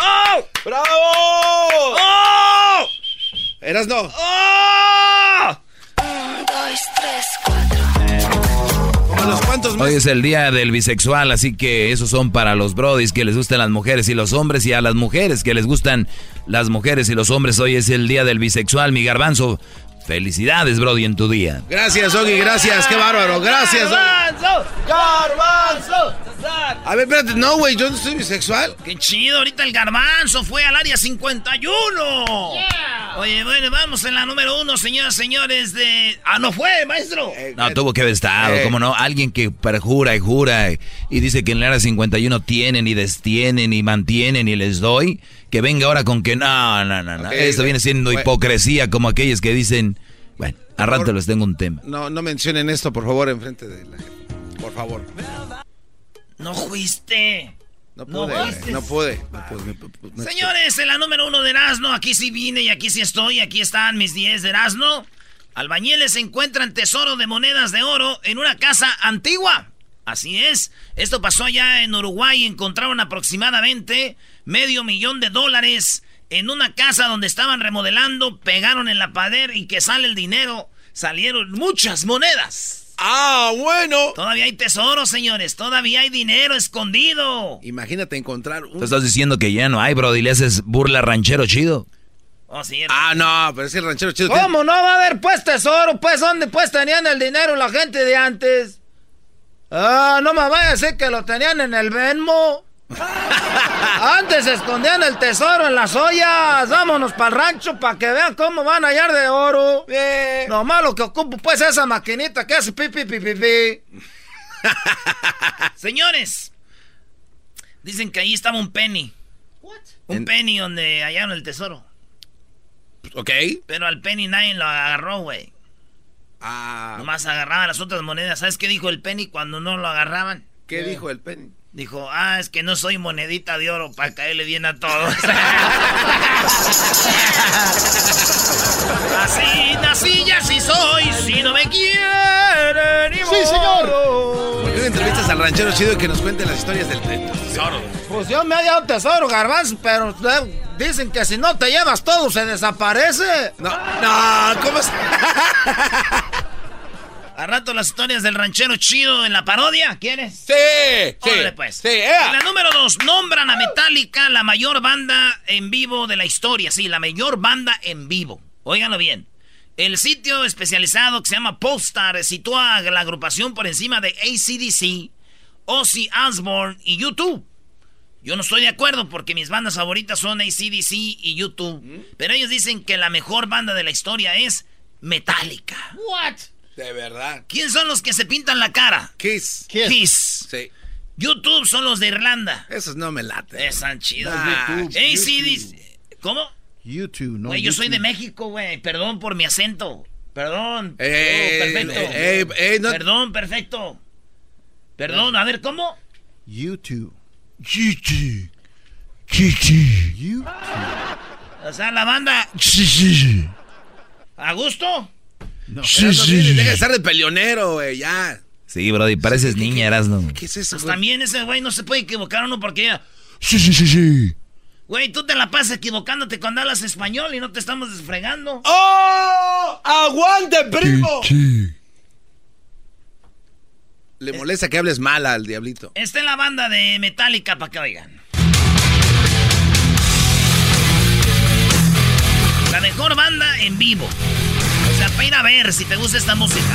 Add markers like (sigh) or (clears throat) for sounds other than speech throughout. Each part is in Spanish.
¡Oh! ¡Bravo! ¡Oh! Eras no. ¡Oh! Un, dos, tres, cuatro. Hoy es el día del bisexual, así que esos son para los brodis que les gustan las mujeres y los hombres y a las mujeres que les gustan las mujeres y los hombres. Hoy es el día del bisexual, mi garbanzo. Felicidades, brody, en tu día. Gracias, Ogi, gracias, qué bárbaro, gracias. Oggy. ¡Garbanzo! ¡Garbanzo! A ver, espérate, no, güey, yo no soy bisexual. ¡Qué chido! Ahorita el garbanzo fue al área 51. Oye, bueno, vamos en la número uno, señoras y señores, de... ¡Ah, no fue, maestro! Eh, No, eh, tuvo que haber estado, Eh. ¿cómo no? Alguien que perjura y jura y dice que en el área 51 tienen y destienen y mantienen y les doy, que venga ahora con que no, no, no, no. Ok, Esto viene siendo bueno. hipocresía como aquellos que dicen, bueno, a rato favor. les tengo un tema. No, no mencionen esto, por favor, enfrente de la gente. Por favor. ¡No fuiste! No No pude, no pude. no pude, no- no- Señores, en la número uno de Erasmo, aquí sí vine y aquí sí estoy, aquí están mis 10 de Erasmo. Albañiles encuentran tesoro de monedas de oro en una casa antigua. Así es, esto pasó allá en Uruguay, encontraron aproximadamente medio millón de dólares en una casa donde estaban remodelando, pegaron en la pared y que sale el dinero, salieron muchas monedas. Ah, bueno. Todavía hay tesoro, señores, todavía hay dinero escondido. Imagínate encontrar un... Tú estás diciendo que ya no hay, brody, le haces burla ranchero chido. Oh, sí, Ah, no, pero es el ranchero chido. ¿Cómo no va a haber pues tesoro? Pues ¿dónde pues tenían el dinero la gente de antes? Ah, no me vaya a decir que lo tenían en el Venmo. (laughs) Antes escondían el tesoro en las ollas. Vámonos para el rancho para que vean cómo van a hallar de oro. Lo malo que ocupo pues esa maquinita que hace pipi pipi pipi. (laughs) Señores, dicen que ahí estaba un penny. Un En- penny donde hallaron el tesoro. Ok. Pero al penny nadie lo agarró, güey. Ah, Nomás agarraban las otras monedas. ¿Sabes qué dijo el penny cuando no lo agarraban? ¿qué dijo el penny? Dijo, ah, es que no soy monedita de oro para caerle bien a todos. (laughs) así y así soy, si no me quieren. Sí, señor. ¿Por qué no entrevistas al ranchero chido y que nos cuente las historias del tesoro? Pues yo me he dado tesoro, garbanzo, pero eh, dicen que si no te llevas todo se desaparece. No, no, ¿cómo se...? (laughs) A rato las historias del ranchero chido en la parodia, ¿quieres? Sí, sí. Órale, pues. Sí, En la número dos, nombran a Metallica la mayor banda en vivo de la historia. Sí, la mayor banda en vivo. Óiganlo bien. El sitio especializado que se llama Polestar sitúa a la agrupación por encima de ACDC, Ozzy Osbourne y YouTube. Yo no estoy de acuerdo porque mis bandas favoritas son ACDC y YouTube. Pero ellos dicen que la mejor banda de la historia es Metallica. De verdad. ¿Quién son los que se pintan la cara? Kiss. Kiss. Sí. YouTube son los de Irlanda. Esos no me late. Están chidos. Ah, ACDC. ¿Cómo? YouTube, no. Güey, yo soy de YouTube. México, güey. Perdón por mi acento. Perdón. Eh, Oh, perfecto. eh, eh, no- Perdón, perfecto. Perdón, a ver, ¿cómo? YouTube. Chichi. Chichi. YouTube. O sea, la banda. ¿A gusto? No, sí, sí. Deja de estar de peleonero, güey, ya. Sí, Brody, pareces niña, eras no. ¿Qué es eso, Pues también ese güey no se puede equivocar uno porque ya. Sí, sí, sí, sí. Güey, tú te la pasas equivocándote cuando hablas español y no te estamos desfregando. ¡Oh! ¡Aguante, primo! Le molesta que hables mal al diablito. Esta es la banda de Metallica para que oigan. La mejor banda en vivo. O sea, para ir a ver si te gusta esta música.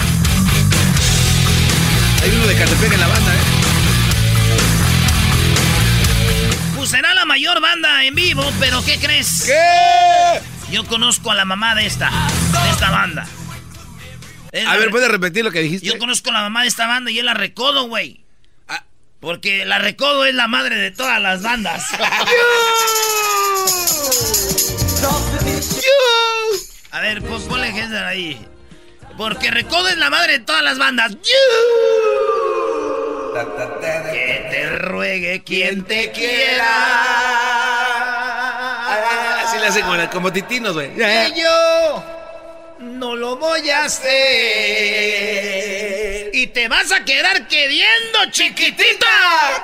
Hay uno de Catepec en la banda, ¿eh? Será la mayor banda en vivo, pero ¿qué crees? ¿Qué? Yo conozco a la mamá de esta, de esta banda. Es A ver, ¿puedes repetir lo que dijiste? Yo conozco a la mamá de esta banda y es la Recodo, güey. Ah. Porque la Recodo es la madre de todas las bandas. (laughs) A ver, pon, ponle gente ahí. Porque Recodo es la madre de todas las bandas. Que te ruegue quien te quiera. Así le hacen como, como titinos, güey. Que yo no lo voy a hacer. Y te vas a quedar queriendo, chiquitita.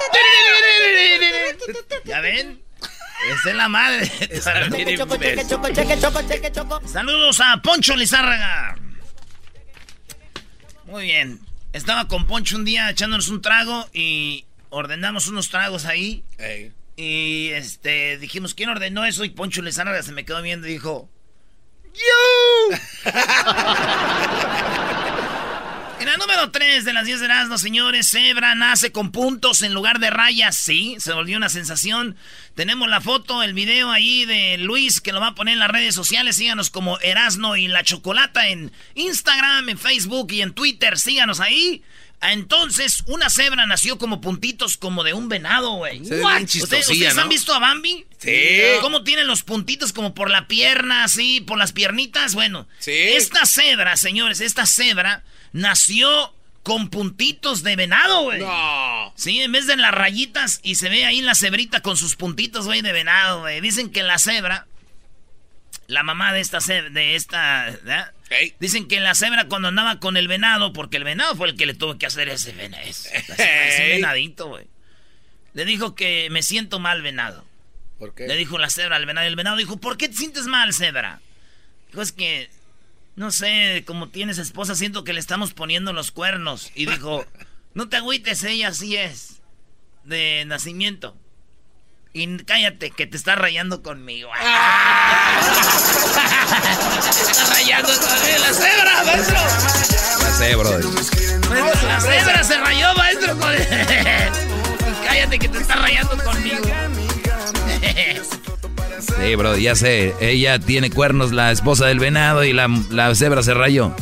¿Ya ven? Esa es la madre. Saludos a Poncho Lizárraga. Muy bien. Estaba con Poncho un día echándonos un trago y ordenamos unos tragos ahí. Y este dijimos, ¿quién ordenó eso? Y Poncho Lizárraga se me quedó viendo y dijo, ¡Yo! (laughs) En la número 3 de las 10 de Erasmo, señores, Zebra nace con puntos en lugar de rayas. Sí, se volvió una sensación. Tenemos la foto, el video ahí de Luis que lo va a poner en las redes sociales. Síganos como Erasno y la Chocolata en Instagram, en Facebook y en Twitter. Síganos ahí. Ah, Entonces, una cebra nació como puntitos como de un venado, güey. ¿Ustedes, ustedes ¿no? han visto a Bambi? Sí. ¿Cómo tienen los puntitos como por la pierna, así, por las piernitas? Bueno, Sí. esta cebra, señores, esta cebra nació con puntitos de venado, güey. No. Sí, en vez de las rayitas y se ve ahí la cebrita con sus puntitos, güey, de venado, güey. Dicen que la cebra, la mamá de esta cebra, de esta. Dicen que la cebra cuando andaba con el venado, porque el venado fue el que le tuvo que hacer ese venado, ese, venadito, güey. Le dijo que me siento mal, venado. ¿Por qué? Le dijo la cebra al venado. Y el venado dijo, ¿por qué te sientes mal, cebra? Dijo, es que, no sé, como tienes esposa, siento que le estamos poniendo los cuernos. Y dijo, (laughs) no te agüites, ella así es, de nacimiento. Y cállate, que te está rayando conmigo. (laughs) te está rayando conmigo, la cebra, maestro. Sé, Brody. Maestro, La cebra se rayó, maestro. con- (laughs) cállate, que te está rayando conmigo. Sí, Brody, ya sé. Ella tiene cuernos, la esposa del venado, y la, la cebra se rayó.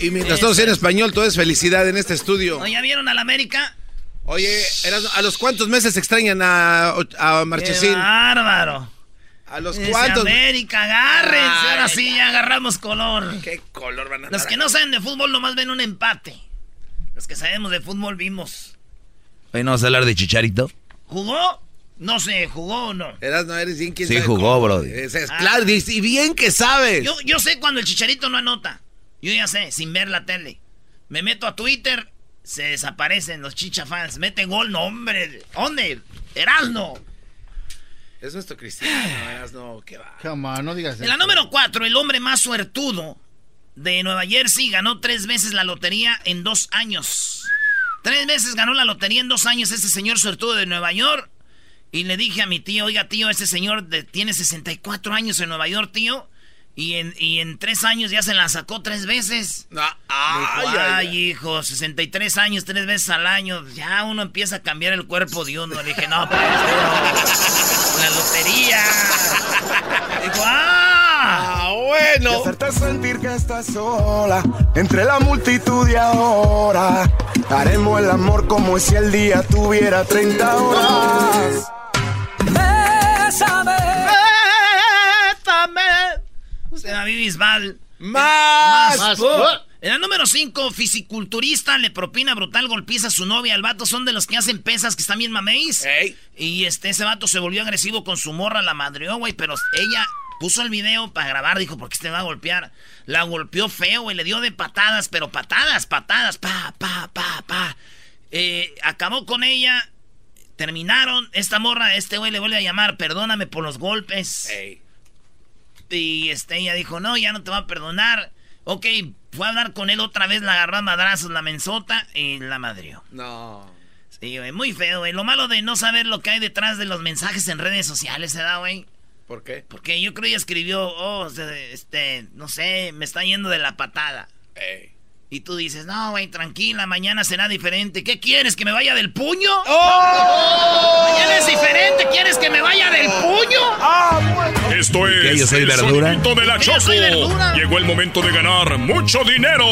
Y mientras todo sea en español, todo es felicidad en este estudio. ¿No ya vieron a la América? Oye, ¿a los cuántos meses extrañan a, a ¡Qué Marchesín? bárbaro! ¿A los Ese cuántos? América, agárrense. Ahora sí, ya agarramos color. ¿Qué color van a Los que no saben de fútbol nomás ven un empate. Los que sabemos de fútbol vimos. Hoy no vamos a hablar de Chicharito. ¿Jugó? No sé, ¿jugó o no? Erasmo, eres bien quién Sí sabe jugó, cómo. Brody. Es, es Ah. claro, y y bien que sabes. Yo, yo sé cuando el chicharito no anota. Yo ya sé, sin ver la tele. Me meto a Twitter, se desaparecen los chicha fans. Mete gol, no, hombre. ¿Dónde? Erasno. Es nuestro cristiano, Erasmo, qué va. Come on, no digas En la número 4, el hombre más suertudo de Nueva Jersey ganó tres veces la lotería en dos años. Tres veces ganó la lotería en dos años ese señor suertudo de Nueva York. Y le dije a mi tío, oiga tío, ese señor de- tiene 64 años en Nueva York, tío. Y en, y en tres años ya se la sacó tres veces. No, Dijo, ay, ay, hijo, 63 años, tres veces al año. Ya uno empieza a cambiar el cuerpo de uno. Le dije, no, pues, tío, la lotería. Dijo, ah. Ah, bueno. Hacerte sentir que estás sola entre la multitud de ahora. Haremos el amor como si el día tuviera 30 horas. Se llama Bisbal. Más. Más. En la número 5, fisiculturista le propina brutal golpiza a su novia. El vato son de los que hacen pesas que están bien mameis. Ey. Y este, ese vato se volvió agresivo con su morra, la madreó, güey, pero ella Puso el video para grabar, dijo, ¿por qué te va a golpear? La golpeó feo, y le dio de patadas, pero patadas, patadas, pa, pa, pa, pa. Eh, acabó con ella, terminaron, esta morra, este güey le vuelve a llamar, perdóname por los golpes. Y este, ella dijo, no, ya no te va a perdonar. Ok, fue a hablar con él otra vez, la agarró a madrazos la mensota y la madrió. No. Sí, güey, muy feo, güey. Lo malo de no saber lo que hay detrás de los mensajes en redes sociales, ¿se da, güey? ¿Por qué? Porque yo creo que ella escribió, oh, este, no sé, me está yendo de la patada. Y tú dices, no, güey, tranquila, mañana será diferente. ¿Qué quieres, que me vaya del puño? ¡Oh! Mañana es diferente, ¿quieres que me vaya del puño? Ah, Esto es yo soy el verdura? de la Yo soy Choco. verdura. Llegó el momento de ganar mucho dinero.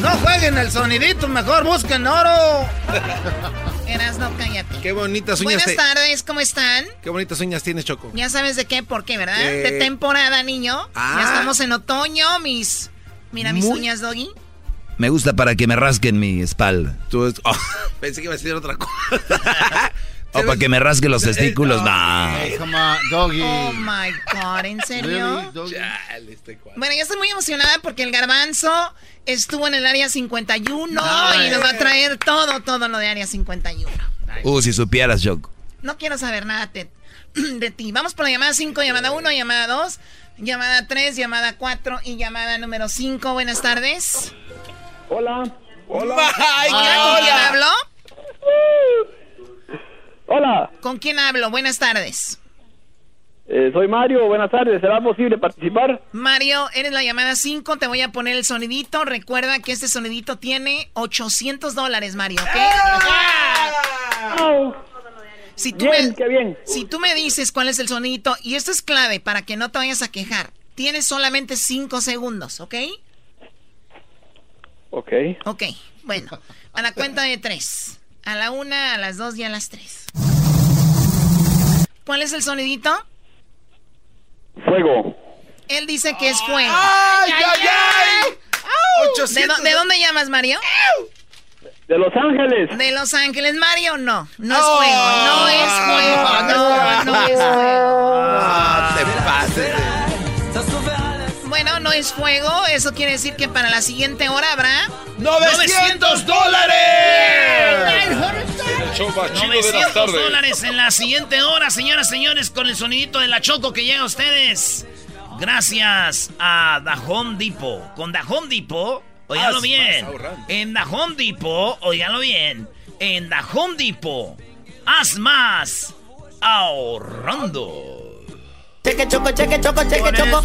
No jueguen el sonidito, mejor busquen oro. (laughs) Cállate. Qué bonitas uñas Buenas te- tardes, ¿cómo están? Qué bonitas uñas tienes, Choco. Ya sabes de qué, por qué, ¿verdad? De temporada, niño. Ah. Ya estamos en otoño, mis... Mira mis Muy- uñas, Doggy. Me gusta para que me rasquen mi espalda. Tú es- oh, (laughs) pensé que iba a decir otra cosa. O para que me rasquen los testículos. No. Hey, come on, doggy. Oh, my God, ¿en serio? Really, doggy? Chale, este. Bueno, yo estoy muy emocionada porque el garbanzo estuvo en el área 51 Nice. y nos va a traer todo, todo lo de área 51. Uh, si supieras, Choco. No quiero saber nada de, (clears throat) de ti. Vamos por la llamada 5, llamada 1, llamada 2, llamada 3, llamada 4 y llamada número 5. Buenas tardes. Hola. Hola. ¿Con quién hablo? Hola. ¿Con quién hablo? Buenas tardes. Eh, soy Mario. Buenas tardes. ¿Será posible participar? Mario, eres la llamada 5, te voy a poner el sonidito. Recuerda que este sonidito tiene 800 dólares, Mario, ¿ok? Si tú, Bien, me, qué bien. si tú me dices cuál es el sonidito, y esto es clave para que no te vayas a quejar, tienes solamente 5 segundos, ¿ok? Ok. Ok, bueno, a la cuenta de 3. A la 1, a las 2 y a las 3. ¿Cuál es el sonidito? Fuego. Él dice que es fuego. ¡Ay, ay, ay! ¿De, 800. dó- de dónde llamas, Mario? De Los Ángeles. De Los Ángeles, Mario, no. No es Oh. fuego, no es fuego, no, no es fuego. Ah, te pases. Bueno, no es fuego, eso quiere decir que para la siguiente hora habrá... ¡900 dólares! El show más chido de las 900 tardes. dólares en la siguiente hora, señoras y señores, con el sonidito de la Choco que llega a ustedes. Gracias a The Home Depot. Con The Home Depot, óiganlo Haz bien. En The Home Depot, óiganlo bien. En The Home Depot, haz más ahorrando. Cheque, choco, cheque, choco, cheque, choco.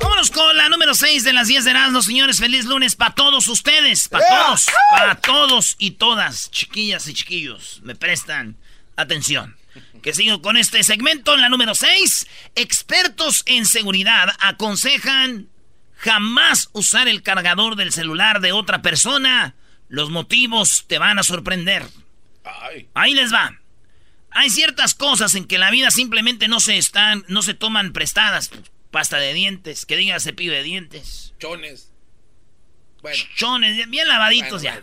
Vámonos con la número 6 de las 10 de Erasmus, señores. Feliz lunes para todos ustedes, para todos, para todos y todas, chiquillas y chiquillos. Me prestan atención. Que sigo con este segmento en la número 6. Expertos en seguridad aconsejan jamás usar el cargador del celular de otra persona. Los motivos te van a sorprender. Ahí les va. Hay ciertas cosas en que la vida simplemente no se están, no se toman prestadas. Pasta de dientes, que diga cepillo de dientes. Chones. Chones, bien lavaditos ya.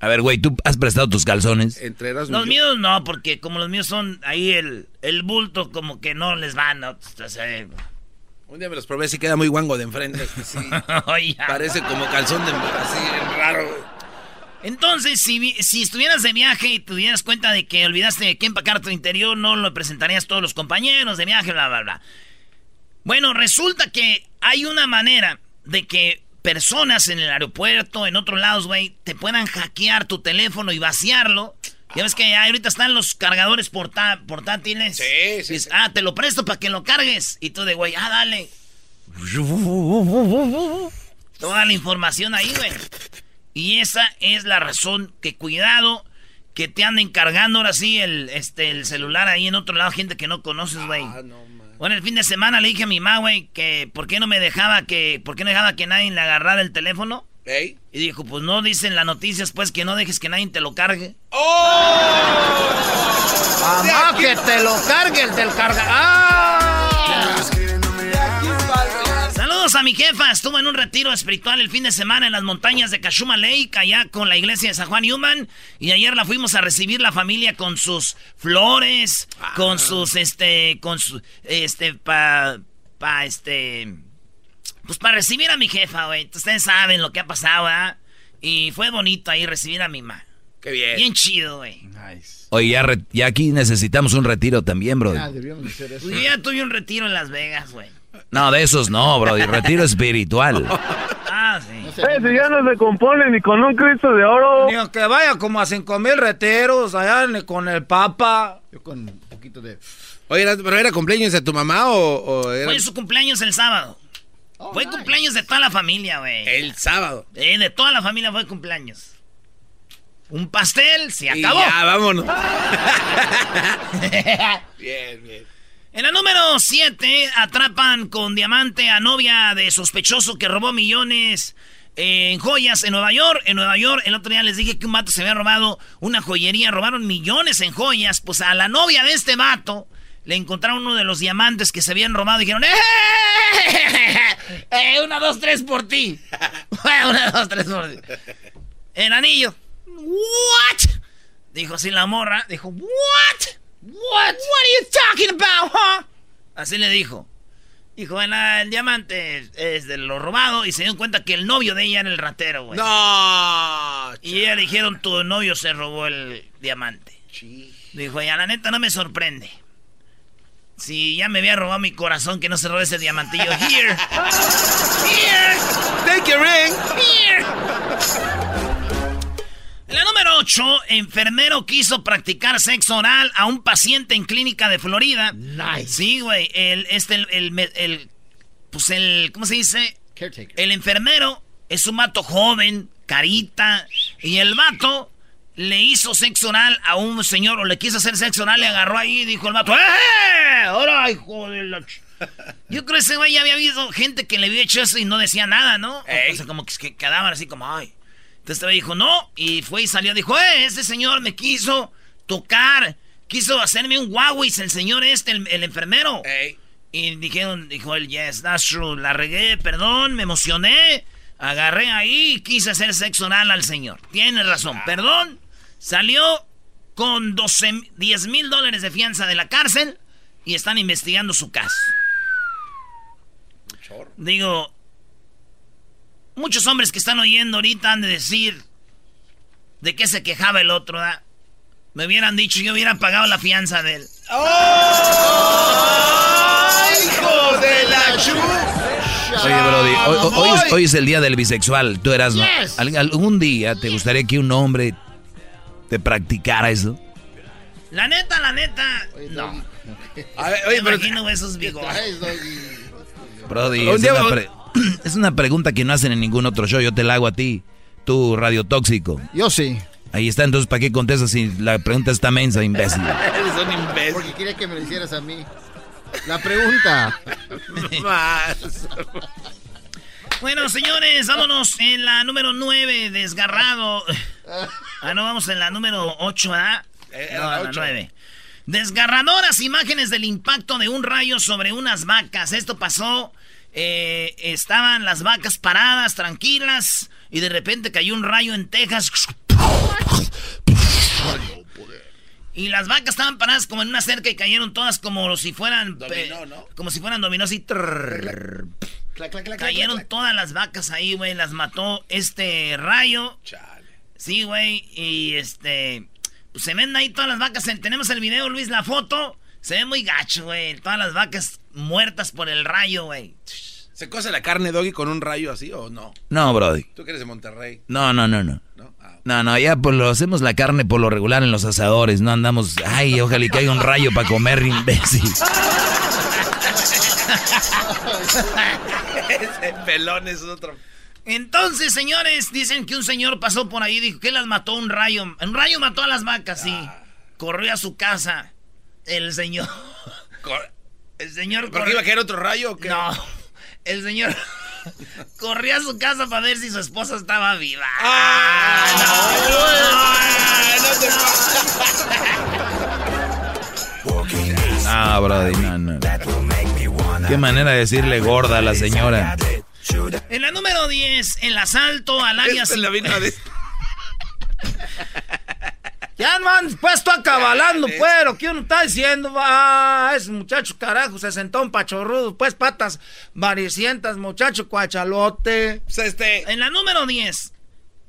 A ver, güey, ¿tú has prestado tus calzones? Entre Los yo. míos no, porque como los míos son ahí el, el bulto como que no les van. ¿no? O sea, Un día me los probé, sí queda muy guango de enfrente. sí. (laughs) Parece como calzón de así, raro. Entonces, si, si estuvieras de viaje y te dieras cuenta de que olvidaste de qué empacar tu interior, no lo presentarías a todos los compañeros de viaje, bla, bla, bla. Bueno, resulta que hay una manera de que personas en el aeropuerto, en otros lados, güey, te puedan hackear tu teléfono y vaciarlo. Ya ves que ahorita están los cargadores porta- portátiles. Sí, sí, Dices, Ah, te lo presto para que lo cargues. Y tú de, güey, ah, dale. (laughs) Toda la información ahí, güey. Y esa es la razón que cuidado que te anden cargando ahora sí el, este, el celular ahí en otro lado, gente que no conoces, güey. bueno, el fin de semana le dije a mi mamá, güey, que por qué no me dejaba que, por qué no dejaba que nadie le agarrara el teléfono. Ey. Y dijo, pues no dicen las noticias, pues que no dejes que nadie te lo cargue. Mamá, que te lo cargue el del carga. ¡Ah! Saludos a mi jefa. Estuvo en un retiro espiritual el fin de semana en las montañas de Kashuma Lake, allá con la iglesia de San Juan Newman. Y ayer la fuimos a recibir la familia con sus flores, con sus, este, con su, este, pa, pa, este, pues para recibir a mi jefa, güey. Ustedes saben lo que ha pasado, ¿verdad? Y fue bonito ahí recibir a mi mamá. Qué bien. Bien chido, güey. Nice. Oye, ya, re- ya aquí necesitamos un retiro también, bro. Ah, debíamos hacer eso. Yo ya tuve un retiro en Las Vegas, güey. No, de esos no, bro. Retiro espiritual. Ah, sí. Ese ya no se compone ni con un Cristo de oro. Ni aunque vaya como a cinco mil reteros allá ni con el Papa. Yo con un poquito de... Oye, ¿era- ¿pero era cumpleaños de tu mamá o, o era Fue su cumpleaños el sábado. fue cumpleaños de toda la familia, güey. el sábado? Eh, de toda la familia fue cumpleaños. Un pastel, se Y acabó. ya, vámonos. (laughs) (laughs) bien, bien. En la número 7 atrapan con diamante a novia de sospechoso que robó millones en joyas en Nueva York. En Nueva York, el otro día les dije que un vato se había robado una joyería, robaron millones en joyas. Pues a la novia de este vato le encontraron uno de los diamantes que se habían robado y dijeron, ¡Eh! ¡Eh! Una, dos, tres por ti. (laughs) una, dos, tres por ti. El anillo. ¿What? Dijo así la morra. Dijo, ¿what? What? What are you talking about, huh? Así le dijo. Dijo, el, el diamante es de lo robado y se dieron cuenta que el novio de ella era el ratero, güey. No. Y ella le dijeron, tu novio se robó el diamante. Dijo, ya la neta no me sorprende. Si ya me había robado mi corazón que no se robó ese diamantillo. Here. (laughs) Here. Take your ring. Here. La número 8, enfermero quiso practicar sexo oral a un paciente en clínica de Florida. Nice. Sí, güey. El, este, el, el, el- pues el, ¿cómo se dice? Caretaker. El enfermero es un vato joven, carita, y el vato le hizo sexo oral a un señor, o le quiso hacer sexo oral, le agarró ahí y dijo el vato, ¡eh! ¡Ahora, hijo de la... ch-". Yo creo que ese güey ya había habido gente que le había hecho eso y no decía nada, ¿no? O sea, como que, que quedaban así como, ¡ay! Entonces este dijo, no, y fue y salió, dijo, ¡eh! Ese señor me quiso tocar, quiso hacerme un guauis, el señor este, el, el enfermero. Y dijeron, dijo él, yes, that's true. La regué, perdón, me emocioné. Agarré ahí y quise hacer sexo oral al señor. Tiene razón, perdón. Salió con 12, 10 mil dólares de fianza de la cárcel y están investigando su caso. Digo, muchos hombres que están oyendo ahorita han de decir de qué se quejaba el otro, ¿da? Me hubieran dicho, yo hubiera pagado la fianza de él. ¡Hijo de la chu! Oye, Brody, hoy, es, hoy es el día del bisexual. Tú eras, ¿no? Yes. ¿Al- ¿Algún día te gustaría que un hombre te practicara eso? La neta, la neta, no. A ver, Me oye, pero imagino esos bigotes. Brody, Un día (clears throat) es una pregunta que no hacen en ningún otro show. Yo te la hago a ti, tú, Radio Tóxico. Yo sí. Ahí está, entonces, ¿para qué contestas si la pregunta está mensa, imbécil? (laughs) eres un imbécil. Porque quería que me lo hicieras a mí. La pregunta. (laughs) (laughs) Bueno, señores, vámonos en la número 9, desgarrado. Ah, no, vamos en la número 8, ¿ah? Eh, No, la la ocho. 9. Desgarradoras imágenes del impacto de un rayo sobre unas vacas. Esto pasó. Eh, estaban las vacas paradas, tranquilas, y de repente cayó un rayo en Texas. Y las vacas estaban paradas como en una cerca y cayeron todas como si fueran. Dominó, ¿no? Como si fueran dominó así. trrr. Clac, clac, clac, Cayeron todas las vacas ahí, güey. Las mató este rayo. Chale. Sí, güey. Y este. Pues se ven ahí todas las vacas. Tenemos el video, Luis, la foto. Se ve muy gacho, güey. Todas las vacas muertas por el rayo, güey. ¿Se cose la carne, Doggy, con un rayo así o no? No, Brody. Tú que eres de Monterrey, No, no, no, no. ¿no? Ah, No, no, ya pues lo hacemos la carne por lo regular en los asadores, no andamos, ay, ojalá y caiga un rayo para comer, imbécil. (laughs) Ese pelón es otro. Entonces, señores, dicen que un señor pasó por ahí y dijo que las mató un rayo. Un rayo mató a las vacas, sí. Ah. Corrió a su casa. El señor. (laughs) Cor- El señor ¿Por qué corrió- iba a caer otro rayo o qué? No, el señor corrió a su casa para ver si su esposa estaba viva. ¡Ah! Ah, Brody, no, no. Qué manera de decirle gorda a la señora. En la número 10, el asalto al área... Esta la vino a decir. Ya no han puesto acabalando, pues, lo que uno está diciendo. Ah, ese muchacho, carajo, se sentó un pachorrudo, pues, patas varicientas, muchacho cuachalote. Pues, este, En la número 10,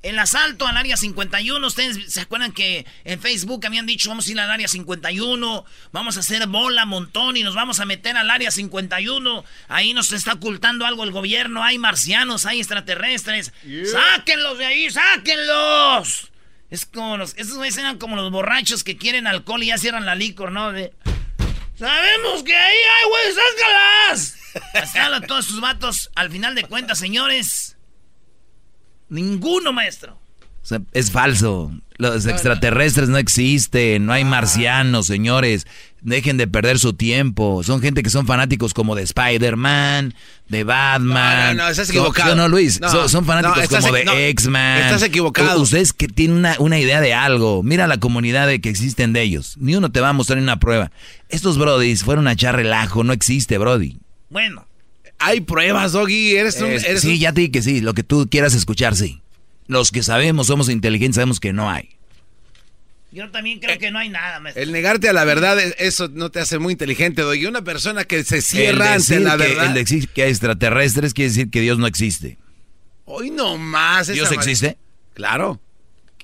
el asalto al área 51. Ustedes se acuerdan que en Facebook habían dicho, vamos a ir al área 51, vamos a hacer bola, montón y nos vamos a meter al área 51. Ahí nos está ocultando algo el gobierno, hay marcianos, hay extraterrestres. ¡Sáquenlos de ahí, sáquenlos! Es como los, esos güeyes eran como los borrachos que quieren alcohol y ya cierran la licor, ¿no? De, Sabemos que ahí hay, güey, sácalas. Así todos sus vatos. Al final de cuentas, señores, ninguno, maestro. O sea, es falso. Los extraterrestres no existen, no hay marcianos, señores. Dejen de perder su tiempo. Son gente que son fanáticos como de Spider-Man, de Batman. No, no, no, estás equivocado. ¿sí o no, Luis? No, son, son fanáticos no, estás como de X-Man. estás equivocado. Ustedes que tienen una, una idea de algo. Mira la comunidad de que existen de ellos. Ni uno te va a mostrar ni una prueba. Estos brodis fueron a echar relajo. No existe, brody. Bueno, hay pruebas, Doggy. Eres un. Es- eres sí, un- ya te dije que sí. Lo que tú quieras escuchar, sí. Los que sabemos, somos inteligentes, sabemos que no hay. Yo también creo que no hay nada, maestro. El negarte a la verdad, es- eso no te hace muy inteligente, Doggy. Una persona que se cierra el ante decir, la que, verdad. el decir que hay extraterrestres quiere decir que Dios no existe. Hoy no más. ¿Dios existe? madre- Claro.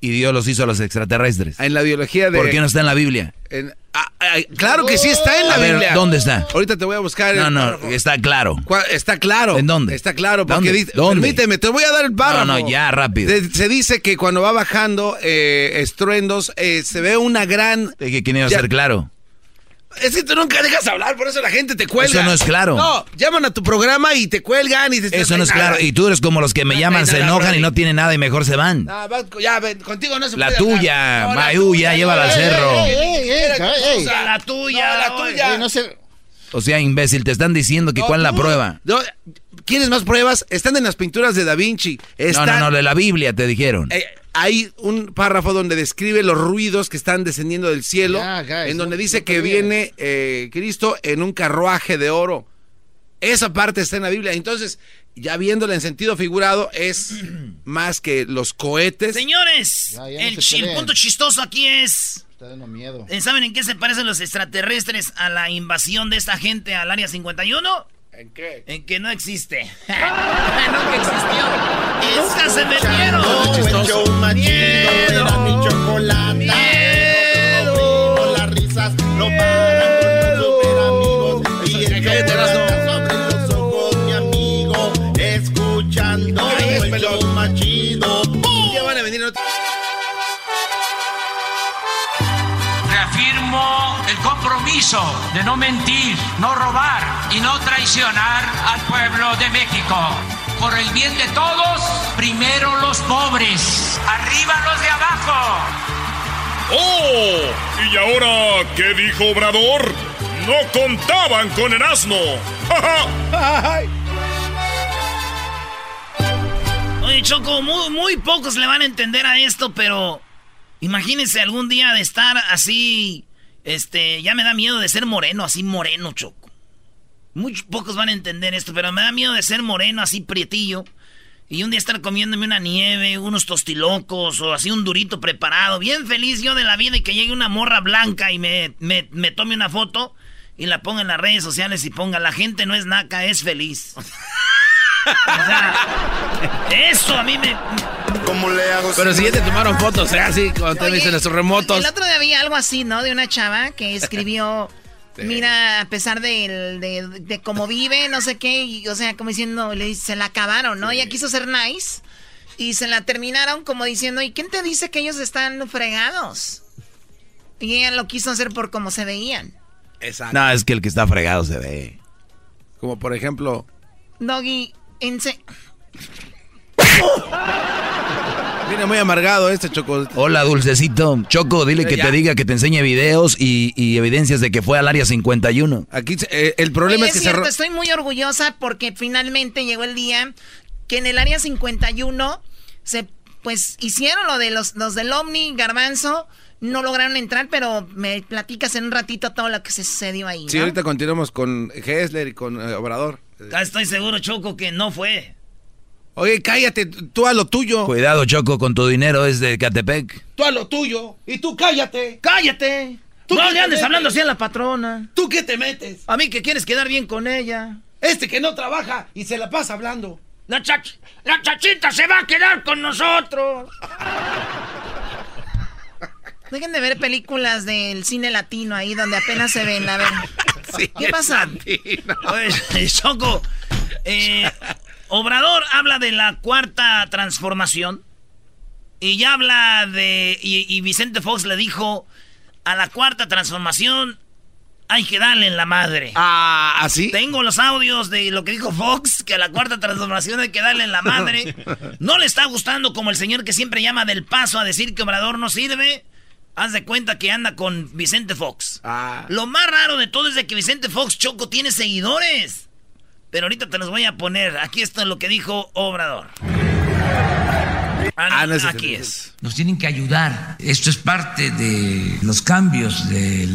Y Dios los hizo a los extraterrestres. En la biología de. ¿Por qué no está en la Biblia? en- ah, ah, claro que sí está en la A ver, Biblia. ¿dónde está? Ahorita te voy a buscar. No, no, párrafo. está claro. ¿Cuál- Está claro. ¿En dónde? Está claro, porque ¿Dónde? dice. ¿Dónde? Permíteme, te voy a dar el párrafo. No, no, ya, rápido. Se, se dice que cuando va bajando eh, estruendos, eh, se ve una gran. ¿De que quién iba a Ya- ser claro? Es que tú nunca dejas hablar, por eso la gente te cuelga. Eso no es claro. No, llaman a tu programa y te cuelgan y te Eso no es nada. claro. Y tú eres como los que me No llaman, se nada, enojan y no tienen nada y mejor se van. Ah, va, ya, ven, contigo no se La puede tuya. No, Mayú, ya no, llévala al cerro. ey, ey, ey, ey, ey. la tuya, No, la tuya. no sé. O sea, imbécil, te están diciendo que No, cuál es la prueba. No, ¿Quieres más pruebas? Están en las pinturas de Da Vinci. No, Están, no, no, de la Biblia te dijeron. Eh, hay un párrafo donde describe los ruidos que están descendiendo del cielo, guys, en donde no- dice no que viene eh, Cristo en un carruaje de oro. Esa parte está en la Biblia. Entonces, ya viéndola en sentido figurado, es (clears throat) más que los cohetes. Señores, Ya, ya no el, se punto chistoso aquí es... Miedo. eh, ¿Saben en qué se parecen los extraterrestres a la invasión de esta gente al área 51? ¿En qué? En que no existe. (laughs) Nunca existió. Se metieron. El show más chido era mi chocolate. Miedo. Compromiso de no mentir, no robar y no traicionar al pueblo de México. Por el bien de todos, primero los pobres, arriba los de abajo. ¡Oh! ¿Y ahora qué dijo Obrador? No contaban con el asno. Oye, Choco, muy, muy pocos le van a entender a esto, pero imagínense algún día de estar así, este, ya me da miedo de ser moreno, así moreno, Choco. Muy pocos van a entender esto, pero me da miedo de ser moreno, así prietillo. Y un día estar comiéndome una nieve, unos tostilocos o así un durito preparado. Bien feliz yo de la vida y que llegue una morra blanca y me, me, me tome una foto y la ponga en las redes sociales y ponga la gente no es naca, es feliz. (laughs) O sea, eso a mí me... ¿Cómo le hago? Pero si ya te tomaron fotos, ¿eh? Así, cuando te dicen los remotos. El otro día había algo así, ¿no? De una chava que escribió, (laughs) mira, a pesar de, de, cómo vive, no sé qué, y, o sea, como diciendo, le, dice, se la acabaron, ¿no? Ella quiso ser nice y se la terminaron como diciendo, ¿y quién te dice que ellos están fregados? Y ella lo quiso hacer por cómo se veían. Exacto. No, es que el que está fregado se ve. Como por ejemplo. Doggy, en se- Viene muy amargado este choco. Hola, dulcecito. Choco, dile que Ya. te diga que te enseñe videos y, y evidencias de que fue al área 51. Aquí eh, el problema Oye, es que es se cierto, estoy muy orgullosa porque finalmente llegó el día que en el área 51 se pues hicieron lo de los, los del Omni, Garbanzo, no lograron entrar, pero me platicas en un ratito todo lo que se sucedió ahí. Sí, ¿no? ahorita continuamos con Hessler y con eh, Obrador. Estoy seguro, Choco, que no fue. Oye, cállate, tú a lo tuyo. Cuidado, Choco, con tu dinero es de Catepec. Tú a lo tuyo. Y tú cállate. ¡Cállate! ¿Tú no le andes metes? hablando así a la patrona. ¿Tú qué te metes? A mí que quieres quedar bien con ella. Este que no trabaja y se la pasa hablando. La, chach la chachita se va a quedar con nosotros. Dejen de ver películas del cine latino ahí donde apenas se ven. A ver. (laughs) ¿Qué pasa? Oye, Choco, eh, Obrador habla de la cuarta transformación y ya habla de... Y, y Vicente Fox le dijo, a la cuarta transformación hay que darle en la madre. Ah, ¿así? Tengo los audios de lo que dijo Fox, que a la cuarta transformación hay que darle en la madre. (laughs) No le está gustando como el señor que siempre llama del paso a decir que Obrador no sirve. Haz de cuenta que anda con Vicente Fox. Ah. Lo más raro de todo es de que Vicente Fox Choco tiene seguidores. Pero ahorita te los voy a poner. Aquí está lo que dijo Obrador. Ah, no, aquí es. Nos tienen que ayudar. Esto es parte de los cambios de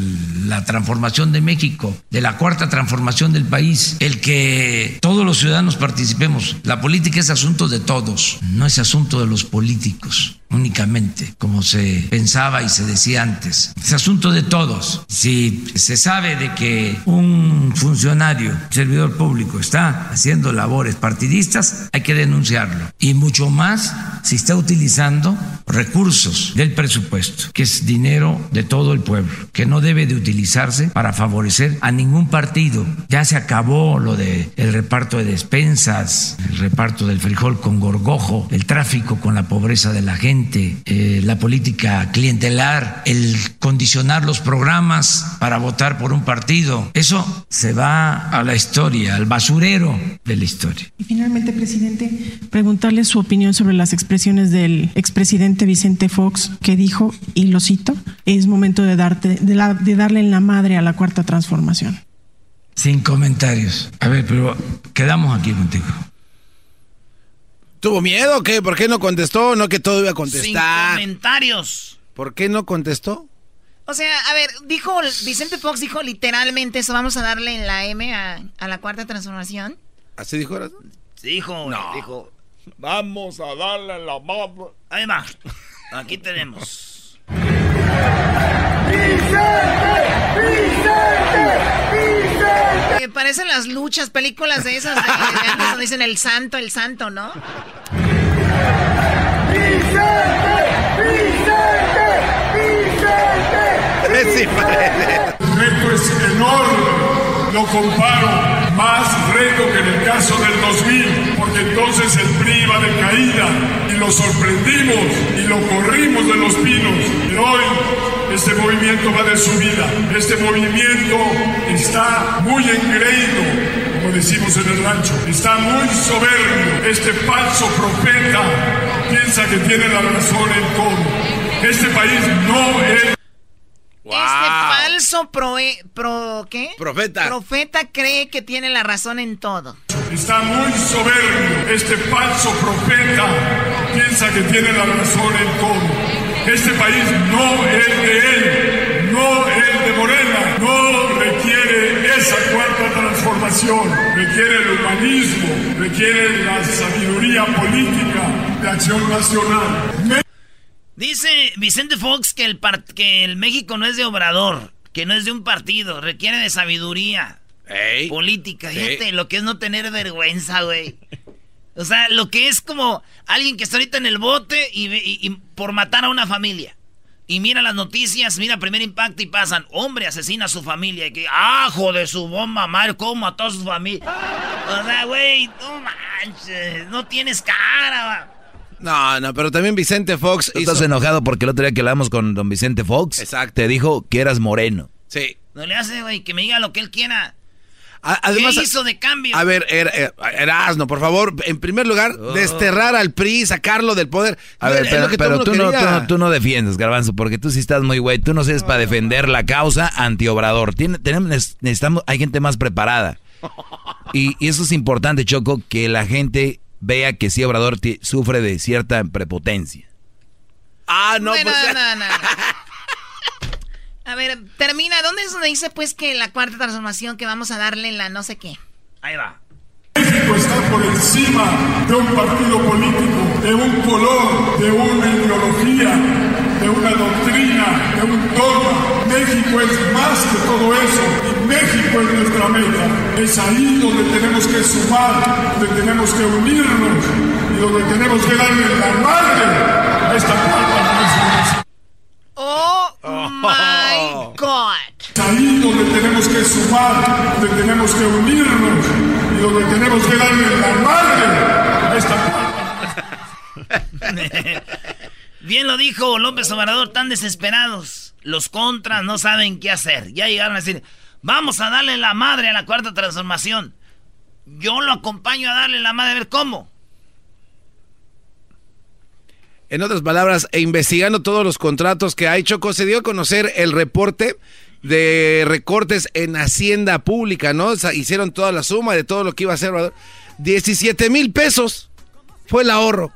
la transformación de México, de la cuarta transformación del país. El que todos los ciudadanos participemos. La política es asunto de todos, no es asunto de los políticos únicamente, como se pensaba y se decía antes. Es asunto de todos. Si se sabe de que un funcionario, servidor público, está haciendo labores partidistas, hay que denunciarlo. Y mucho más si está utilizando recursos del presupuesto, que es dinero de todo el pueblo, que no debe de utilizarse para favorecer a ningún partido. Ya se acabó lo de el reparto de despensas, el reparto del frijol con gorgojo, el tráfico con la pobreza de la gente, eh, la política clientelar, el condicionar los programas para votar por un partido. Eso se va a la historia, al basurero de la historia. Y finalmente, presidente, preguntarle su opinión sobre las expresiones del expresidente Vicente Fox que dijo, y lo cito, es momento de, darte, de, la- de darle en la madre a la cuarta transformación. Sin comentarios. A ver, pero quedamos aquí contigo. ¿Tuvo miedo o qué? ¿Por qué no contestó? No que todo iba a Sin contestar. comentarios. ¿Por qué no contestó? O sea, a ver, dijo, Vicente Fox dijo literalmente eso, vamos a darle en la M a, a la cuarta transformación. ¿Así dijo? ahora? Sí, dijo, dijo, vamos a darle la madre. Ahí va. Aquí tenemos. (laughs) Eh, parecen las luchas, películas de esas de, de antes donde dicen el santo, el santo, ¿no? Sí, parece. El reto es enorme. Lo comparo más reto que en el caso del 2000, porque entonces el PRI iba de caída y lo sorprendimos y lo corrimos de los pinos. Pero hoy este movimiento va de subida. Este movimiento está muy engreído, como decimos en el rancho. Está muy soberbio. Este falso profeta piensa que tiene la razón en todo. Este país no es Este falso proe- pro, ¿qué? Profeta. Profeta cree que tiene la razón en todo. Está muy soberbio. Este falso profeta piensa que tiene la razón en todo. Este país no es de él, no es de Morena, no requiere esa cuarta transformación, requiere el humanismo, requiere la sabiduría política de acción nacional. Dice Vicente Fox que el, par- que el México no es de obrador, que no es de un partido, requiere de sabiduría política. Fíjate lo que es no tener vergüenza, güey. (laughs) O sea, lo que es como alguien que está ahorita en el bote y, ve- y- y por matar a una familia. Y mira las noticias, mira primer impacto y pasan, hombre asesina a su familia. Y que, ajo de su bomba, madre, cómo mató a su familia. O sea, güey, no manches, no tienes cara. No, no, pero también Vicente Fox ¿Tú estás enojado porque el otro día que hablamos con don Vicente Fox? Exacto. Te dijo que eras moreno. Sí. No le hace, güey, que me diga lo que él quiera. A- además, ¿Qué hizo de cambio? A ver, Er- Er- Erasno, por favor, en primer lugar, desterrar al PRI, sacarlo del poder. A ver, pero, tú, no, tú, no, no defiendes, Garbanzo, porque tú sí estás muy güey. Tú no sirves para defender la causa antiobrador. Tiene, tenemos, necesitamos, hay gente más preparada. Y, y eso es importante, Choco, que la gente vea que sí, Obrador sufre de cierta prepotencia. Ah, no, Bueno, pues. no, no, no. (laughs) A ver, termina. ¿Dónde es donde dice pues que la cuarta transformación que vamos a darle en la no sé qué? Ahí va. México está por encima de un partido político, de un color, de una ideología, de una doctrina, de un dogma. México es más que todo eso y México es nuestra meta. Es ahí donde tenemos que sumar, donde tenemos que unirnos y donde tenemos que darle la madre a esta cuarta. Oh my God. Ahí donde tenemos que sumar, donde tenemos que unirnos y donde tenemos que darle la madre a esta (laughs) Bien lo dijo López Obrador, tan desesperados. Los contras no saben qué hacer. Ya llegaron a decir, vamos a darle la madre a la cuarta transformación. Yo lo acompaño a darle la madre, a ver cómo. En otras palabras, e investigando todos los contratos que hay, Choco, se dio a conocer el reporte de recortes en Hacienda Pública, ¿no? O sea, hicieron toda la suma de todo lo que iba a hacer. Obrador. 17 mil pesos fue el ahorro.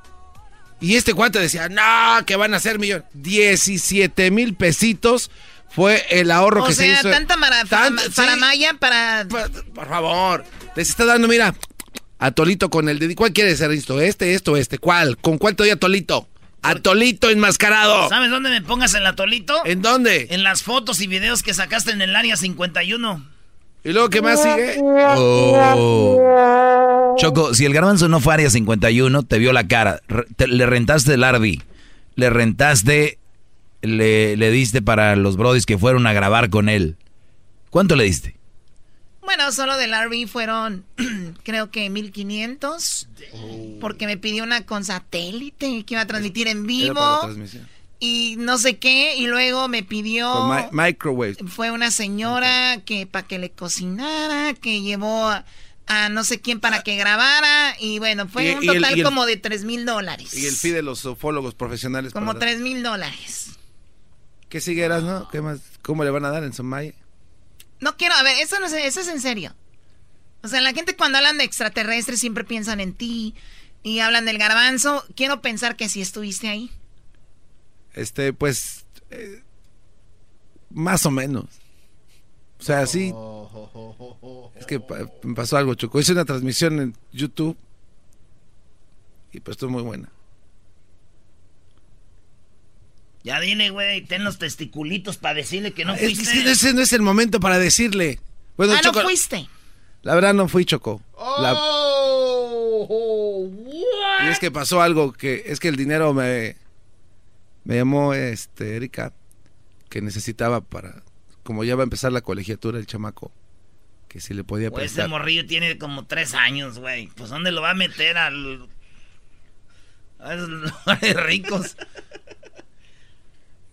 Y este cuate decía, no, que van a ser millones. 17 mil pesitos fue el ahorro O que sea, se hizo. tanta Tant- para, sí. Maya, para... Por favor, les está dando, mira, atolito con el de... ¿Cuál quiere ser esto? ¿Este, esto, este? ¿Cuál? ¿Con cuál te doy atolito? Atolito enmascarado. ¿Sabes dónde me pongas el atolito? ¿En dónde? En las fotos y videos que sacaste en el área 51. ¿Y luego qué más sigue? Oh. Choco, si el garbanzo no fue área 51, te vio la cara. Te- le rentaste el Arby. Le rentaste, le, le diste para los brodis que fueron a grabar con él. ¿Cuánto le diste? Bueno, solo del RV fueron, (clears throat) creo que 1500. Porque me pidió una con satélite que iba a transmitir en vivo. Y no sé qué. Y luego me pidió. Mi- microwave. Fue una señora que para que le cocinara, que llevó a, a no sé quién para que grabara. Y bueno, fue Y- un y total el- como de 3 mil dólares. Y el fee de los ufólogos profesionales. Como para- 3 mil dólares. ¿Qué sigue, no? ¿Qué más? ¿Cómo le van a dar en Somaya? No quiero, a ver, eso, no es, eso es en serio. O sea, la gente cuando hablan de extraterrestres siempre piensan en ti y hablan del garbanzo. Quiero pensar que sí estuviste ahí. Este, pues... eh, más o menos. O sea, sí. Es que me pasó algo, Choco. Hice una transmisión en YouTube. Y pues estuvo muy buena. Ya dile, güey, ten los testiculitos para decirle que no fuiste. ese- ese no es el momento para decirle. Bueno, ah, Choco, no fuiste. La verdad no fui Choco. La- Oh, y es que pasó algo que es que el dinero me me llamó este Erika que necesitaba para como ya va a empezar la colegiatura el chamaco que si le podía ese prestar. morrillo tiene como tres años, güey. Pues ¿dónde lo va a meter al... a esos (laughs) lugares ricos?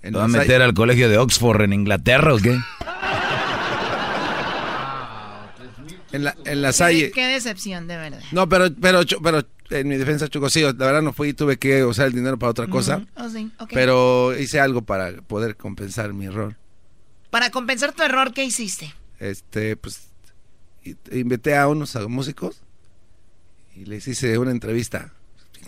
¿Lo va a meter al colegio de Oxford en Inglaterra o qué? en la en la Salle. qué decepción, de verdad. No, pero pero pero en mi defensa Choco sí, la verdad no fui, tuve que usar el dinero para otra cosa. Oh, sí. Pero hice algo para poder compensar mi error. Para compensar tu error, ¿qué hiciste? Este, pues invité a unos músicos y les hice una entrevista.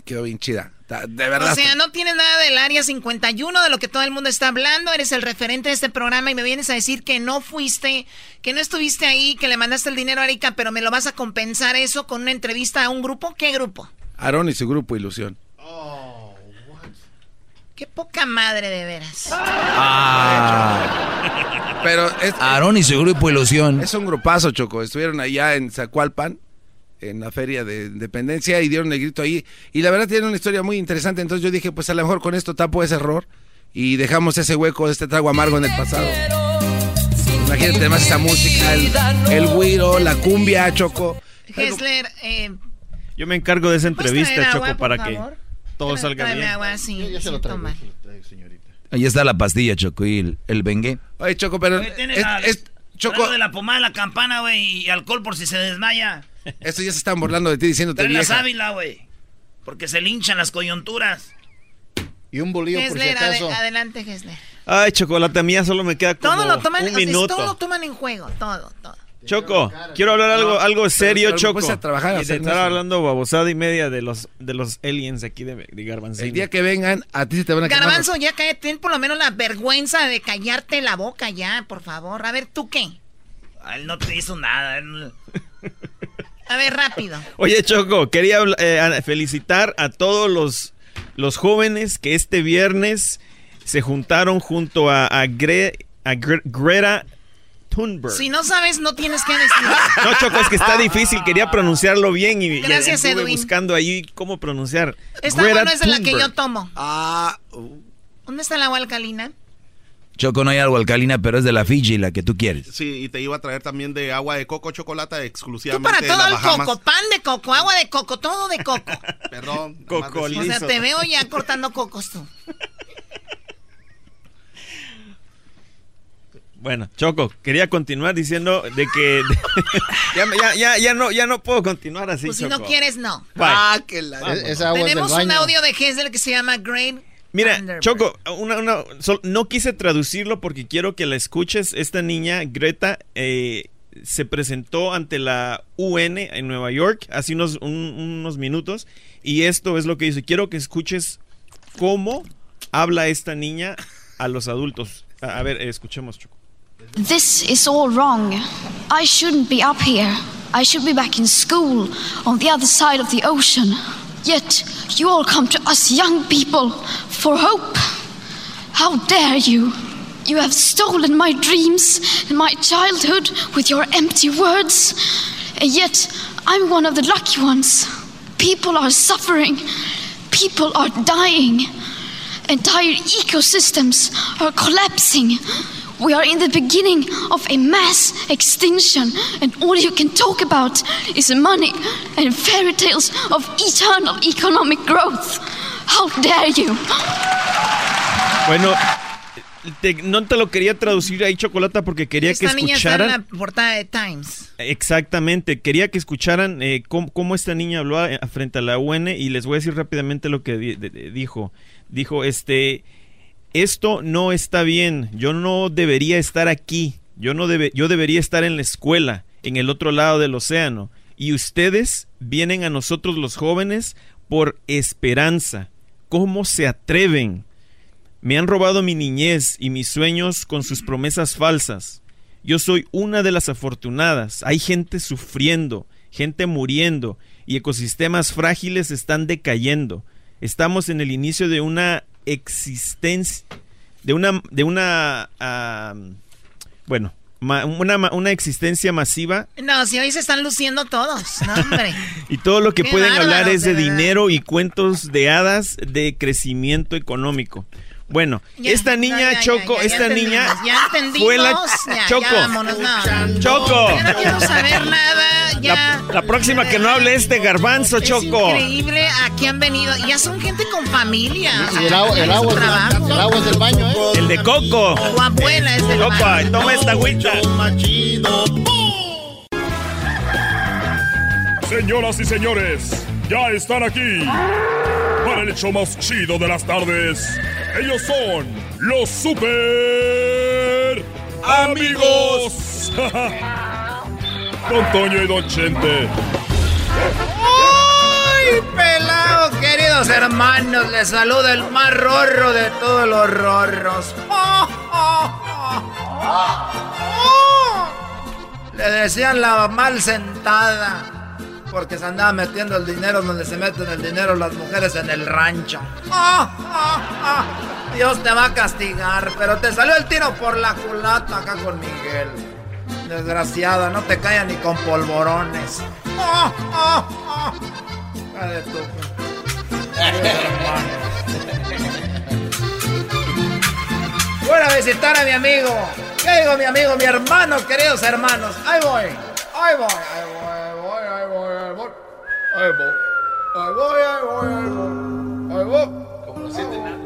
Quedó bien chida. De verdad. O sea, no tienes nada del área 51, de lo que todo el mundo está hablando, eres el referente de este programa y me vienes a decir que no fuiste, que no estuviste ahí, que le mandaste el dinero a Erika, pero me lo vas a compensar eso con una entrevista a un grupo. ¿Qué grupo? Aarón y su grupo Ilusión. Qué poca madre de veras. Ah. Pero es, Aarón y su grupo Ilusión. es un grupazo, Choco. Estuvieron allá en Zacualpan, en la feria de Independencia, y dieron el grito ahí. Y la verdad tienen una historia muy interesante. Entonces yo dije, pues a lo mejor con esto tapo ese error y dejamos ese hueco, este trago amargo en el pasado. Imagínate además esa música, el, el güiro, la cumbia, Choco. Hessler, eh, Yo me encargo de esa ¿puedes entrevista, Choco, para que todo salga bien. agua, sí. Yo ya se lo traigo, toma. se lo traigo, señorita. Ahí está la pastilla, Choco, y el, el bengue. Oye, Choco, pero Güey, tiene es- la- es- Choco, de la pomada la campana, güey, y alcohol por si se desmaya. Estos ya se están burlando de ti diciéndote Trae la sábila, güey. Porque se le hinchan las coyunturas. Y un bolillo por si acaso. adelante, Hessler. Ay, chocolate mía solo me queda como Todo lo toman, un o sea, minuto. todo lo toman en juego, todo, todo. Choco, quiero hablar algo, No, algo serio, pero Choco. a trabajar, a y de estar eso. hablando babosada y media de los de los aliens aquí de, de Garbanzini. El día que vengan, a ti se te van a quemar Garbanzo, ya cállate, ten por lo menos la vergüenza de callarte la boca ya, por favor. A ver, ¿tú qué? A él no te hizo nada. él- A ver, rápido. (laughs) Oye, Choco, quería eh, felicitar a todos los, los jóvenes que este viernes se juntaron junto a, a, Gre- a Gre- Greta Thunberg. Si no sabes, no tienes que decir. No, Choco, es que está difícil. Quería pronunciarlo bien y, y Gracias, estuve Edwin. buscando ahí cómo pronunciar. Esta no es de la que yo tomo. Ah. ¿Dónde está el agua alcalina? Choco, no hay algo alcalina, pero es de la Fiji, la que tú quieres. Sí, y te iba a traer también de agua de coco chocolate Tú exclusivamente para de todo las el Bahamas. coco, pan de coco, agua de coco, todo de coco. (laughs) Perdón. Coco O sea, te veo ya cortando cocos tú. Bueno, Choco, quería continuar diciendo de que (laughs) ya, ya, ya, ya no, ya no puedo continuar así. Pues si no quieres, no. Bye. Ah, que la... Vamos. Tenemos un audio de Hessel que se llama Great. Mira. Choco, una, una- sol- no quise traducirlo porque quiero que la escuches. Esta niña, Greta, eh, se presentó ante la UN en Nueva York hace unos, un- unos minutos y esto es lo que dice. Quiero que escuches cómo habla esta niña a los adultos. A, a ver, escuchemos, Choco. This is all wrong. I shouldn't be up here. I should be back in school on the other side of the ocean. Yet you all come to us young people for hope. How dare you? You have stolen my dreams and my childhood with your empty words. And yet I'm one of the lucky ones. People are suffering. People are dying. Entire ecosystems are collapsing. We are in the beginning of a mass extinction, and all you can talk about is money and fairy tales of eternal economic growth. How dare you! Bueno, te- no te lo quería traducir ahí, Chocolata, porque quería que Esta niña está en escucharan. la portada de Times. Exactamente, quería que escucharan eh, cómo, cómo esta niña habló a- a- frente a la UN y les voy a decir rápidamente lo que di- de- de- dijo. Dijo, este, esto no está bien, yo no debería estar aquí, yo, no yo debería estar en la escuela, en el otro lado del océano, y ustedes vienen a nosotros los jóvenes por esperanza. ¿Cómo se atreven? Me han robado mi niñez y mis sueños con sus promesas falsas. Yo soy una de las afortunadas. Hay gente sufriendo, gente muriendo y ecosistemas frágiles están decayendo. Estamos en el inicio de una existencia, de una, de una, ah, bueno, ma- una, una existencia masiva No, si hoy se están luciendo todos. No, hombre. (laughs) y todo lo que Qué pueden hablar es de, dinero y cuentos de hadas de crecimiento económico. Bueno, Ya, esta niña no, ya, ya, Choco, ya, ya esta niña Ya entendimos. fue la ya, Choco. ya vámonos, no. Choco. Ya no quiero saber nada. Ya. La, la próxima que no hable este garbanzo, Es Choco. increíble aquí han venido. Ya son gente con familia. Y el agua, el agua, el agua es del baño, ¿eh? El de Coco. Tu abuela es del Coco, baño. toma esta agüita. Señoras y señores, ya están aquí el hecho más chido de las tardes. Ellos son los super amigos. (laughs) Don Toño y Don Chente. ¡Ay, pelado, queridos hermanos! Les saluda el más rorro de todos los rorros. (laughs) Le decían la mal sentada. Porque se andaba metiendo el dinero donde se meten el dinero las mujeres en el rancho. ¡Oh, oh, oh! Dios te va a castigar, pero te salió el tiro por la culata acá con Miguel. Desgraciada, no te calla ni con polvorones. ¡Oh, oh, Voy a visitar a mi amigo. ¿Qué digo, mi amigo, mi hermano, queridos hermanos? Ahí voy, ahí voy, ahí voy, ahí voy, ahí voy. Ahí voy. Ahí voy, ahí voy, ahí voy. Como no siente nada.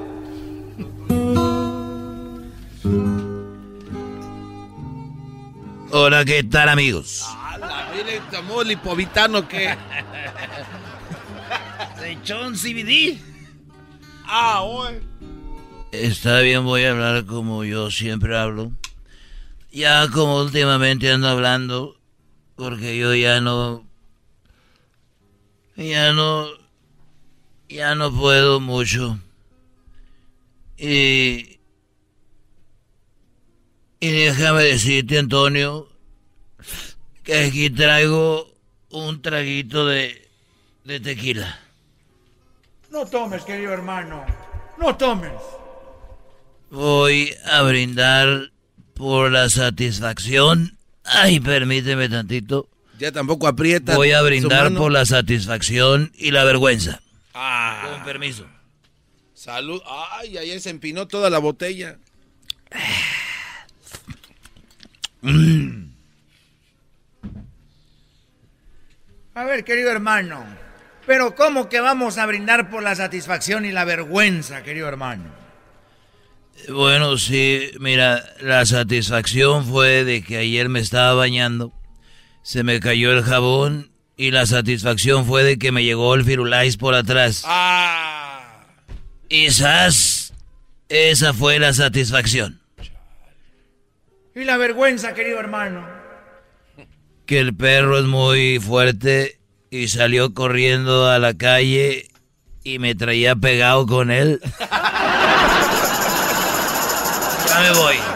Hola, ¿qué tal, amigos? ¡Hala! Mire, tomó lipovitano que. Se echó un CBD. ¡Ah, hoy! (laughs) Está bien, voy a hablar como yo siempre hablo. Ya como últimamente ando hablando, porque yo ya no... Ya no... Ya no puedo mucho. Y... Y déjame decirte, Antonio, que aquí traigo un traguito de, de tequila. No tomes, querido hermano. No tomes. Voy a brindar por la satisfacción. Ay, permíteme tantito. Ya tampoco aprieta. Voy a brindar por la satisfacción y la vergüenza. Ah. Con permiso. Salud. Ay, ayer se empinó toda la botella. Mm. A ver, querido hermano. Pero ¿cómo que vamos a brindar por la satisfacción y la vergüenza, querido hermano? Bueno, sí, mira, la satisfacción fue de que ayer me estaba bañando, se me cayó el jabón y la satisfacción fue de que me llegó el firulais por atrás. Ah. Y ¡zas! esa fue la satisfacción. Y la vergüenza, querido hermano. Que el perro es muy fuerte y salió corriendo a la calle y me traía pegado con él. (laughs) ya me voy.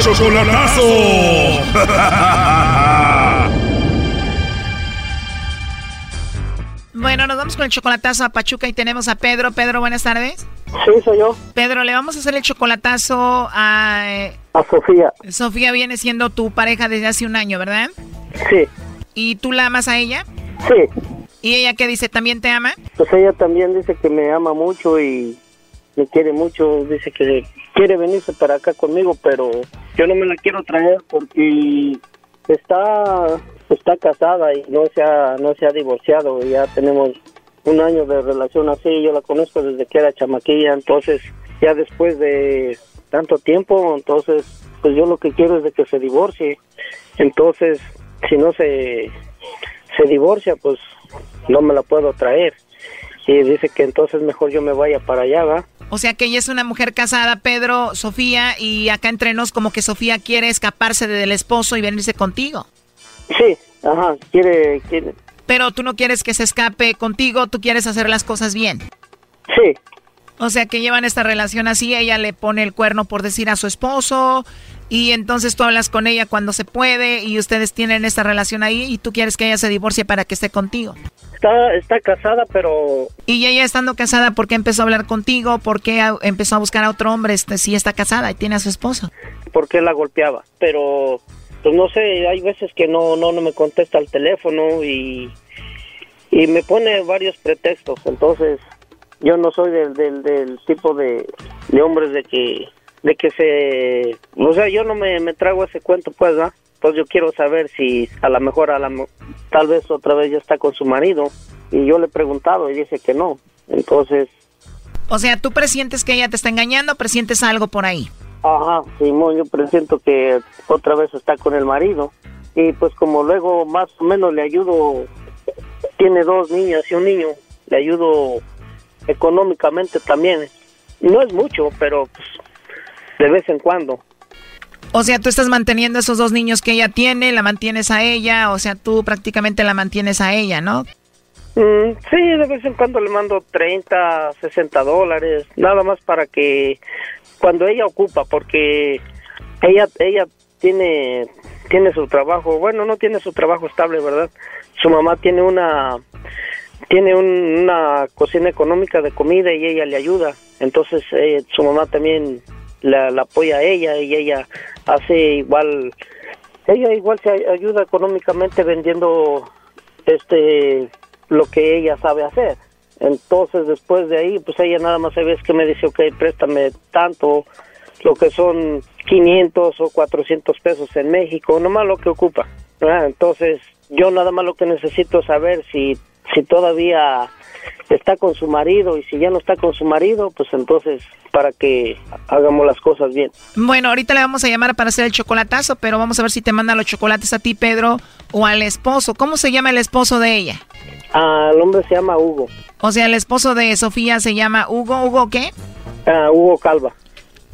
Chocolatazo. Bueno, nos vamos con el chocolatazo a Pachuca y tenemos a Pedro. Pedro, buenas tardes. Sí, soy yo. Pedro, le vamos a hacer el chocolatazo a... eh, A Sofía. Sofía viene siendo tu pareja desde hace un año, ¿verdad? Sí, ¿Y tú la amas a ella? sí. ¿Y ella qué dice? ¿También te ama? Pues ella también dice que me ama mucho y me quiere mucho. Dice que quiere venirse para acá conmigo, pero yo no me la quiero traer porque está está casada y no se ha no se ha divorciado. Ya tenemos un año de relación así. Yo la conozco desde que era chamaquilla, entonces ya después de tanto tiempo, entonces pues yo lo que quiero es de que se divorcie. Entonces, si no se se divorcia, pues no me la puedo traer. Y dice que entonces mejor yo me vaya para allá, ¿va? O sea que ella es una mujer casada, Pedro, Sofía, y acá entre nos como que Sofía quiere escaparse del esposo y venirse contigo. Sí, ajá, quiere, quiere, Pero tú no quieres que se escape contigo, tú quieres hacer las cosas bien. sí, O sea que llevan esta relación así, ella le pone el cuerno por decir a su esposo y entonces tú hablas con ella cuando se puede y ustedes tienen esta relación ahí y tú quieres que ella se divorcie para que esté contigo. Está, está casada, pero Y ella estando casada, ¿por qué empezó a hablar contigo? ¿Por qué empezó a buscar a otro hombre este, si está casada y tiene a su esposo? porque la golpeaba. Pero, pues no sé, hay veces que no, no, no me contesta el teléfono y, y me pone varios pretextos. Entonces, yo no soy del, del, del tipo de, de hombres de que, de que se, o sea, yo no me, me trago ese cuento, pues, ¿va? Pues yo quiero saber si a lo mejor, a la, mo- tal vez otra vez ya está con su marido. Y yo le he preguntado y dice que no. Entonces, O sea, ¿tú presientes que ella te está engañando o presientes algo por ahí? Ajá, Simón, yo presiento que otra vez está con el marido. Y pues como luego más o menos le ayudo, tiene dos niñas y un niño, le ayudo económicamente también. No es mucho, pero pues, de vez en cuando. O sea, tú estás manteniendo a esos dos niños que ella tiene, la mantienes a ella, o sea, tú prácticamente la mantienes a ella, ¿no? Mm, sí, de vez en cuando le mando 30, 60 dólares, nada más para que cuando ella ocupa, porque ella ella tiene tiene su trabajo, bueno, no tiene su trabajo estable, ¿verdad? Su mamá tiene una tiene un- una cocina económica de comida y ella le ayuda, entonces eh, su mamá también la, la apoya a ella y ella hace igual ella igual se ay- ayuda económicamente vendiendo este lo que ella sabe hacer. Entonces después de ahí, pues ella nada más se ve que me dice, ok, préstame tanto, lo que son 500 o 400 pesos en México, nomás lo que ocupa. Entonces yo nada más lo que necesito es saber si si todavía está con su marido y si ya no está con su marido, pues entonces para que hagamos las cosas bien. Bueno, ahorita le vamos a llamar para hacer el chocolatazo, pero vamos a ver si te manda los chocolates a ti, Pedro, o al esposo. ¿Cómo se llama el esposo de ella? Ah, el hombre se llama Hugo. O sea, el esposo de Sofía se llama Hugo. ¿Hugo qué? Ah, Hugo Calva.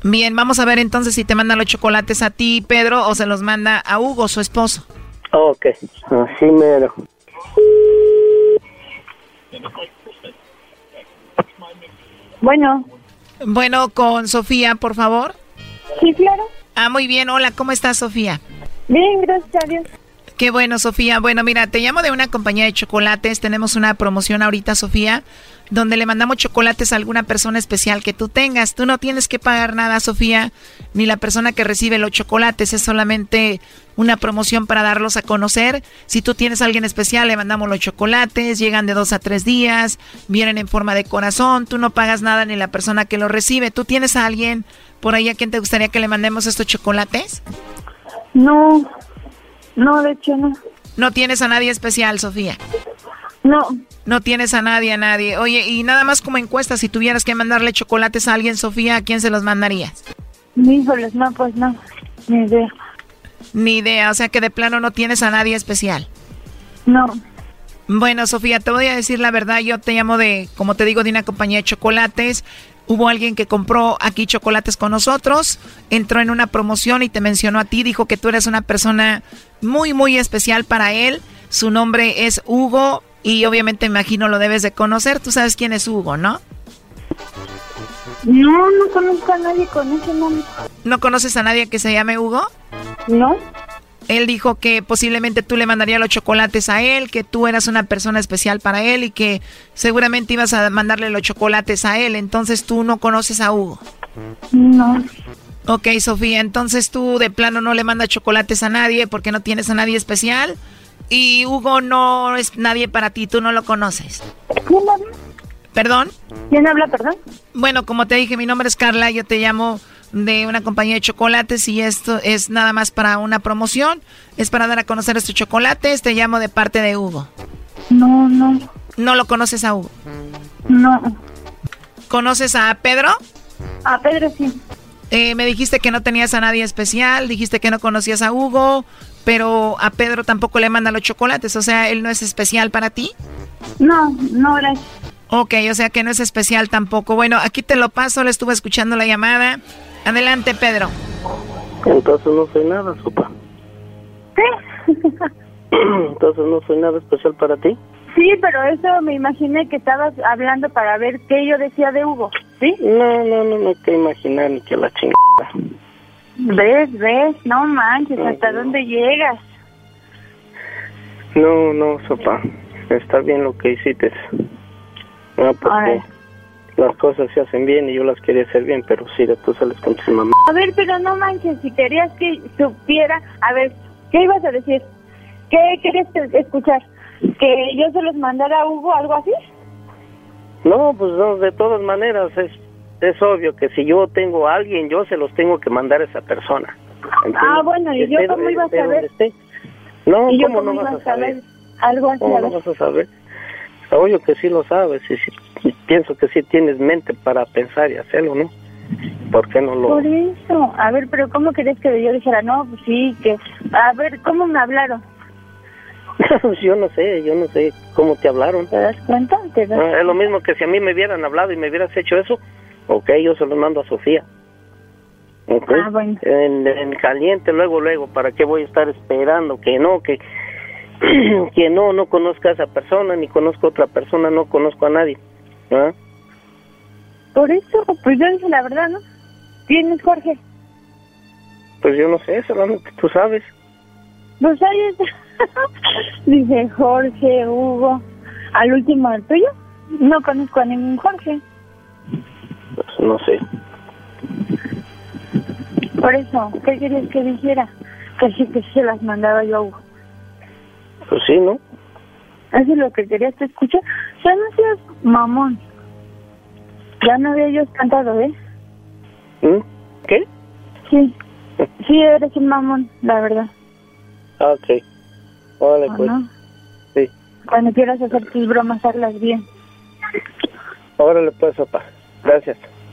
Bien, vamos a ver entonces si te manda los chocolates a ti, Pedro, o se los manda a Hugo, su esposo. Ok, así mero. Bueno. Bueno, con Sofía, por favor. Sí, claro. Ah, muy bien. Hola, ¿cómo estás, Sofía? Bien, gracias a Dios. Qué bueno, Sofía. Bueno, mira, te llamo de una compañía de chocolates. Tenemos una promoción ahorita, Sofía, donde le mandamos chocolates a alguna persona especial que tú tengas. Tú no tienes que pagar nada, Sofía, ni la persona que recibe los chocolates. Es solamente una promoción para darlos a conocer. Si tú tienes a alguien especial, le mandamos los chocolates. Llegan de dos a tres días. Vienen en forma de corazón. Tú no pagas nada ni la persona que los recibe. ¿Tú tienes a alguien por ahí a quien te gustaría que le mandemos estos chocolates? No, no, de hecho no. No tienes a nadie especial, Sofía. No. No tienes a nadie, a nadie. Oye, y nada más como encuesta, si tuvieras que mandarle chocolates a alguien, Sofía, ¿a quién se los mandarías? Híjoles, no, pues no, ni idea. Ni idea, o sea que de plano no tienes a nadie especial. No. Bueno, Sofía, te voy a decir la verdad, yo te llamo de, como te digo, de una compañía de chocolates. Hubo alguien que compró aquí chocolates con nosotros, entró en una promoción y te mencionó a ti, dijo que tú eres una persona muy, muy especial para él. Su nombre es Hugo y obviamente imagino lo debes de conocer. Tú sabes quién es Hugo, ¿no? No, no conozco a nadie con ese nombre. ¿No conoces a nadie que se llame Hugo? No. Él dijo que posiblemente tú le mandarías los chocolates a él, que tú eras una persona especial para él y que seguramente ibas a mandarle los chocolates a él. Entonces tú no conoces a Hugo. No. Ok, Sofía, entonces tú de plano no le mandas chocolates a nadie porque no tienes a nadie especial. Y Hugo no es nadie para ti, tú no lo conoces. ¿Quién habla? ¿Perdón? ¿Quién habla, perdón? Bueno, como te dije, mi nombre es Carla, yo te llamo de una compañía de chocolates y esto es nada más para una promoción. Es para dar a conocer estos chocolates. Te llamo de parte de Hugo. No, no. ¿No lo conoces a Hugo? No. ¿Conoces a Pedro? A Pedro sí. Eh, me dijiste que no tenías a nadie especial, dijiste que no conocías a Hugo, pero a Pedro tampoco le manda los chocolates, o sea, él no es especial para ti. No, no, gracias. Ok, o sea que no es especial tampoco. Bueno, aquí te lo paso, le estuve escuchando la llamada. Adelante, Pedro. Entonces no soy nada, sopa. ¿Qué? (clears throat) Entonces no soy nada especial para ti. Sí, pero eso me imaginé que estabas hablando para ver qué yo decía de Hugo, ¿sí? No, no, no, no hay que imaginar ni que la chingada. ¿Ves, ves? No manches, ¿hasta dónde llegas? No, no, sopa. Está bien lo que hiciste. No, porque Ay. las cosas se hacen bien y yo las quería hacer bien, pero sí, tú sales con tu mamá. A ver, pero no manches, si querías que supiera... A ver, ¿qué ibas a decir? ¿Qué querías que- escuchar? ¿Que yo se los mandara a Hugo algo así? No, pues no, de todas maneras es, es obvio que si yo tengo a alguien, yo se los tengo que mandar a esa persona. ¿entiendes? Ah, bueno, ¿y yo cómo iba a saber? No, ¿Y yo ¿cómo cómo no vas a saber? Algo así, ¿Cómo no vas a saber? Obvio que sí lo sabes y sí- pienso que sí tienes mente para pensar y hacerlo, ¿no? ¿Por qué no lo...? Por eso. A ver, pero ¿cómo querías que yo dijera? No, pues sí, que... A ver, ¿cómo me hablaron? (laughs) yo no sé, yo no sé cómo te hablaron. ¿Te das cuenta? ¿Te das Ah, es lo mismo que si a mí me hubieran hablado y me hubieras hecho eso, ok, yo se lo mando a Sofía. Ok. Ah, bueno. En, en caliente, luego, luego, ¿para qué voy a estar esperando que no, que, (clears throat) que no, no conozca a esa persona, ni conozco a otra persona, no conozco a nadie? ¿Ah? Por eso, pues yo dije la verdad, ¿no? ¿Quién es Jorge? Pues yo no sé, solamente tú sabes. Pues ahí está. (laughs) Dice Jorge, Hugo. ¿Al último el tuyo? No conozco a ningún Jorge. No sé. Por eso, ¿qué querías que dijera? Que sí, que se las mandaba yo. Pues sí, ¿no? Eso es lo que querías que escuchar. Ya no seas mamón. Ya no había yo cantado, ¿eh? ¿Mm? ¿Qué? Sí. Sí, eres un mamón, la verdad. Ah, ok. Vale, ¿O pues. no? Sí. cuando quieras hacer tus bromas, hazlas bien. Órale pues, papá. Gracias.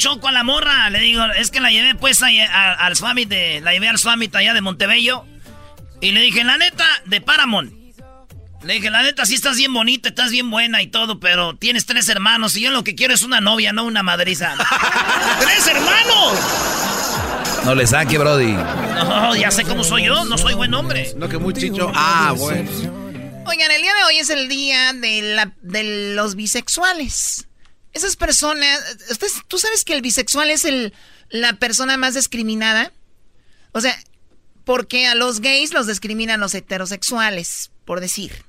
choco a la morra. Le digo, es que la llevé pues a- a- al Summit de. La llevé al Summit allá de Montebello. Y le dije, la neta, de Paramount. Le dije, la neta, sí estás bien bonita, estás bien buena y todo, pero tienes tres hermanos y yo lo que quiero es una novia, no una madriza. (laughs) ¡Tres hermanos! No le saque, Brody. No, ya sé cómo soy yo, no soy buen hombre. No, que muy chicho. Ah, bueno. Oigan, el día de hoy es el día de, la, de los bisexuales. Esas personas, ustedes- ¿tú sabes que el bisexual es el, la persona más discriminada? O sea, porque a los gays los discriminan los heterosexuales, por decir.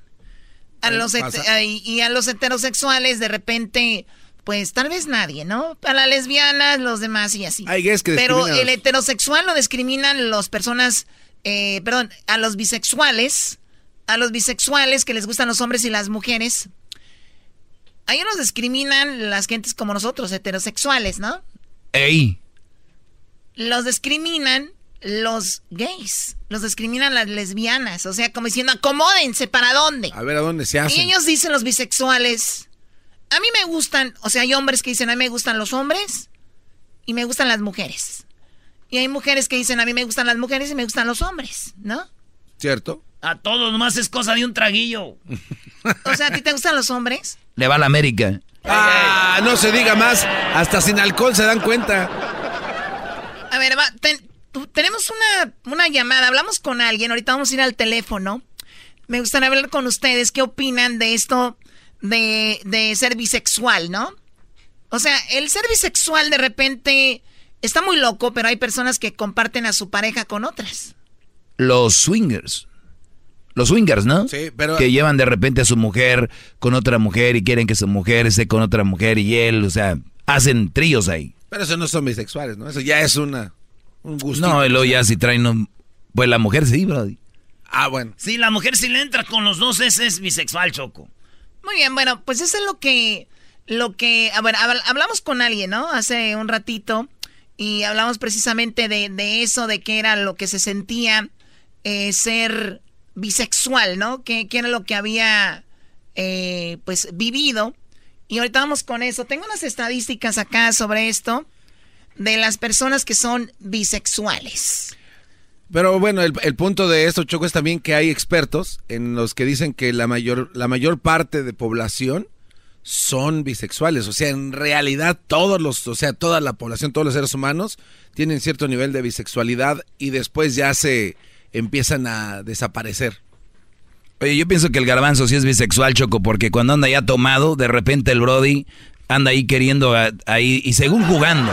A los y a los heterosexuales de repente, pues tal vez nadie, ¿no? A las lesbianas, los demás y así. Hay gays que Pero el heterosexual lo discriminan las personas, eh, perdón, a los bisexuales, a los bisexuales que les gustan los hombres y las mujeres. A ellos los discriminan las gentes como nosotros, heterosexuales, ¿no? ¡Ey! Los discriminan los gays, los discriminan las lesbianas, o sea, como diciendo, acomódense, ¿para dónde? A ver a dónde se hace. Y ellos dicen los bisexuales, a mí me gustan, o sea, hay hombres que dicen, a mí me gustan los hombres y me gustan las mujeres. Y hay mujeres que dicen, a mí me gustan las mujeres y me gustan los hombres, ¿no? ¿Cierto? A todos nomás es cosa de un traguillo. O sea, ¿a ti te gustan los hombres? Le va a la América. Ah, no se diga más. Hasta sin alcohol se dan cuenta. A ver, va, ten- tenemos una, una llamada, hablamos con alguien, ahorita vamos a ir al teléfono. Me gustaría hablar con ustedes, ¿qué opinan de esto de, de ser bisexual, no? O sea, el ser bisexual de repente está muy loco, pero hay personas que comparten a su pareja con otras. Los swingers. Los swingers, ¿no? Sí, pero- Que llevan de repente a su mujer con otra mujer y quieren que su mujer esté con otra mujer y él, o sea, hacen tríos ahí. Pero eso no son bisexuales, ¿no? Eso ya es una un gusto. No, y luego ya si traen un... Pues la mujer sí, Brody. Ah, bueno. Si la mujer si le entra con los dos, ese es bisexual, Choco. Muy bien, bueno, pues eso es lo que, lo que, a ver, habl- hablamos con alguien, ¿no? Hace un ratito y hablamos precisamente de, de eso, de qué era lo que se sentía eh, ser bisexual, ¿no? ¿Qué, qué era lo que había, eh, pues, vivido. Y ahorita vamos con eso. Tengo unas estadísticas acá sobre esto de las personas que son bisexuales. Pero bueno, el, el punto de esto, Choco, es también que hay expertos en los que dicen que la mayor, la mayor parte de población son bisexuales. O sea, en realidad todos los, o sea, toda la población, todos los seres humanos tienen cierto nivel de bisexualidad y después ya se empiezan a desaparecer. Oye, yo pienso que el garbanzo sí es bisexual, Choco, porque cuando anda ya tomado, de repente el Brody anda ahí queriendo a- ahí y según jugando.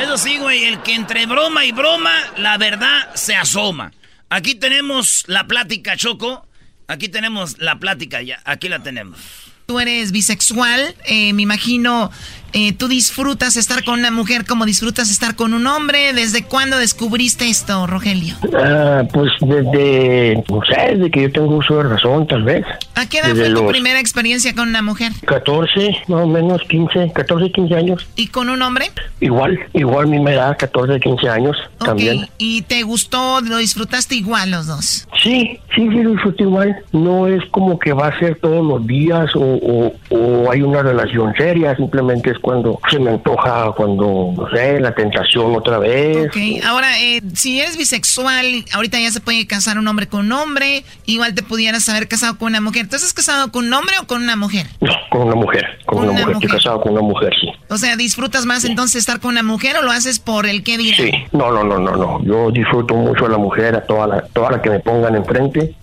Eso sí, güey, el que entre broma y broma, la verdad se asoma. Aquí tenemos la plática, Choco. Aquí tenemos la plática, ya. Aquí la tenemos. Tú eres bisexual, eh, me imagino, eh, tú disfrutas estar con una mujer como disfrutas estar con un hombre. ¿Desde cuándo descubriste esto, Rogelio? Ah, pues desde, no sé, desde que yo tengo uso de razón, tal vez. ¿A qué edad Desde fue tu los primera experiencia con una mujer? 14, más o menos 15, 14, 15 años. ¿Y con un hombre? Igual, igual misma edad, 14, 15 años también. Ok, ¿Y te gustó, lo disfrutaste igual los dos? Sí, sí, sí, lo disfruto igual. No es como que va a ser todos los días o, o- o hay una relación seria, simplemente es cuando se me antoja, cuando, no sé, la tentación otra vez. Ok, ahora, eh, si eres bisexual, ahorita ya se puede casar un hombre con un hombre, igual te pudieras haber casado con una mujer. ¿Tú estás casado con un hombre o con una mujer? No, con una mujer, con una, mujer. Estoy casado con una mujer, sí. O sea, ¿disfrutas más entonces estar con una mujer o lo haces por el qué dirán? Sí, no, no, no, no, no. Yo disfruto mucho a la mujer, a toda la, toda la que me pongan enfrente.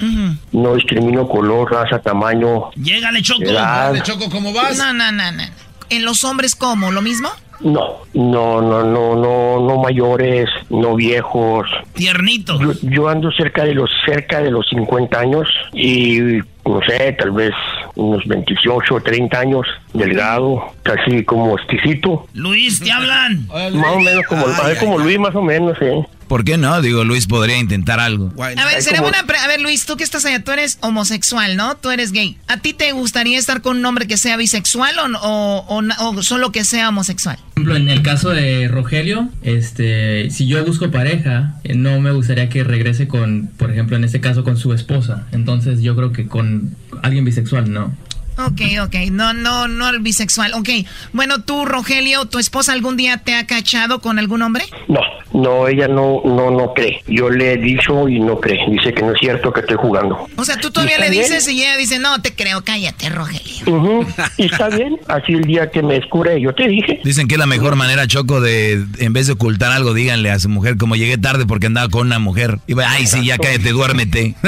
No discrimino color, raza, tamaño. Llégale, Choco. Edad. Choco, ¿cómo vas? No, no, no, no. ¿En los hombres cómo? ¿Lo mismo? No, no, no, no, no, no mayores, no viejos. Tiernitos. Yo, yo ando cerca de los cerca de los 50 años y no sé, tal vez unos 28 o 30 años, delgado, casi como exquisito. Luis, te hablan. Más o menos como, a ver, como Luis, más o menos, ¿eh? ¿Por qué no? Digo, Luis podría intentar algo. A ver, sería buena pre- A ver, Luis, tú que estás allá, tú eres homosexual, ¿no? Tú eres gay. ¿A ti te gustaría estar con un hombre que sea bisexual o, o- o na- o solo que sea homosexual? Por ejemplo, en el caso de Rogelio, este, si yo busco pareja, eh, no me gustaría que regrese con, por ejemplo, en este caso con su esposa. Entonces yo creo que con alguien bisexual no. Ok, ok. No, no, no el bisexual. Ok. Bueno, tú, Rogelio, ¿tu esposa algún día te ha cachado con algún hombre? No, no, ella no, no, no cree. Yo le he dicho y no cree. Dice que no es cierto que estoy jugando. O sea, tú todavía ¿Y le bien? dices y ella dice, no, te creo, cállate, Rogelio. Ujú, Y está bien, así el día que me descubre, yo te dije. Dicen que es la mejor manera, Choco, de en vez de ocultar algo, díganle a su mujer, como llegué tarde porque andaba con una mujer. Y va, ay, sí, ya cállate, duérmete. (laughs)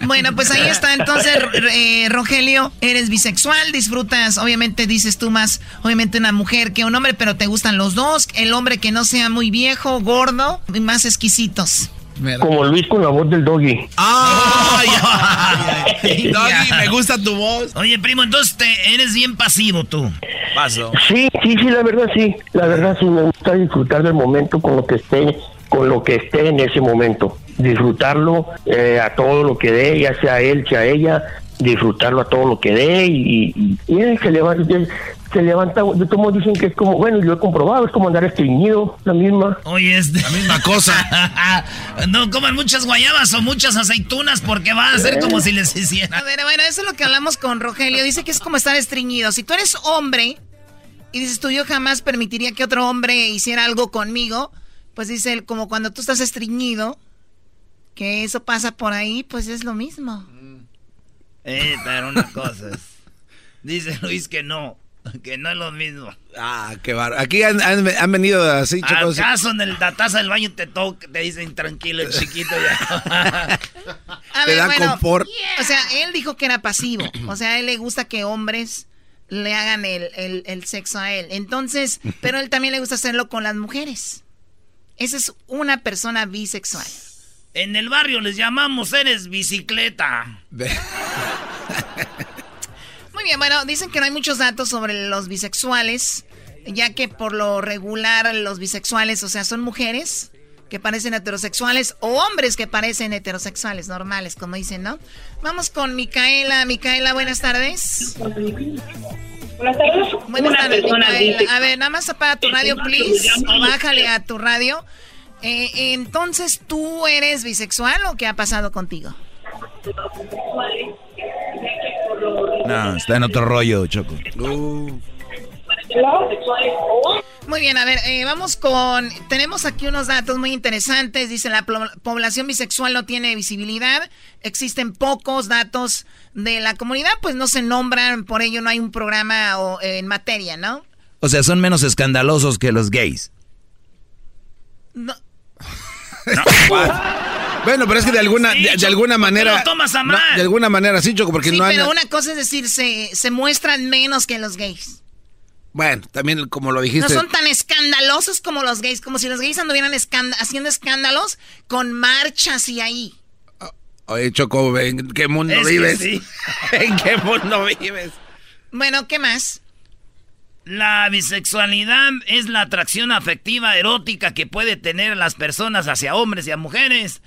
Bueno, pues ahí está. Entonces, eh, Rogelio, eres bisexual, disfrutas, obviamente dices tú más, obviamente una mujer que un hombre, pero te gustan los dos. El hombre que no sea muy viejo, gordo y más exquisitos. Como Luis con la voz del doggy. (laughs) Doggy, me gusta tu voz. Oye, primo, entonces te, eres bien pasivo tú. Paso. Sí, sí, sí, la verdad sí. La verdad sí me gusta disfrutar del momento con lo que esté, con lo que esté en ese momento. Disfrutarlo eh, a todo lo que dé, ya sea él, sea ella, disfrutarlo a todo lo que dé y, y, y él se levanta, se levanta, de todos modos dicen que es como, bueno, yo he comprobado, es como andar estreñido, la misma. Oye, es la misma cosa. (laughs) no coman muchas guayabas o muchas aceitunas porque va a ser como si les hiciera. A ver, bueno, eso es lo que hablamos con Rogelio. Dice que es como estar estreñido. Si tú eres hombre y dices tú, yo jamás permitiría que otro hombre hiciera algo conmigo, pues dice él, como cuando tú estás estreñido, que eso pasa por ahí, pues es lo mismo. Eh, pero una cosa es. Dice Luis que no, que no es lo mismo. Ah, qué barro. Aquí han, han- han venido así, chicos. ¿Acaso en el- la taza del baño te toca, te dicen tranquilo, el chiquito ya? A (laughs) Te da confort. O sea, él dijo que era pasivo. O sea, a él le gusta que hombres le hagan el, el- el sexo a él. Entonces, pero a él también le gusta hacerlo con las mujeres. Esa es una persona bisexual. En el barrio les llamamos eres bicicleta. Muy bien, bueno, dicen que no hay muchos datos sobre los bisexuales, ya que por lo regular los bisexuales, o sea, son mujeres que parecen heterosexuales o hombres que parecen heterosexuales, normales, como dicen, ¿no? Vamos con Micaela. Micaela, buenas tardes. Buenas tardes. Buenas tardes, Micaela. A ver, nada más apaga tu radio, please, o bájale a tu radio. Eh, entonces, ¿tú eres bisexual o qué ha pasado contigo? No, está en otro rollo, Choco. Muy bien, a ver, eh, vamos con... Tenemos aquí unos datos muy interesantes. Dice, la población bisexual no tiene visibilidad. Existen pocos datos de la comunidad, pues no se nombran, por ello no hay un programa o, eh, en materia, ¿no? O sea, son menos escandalosos que los gays. No. Bueno, pero es que de alguna, de, de alguna manera. lo tomas a No, mal? de alguna manera sí, Choco, porque sí, no han. pero una cosa es decir, se, se muestran menos que los gays. Bueno, también como lo No dijiste. son tan escandalosos como los gays, como si los gays anduvieran haciendo escándalos con marchas y ahí. Oye, Choco, ¿en qué mundo Es vives? sí. (laughs) ¿En qué mundo vives? Bueno, ¿qué más? La bisexualidad es la atracción afectiva erótica que puede tener las personas hacia hombres y a mujeres.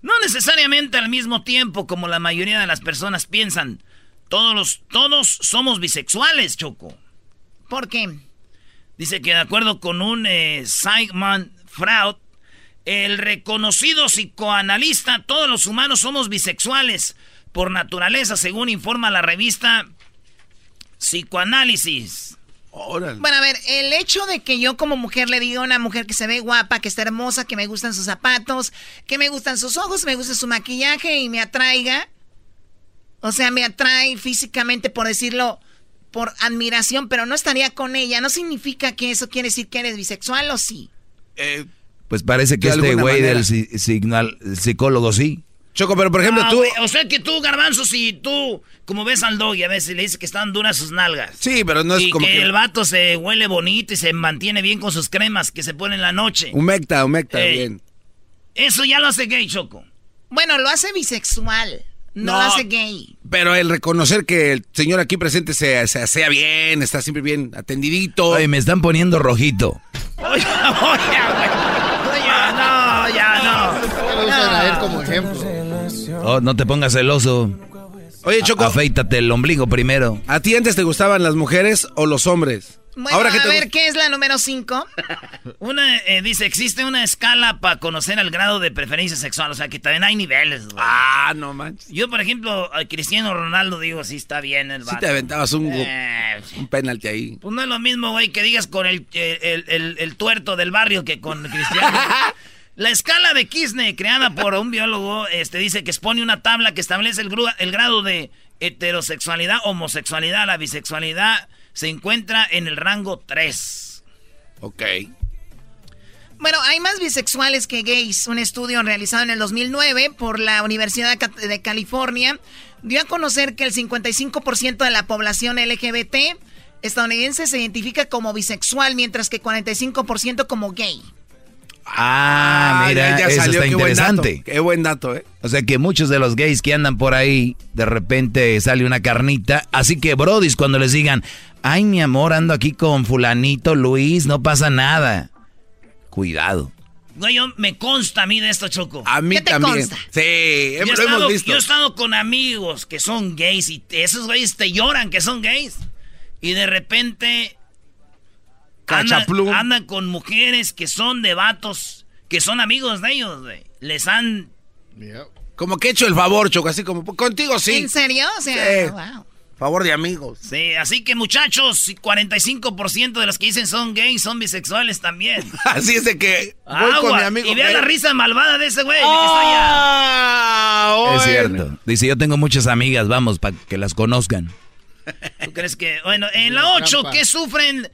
No necesariamente al mismo tiempo como la mayoría de las personas piensan. Todos, los- todos somos bisexuales, Choco. ¿Por qué? Dice que de acuerdo con un eh, Sigmund Freud, el reconocido psicoanalista, todos los humanos somos bisexuales por naturaleza, según informa la revista Psicoanálisis. Bueno, a ver, el hecho de que yo como mujer le diga a una mujer que se ve guapa, que está hermosa, que me gustan sus zapatos, que me gustan sus ojos, me gusta su maquillaje y me atraiga, o sea, me atrae físicamente, por decirlo, por admiración, pero no estaría con ella, ¿no significa que eso quiere decir que eres bisexual o sí? Pues parece que este güey del si- signal- psicólogo sí. Choco, pero por ejemplo, Ah, tú. o sea que tú, Garbanzo, si tú, como ves al dog y a veces le dices que están duras sus nalgas. Sí, pero no es y como que, que- el vato se huele bonito y se mantiene bien con sus cremas que se pone en la noche. Humecta, humecta, bien. Eso ya lo hace gay, Choco. Bueno, lo hace bisexual. No, No. lo hace gay. Pero el reconocer que el señor aquí presente se, se asea bien, está siempre bien atendidito. Oye, me están poniendo rojito. Oye, oye, oye, no, ya no. lo usan a él como ejemplo. Oh, no te pongas celoso. Oye, Choco. Afeítate el ombligo primero. ¿A ti antes te gustaban las mujeres o los hombres? Bueno, Ahora que a te ver, ¿qué es la número 5? (laughs) Una, eh, dice, existe una escala para conocer el grado de preferencia sexual. O sea, que también hay niveles, güey. Ah, no manches. Yo, por ejemplo, a Cristiano Ronaldo digo, sí está bien el Sí vato. te aventabas un, Eh, un penalti ahí. Pues no es lo mismo, güey, que digas con el, el, el- el tuerto del barrio que con Cristiano. (laughs) La escala de Kirchner, creada por un biólogo, este, dice que expone una tabla que establece el, grado de heterosexualidad, homosexualidad, la bisexualidad se encuentra en el rango 3. Ok. Bueno, hay más bisexuales que gays. Un estudio realizado en el 2009 por la Universidad de California dio a conocer que el 55% de la población LGBT estadounidense se identifica como bisexual, mientras que 45% como gay. Ah, mira, ya, ya eso salió, está qué buen interesante. dato, qué buen dato, ¿eh? O sea que muchos de los gays que andan por ahí, de repente sale una carnita. Así que, brodis, cuando les digan, ay, mi amor, ando aquí con fulanito Luis, no pasa nada. Cuidado. Güey, yo, me consta a mí de esto, Choco. A mí también. Sí, Yo he, hemos- lo estado, hemos visto. yo he estado con amigos que son gays y esos güeyes te lloran que son gays. Y de repente Cachaplum. andan con mujeres que son de vatos, que son amigos de ellos, güey. Les han... Como que he hecho el favor, Choco, así como contigo sí. ¿En serio? O sea, Sí. wow. Favor de amigos. Sí, así que muchachos, 45% de los que dicen son gays son bisexuales también. (laughs) Así es de que voy con Agua, mi amigo. y vean gay. la risa malvada de ese güey. Ah, Es cierto. Dice, yo tengo muchas amigas, vamos, para que las conozcan. ¿Tú crees que.? Bueno, en la 8, ¿qué sufren?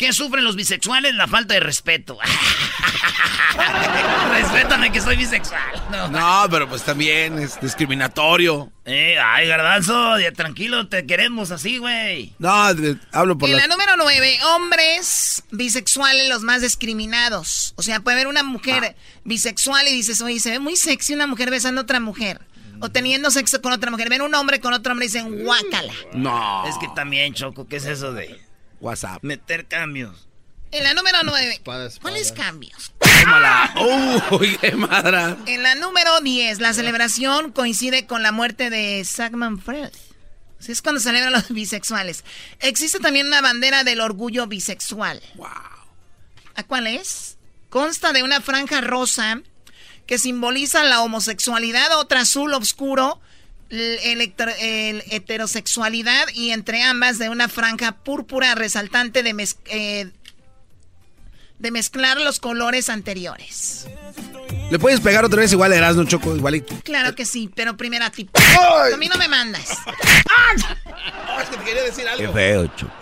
¿Qué sufren los bisexuales? La falta de respeto. (laughs) Respétame que soy bisexual. No. No, pero pues también es discriminatorio. Eh, ay, garbanzo, ya tranquilo, te queremos así, güey. No, de- hablo por En la... la número 9, hombres bisexuales los más discriminados. O sea, puede haber una mujer bisexual y dices, oye, se ve muy sexy una mujer besando a otra mujer. O teniendo sexo con otra mujer. Ven un hombre con otro hombre y dicen, guácala. No. Es que también, Choco, ¿qué es eso de WhatsApp. meter cambios? En la número 9, ¿cuáles cambios? Tómala. Uy, qué madra. En la número 10, la celebración coincide con la muerte de Sagman Freud. Así es cuando celebran los bisexuales. Existe también una bandera del orgullo bisexual. ¿A cuál es? Consta de una franja rosa que simboliza la homosexualidad, otra azul oscuro, el, electro- el heterosexualidad y entre ambas de una franja púrpura resaltante de, mez- eh, de mezclar los colores anteriores. ¿Le puedes pegar otra vez igual a Erasmo Choco, igualito? Claro que sí, pero primero a ti. ¡Ay! A mí no me mandas. es que te quería decir Qué feo, Choco.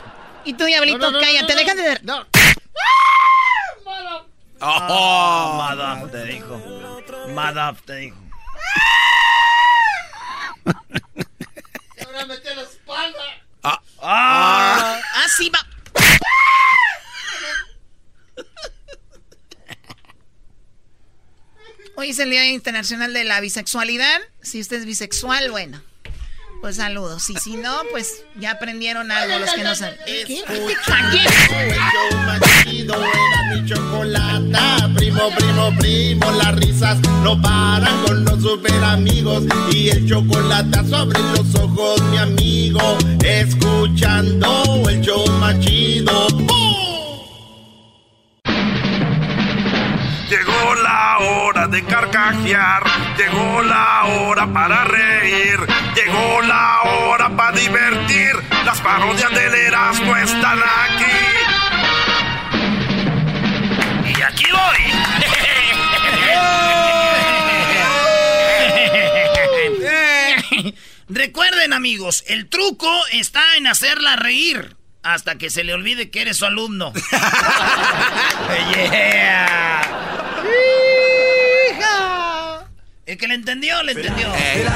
Y tú, Diablito, cállate, deja de... ver- Oh, Madaf te dijo. Madaf te dijo. La espalda. Ah. Ah. Ah, sí, va. Hoy es el Día Internacional de la Bisexualidad. Si usted es bisexual, bueno, pues saludos. Y si no, pues ya aprendieron algo los que no saben. (laughs) ¿Qué? Chido era mi chocolata, primo, primo, primo, las risas no paran con los super amigos y el chocolate sobre los ojos, mi amigo, escuchando el show más chido. Llegó la hora de carcajear, llegó la hora para reír, llegó la hora para divertir. Las parodias del Erasmo están aquí. Y aquí voy. (laughs) Recuerden, amigos, el truco está en hacerla reír hasta que se le olvide que eres su alumno. (laughs) yeah. El que le entendió, le entendió. Ay,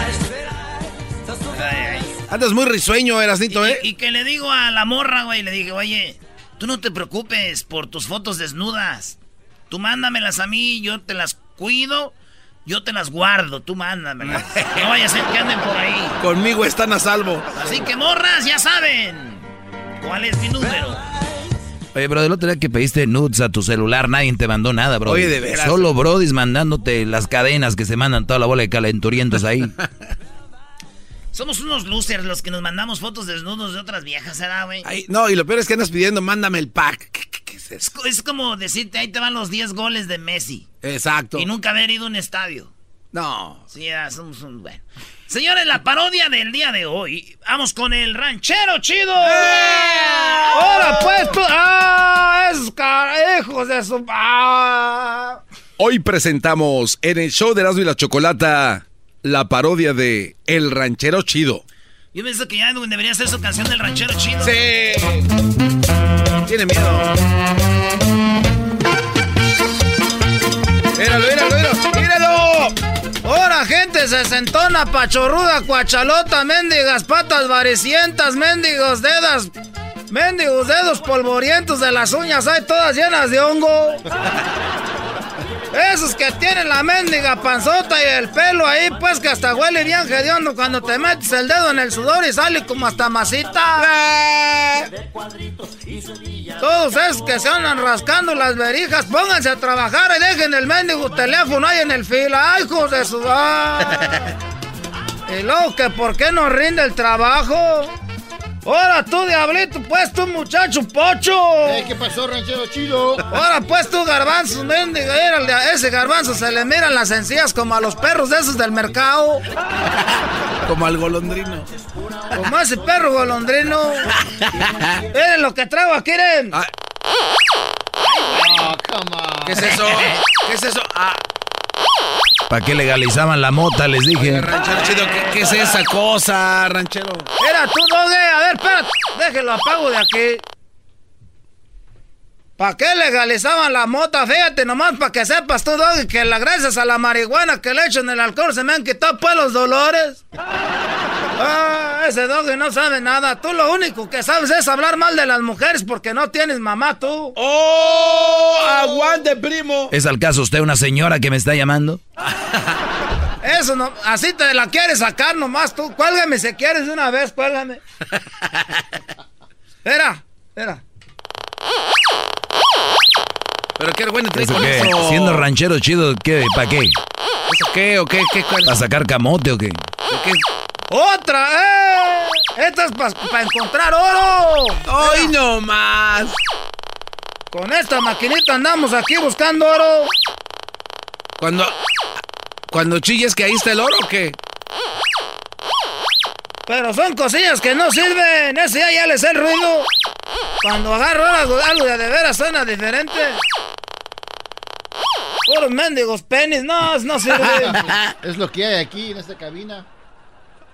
ay. Andas muy risueño, Erasnito, ¿eh? Y que le digo a la morra, güey, le dije, oye, tú no te preocupes por tus fotos desnudas. Tú mándamelas a mí, yo te las cuido, yo te las guardo, tú mándamelas. No vaya a ser que anden por ahí. Conmigo están a salvo. Así que morras, ya saben. ¿Cuál es mi número? Oye, bro, el otro día que pediste nudes a tu celular, nadie te mandó nada, bro. Oye, de veras. Solo Brodis mandándote las cadenas que se mandan toda la bola de calenturientos ahí. (laughs) Somos unos losers los que nos mandamos fotos desnudos de otras viejas, ¿verdad, güey? No, y lo peor es que andas pidiendo, mándame el pack. ¿Qué, qué- qué es Es, eso? co- es como decirte, ahí te van los 10 goles de Messi. Exacto. Y nunca haber ido a un estadio. No. Sí, ya somos un... Bueno. Señores, la parodia del día de hoy. Vamos con el ranchero chido. Ahora pues tú. ¡Ah! Es carajos de su. ¡Ah! Hoy presentamos en el show de Erasmo y la Chocolata la parodia de El Ranchero Chido. Yo pienso que ya debería ser su canción del ranchero chido. Sí. Tiene miedo. Ahora, gente sesentona, pachorruda, cuachalota, mendigas, patas varicientas, mendigos dedos, mendigos dedos polvorientos de las uñas, hay todas llenas de hongo. Esos que tienen la mendiga panzota y el pelo ahí, pues que hasta huele bien hediondo cuando te metes el dedo en el sudor y sale como hasta masita. Todos esos que se andan rascando las verijas, pónganse a trabajar y dejen el mendigo teléfono ahí en el fila. ¡Ay, hijos de su... ¡Ah! (laughs) Y luego que por qué no rinde el trabajo. Ahora tú, diablito, pues tú, muchacho pocho. ¿Qué pasó, ranchero chido? Ahora pues tú, garbanzo, mendiga, de- ese garbanzo se le miran las encías como a los perros de esos del mercado. (laughs) Como al golondrino. Como ese perro golondrino. Miren lo que traigo aquí, miren. Ah, Ah, come on. ¿Qué es eso? ¿Qué es eso? Ah, ¿Para qué legalizaban la mota? Les dije. ranchero chido, ¿qué, qué es esa cosa, ranchero? Mira tú, Doge, a ver, espérate, déjelo apago de aquí. ¿Para qué legalizaban la mota? Fíjate nomás para que sepas tú, Doggy, que la gracias a la marihuana que le echan el alcohol se me han quitado pues los dolores. (laughs) Ah, ese Doggy no sabe nada. Tú lo único que sabes es hablar mal de las mujeres porque no tienes mamá tú. ¡Oh! ¡Aguante, primo! ¿Es al caso usted una señora que me está llamando? (laughs) Eso no, así te la quieres sacar nomás tú. Cuélgame si quieres de una vez, cuélgame. (laughs) Espera, espera. ¿Pero qué bueno trae ¿Eso con qué? eso? Siendo ranchero chido, ¿qué? ¿Para qué? ¿Eso qué o qué? ¿Qué? ¿Para sacar camote o qué? ¿Qué? ¡Otra! ¡Eh! Esta es para encontrar oro. ¡Ay, no más! Con esta maquinita andamos aquí buscando oro. Cuando, cuando chilles que ahí está el oro o qué? Pero son cosillas que no sirven. Ese ya, ya les el ruido. Cuando agarro algo, algo de, de veras suena diferente. Puros mendigos penis, no, no sirve. (laughs) Es lo que hay aquí en esta cabina.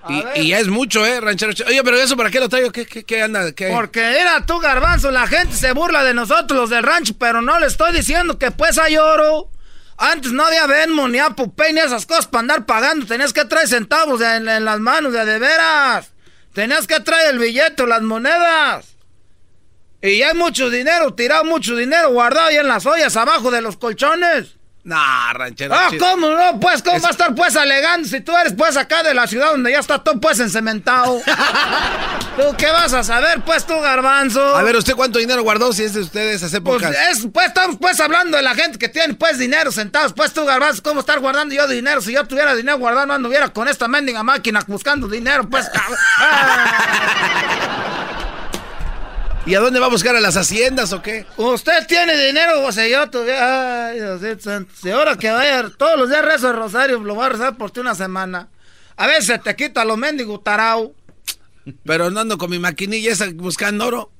Y, y ya es mucho, ¿eh, ranchero? Oye, pero eso para qué lo traigo? ¿Qué, qué, qué anda? ¿Qué? Porque era tú, garbanzo, la gente se burla de nosotros los del rancho, pero no le estoy diciendo que pues hay oro. Antes no había Venmo, ni Apple Pay, ni esas cosas para andar pagando. Tenías que traer centavos en las manos, de, de veras. Tenías que traer el billete, las monedas. Y ya hay mucho dinero, tirado mucho dinero guardado ahí en las ollas, abajo de los colchones. Nah, ranchero Ah. ¿cómo no? Pues, ¿cómo va a estar pues alegando si tú eres pues acá de la ciudad donde ya está todo pues encementado? (laughs) ¿Tú qué vas a saber pues tú, garbanzo? A ver, ¿usted cuánto dinero guardó si es de ustedes hace Pues, épocas? es, pues estamos pues hablando de la gente que tiene pues dinero sentados. Pues tú, garbanzo, ¿cómo estar guardando yo dinero? Si yo tuviera dinero guardado, no anduviera con esta mendiga máquina buscando dinero, pues. cabrón. (laughs) (laughs) ¿Y a dónde va a buscar a las haciendas o qué? Usted tiene dinero, o sea, yo tuviera. Ay, Diosito santo. Si ahora que vaya todos los días rezo el rosario, lo voy a rezar por ti una semana. A veces se te quita lo mendigo tarao. Pero no ando con mi maquinilla esa buscando oro.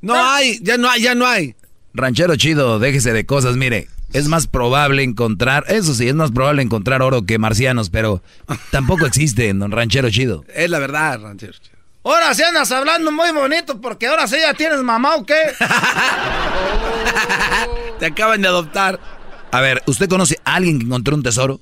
No hay, ya no hay, ya no hay. Ranchero chido, déjese de cosas, mire. Es más probable encontrar, eso sí, es más probable encontrar oro que marcianos, pero tampoco existe, don Ranchero chido. Es la verdad, ranchero chido. Ahora sí andas hablando muy bonito porque ahora sí ya tienes mamá o qué. (laughs) Te acaban de adoptar. A ver, ¿usted conoce a alguien que encontró un tesoro?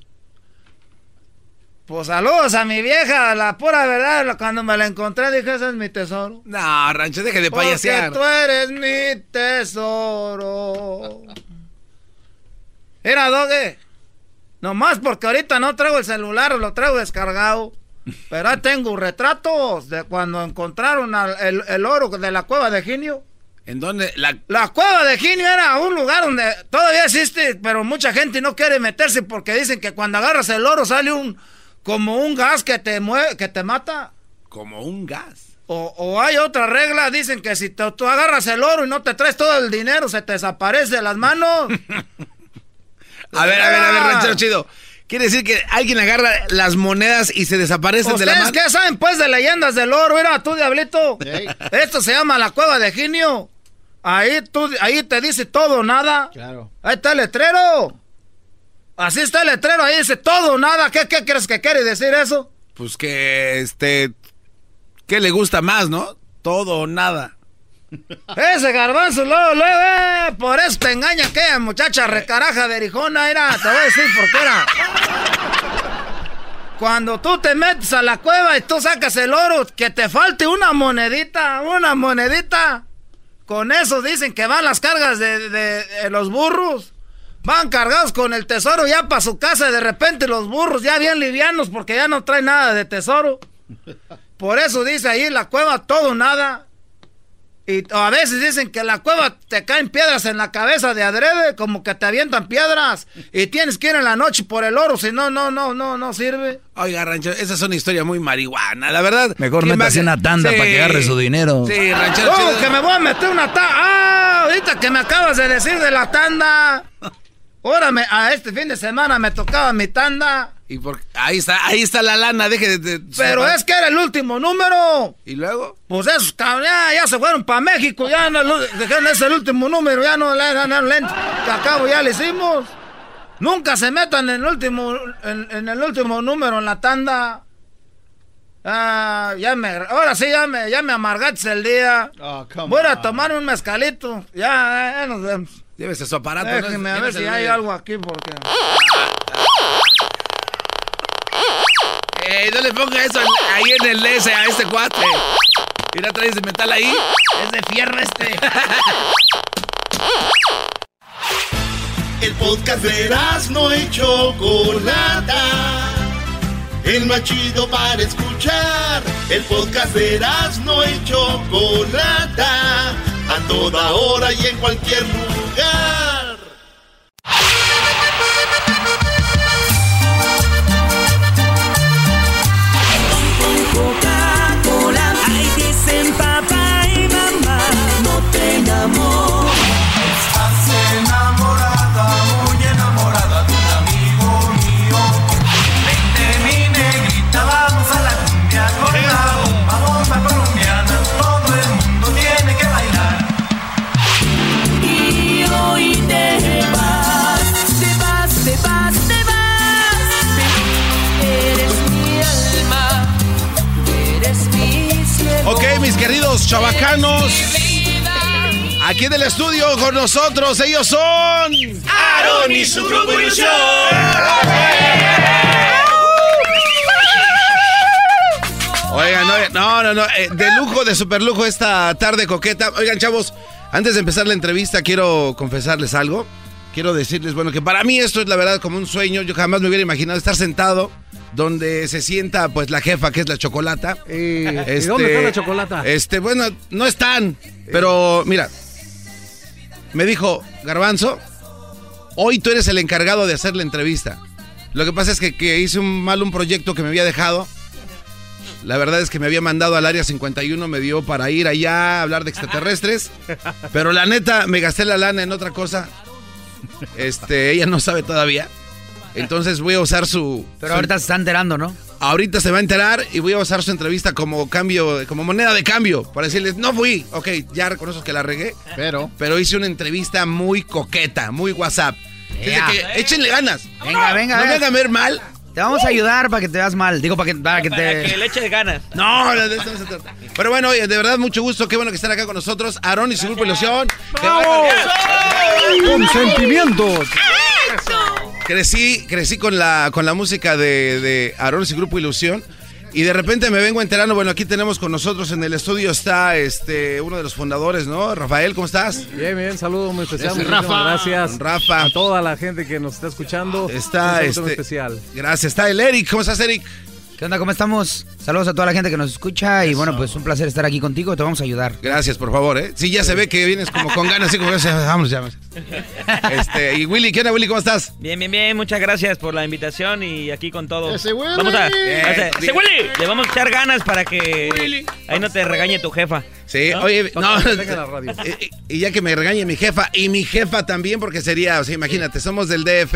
Pues saludos a mi vieja, la pura verdad, cuando me la encontré dije, ese es mi tesoro. No, Rancho, deje de Porque payasear. tú eres mi tesoro. Mira, Doge, nomás porque ahorita no traigo el celular, lo traigo descargado. Pero ahí tengo retratos de cuando encontraron al- el, el oro de la cueva de Ginio. ¿En dónde? La... La cueva de Ginio era un lugar donde todavía existe, pero mucha gente no quiere meterse porque dicen que cuando agarras el oro sale un como un gas que te mueve, que te mata. Como un gas. O, o hay otra regla, dicen que si te- tú agarras el oro y no te traes todo el dinero, se te desaparece de las manos. (laughs) A ver, a ver, a ver, ranchero chido. Quiere decir que alguien agarra las monedas y se desaparecen de la ¿Ustedes mano. qué saben, pues, de leyendas del oro? Mira, tú, diablito. Esto se llama la cueva de Ginio. Ahí, tú, ahí te dice todo o nada. Claro. Ahí está el letrero. Así está el letrero, ahí dice todo o nada. ¿Qué, qué crees que quiere decir eso? Pues que, este... ¿Qué le gusta más, no? Todo o nada. Ese garbanzo, luego, luego, eh, por eso te engaña aquella muchacha recaraja de Erijona, era, te voy a decir por qué era. Cuando tú te metes a la cueva y tú sacas el oro, que te falte una monedita, una monedita. Con eso dicen que van las cargas de, los burros. Van cargados con el tesoro ya para su casa de repente los burros ya bien livianos porque ya no traen nada de tesoro. Por eso dice ahí la cueva todo nada. Y a veces dicen que en la cueva te caen piedras en la cabeza de adrede, como que te avientan piedras. Y tienes que ir en la noche por el oro, si no, no, no, no, no sirve. Oiga, Rancho, esa es una historia muy marihuana, la verdad. Mejor ¿Quién va métase una tanda Sí. para que agarre su dinero. Sí, Ranchero Oh, que me voy a meter una tanda. Ah, ahorita que me acabas de decir de la tanda. Ahora me- a este fin de semana me tocaba mi tanda. Y por- ahí está, ahí está la lana, deje de... de- Pero es que era el último número. ¿Y luego? Pues esos ya, ya se fueron para México, ya no, dijeron ese el último número, ya no le lento. Que acabo ya le hicimos. Nunca se metan en el último, en, en el último número en la tanda. Ah, ya me, ahora sí ya me, ya me amargaste el día. Oh, come Voy a tomar un mezcalito. Ya, ya nos vemos. Llévese su aparato. ¿no? Déjeme a ver si hay algo aquí porque. (laughs) Ey, no le ponga eso ahí en el S a este cuate. Mira, trae ese metal ahí. Es de fierro este. El podcast de no y Chocolata. El más chido para escuchar. El podcast de no y Chocolata. A toda hora y en cualquier lugar. Con nosotros, ellos son. Aaron y su grupo Ilusión. Oigan, no, no, no, eh, de lujo, de super lujo esta tarde coqueta. Oigan, chavos, antes de empezar la entrevista, quiero confesarles algo. Quiero decirles, bueno, que para mí esto es la verdad como un sueño. Yo jamás me hubiera imaginado estar sentado donde se sienta, pues, la jefa, que es la chocolata. ¿Y dónde está la chocolata? Este, bueno, no están, pero mira, me dijo, Garbanzo, hoy tú eres el encargado de hacer la entrevista. Lo que pasa es que, que hice un mal un proyecto que me había dejado. La verdad es que me había mandado al área 51, me dio para ir allá a hablar de extraterrestres. (laughs) Pero la neta, me gasté la lana en otra cosa. Este, ella no sabe todavía. Entonces voy a usar su. Pero su- ahorita se está enterando, ¿no? Ahorita se va a enterar y voy a usar su entrevista como cambio, como moneda de cambio, para decirles, no fui. Ok, ya reconozco que la regué. Pero. Pero hice una entrevista muy coqueta, muy WhatsApp. Ea. que échenle ganas. Venga, venga, No me hagan ver mal. Te vamos a ayudar para que te veas mal. Digo, para que, para que te... le eche ganas. No, de eso no se trata. Pero bueno, oye, de verdad, mucho gusto. Qué bueno que están acá con nosotros. Aarón y su grupo Ilusión. Que va a- Con sentimientos. Crecí, crecí con la, con la música de, de Arones y Grupo Ilusión. Y de repente me vengo enterando, bueno, aquí tenemos con nosotros en el estudio está este uno de los fundadores, ¿no? Rafael, ¿cómo estás? Bien, bien, saludo muy especial. Muchísimas Rafa. Gracias. Rafa. A toda la gente que nos está escuchando. Está Un saludo este muy especial. Gracias, está el Eric, ¿cómo estás, Eric? ¿Qué onda? ¿Cómo estamos? Saludos a toda la gente que nos escucha y bueno, pues un placer estar aquí contigo, te vamos a ayudar. Gracias, por favor, ¿eh? Sí, ya se ve que vienes como con ganas, así como que vamos ya. (laughs) Este, y Willy, ¿qué onda, Willy? ¿Cómo estás? Bien, bien, bien. Muchas gracias por la invitación y aquí con todo. ¡Ese Willy! Vamos a. Bien. ese, ese Willy. Le vamos a echar ganas para que ahí no te regañe tu jefa. Sí, ¿No? oye, no, Deja (laughs) la radio. y, y ya que me regañe mi jefa y mi jefa también, porque sería, o sea, imagínate, somos del DF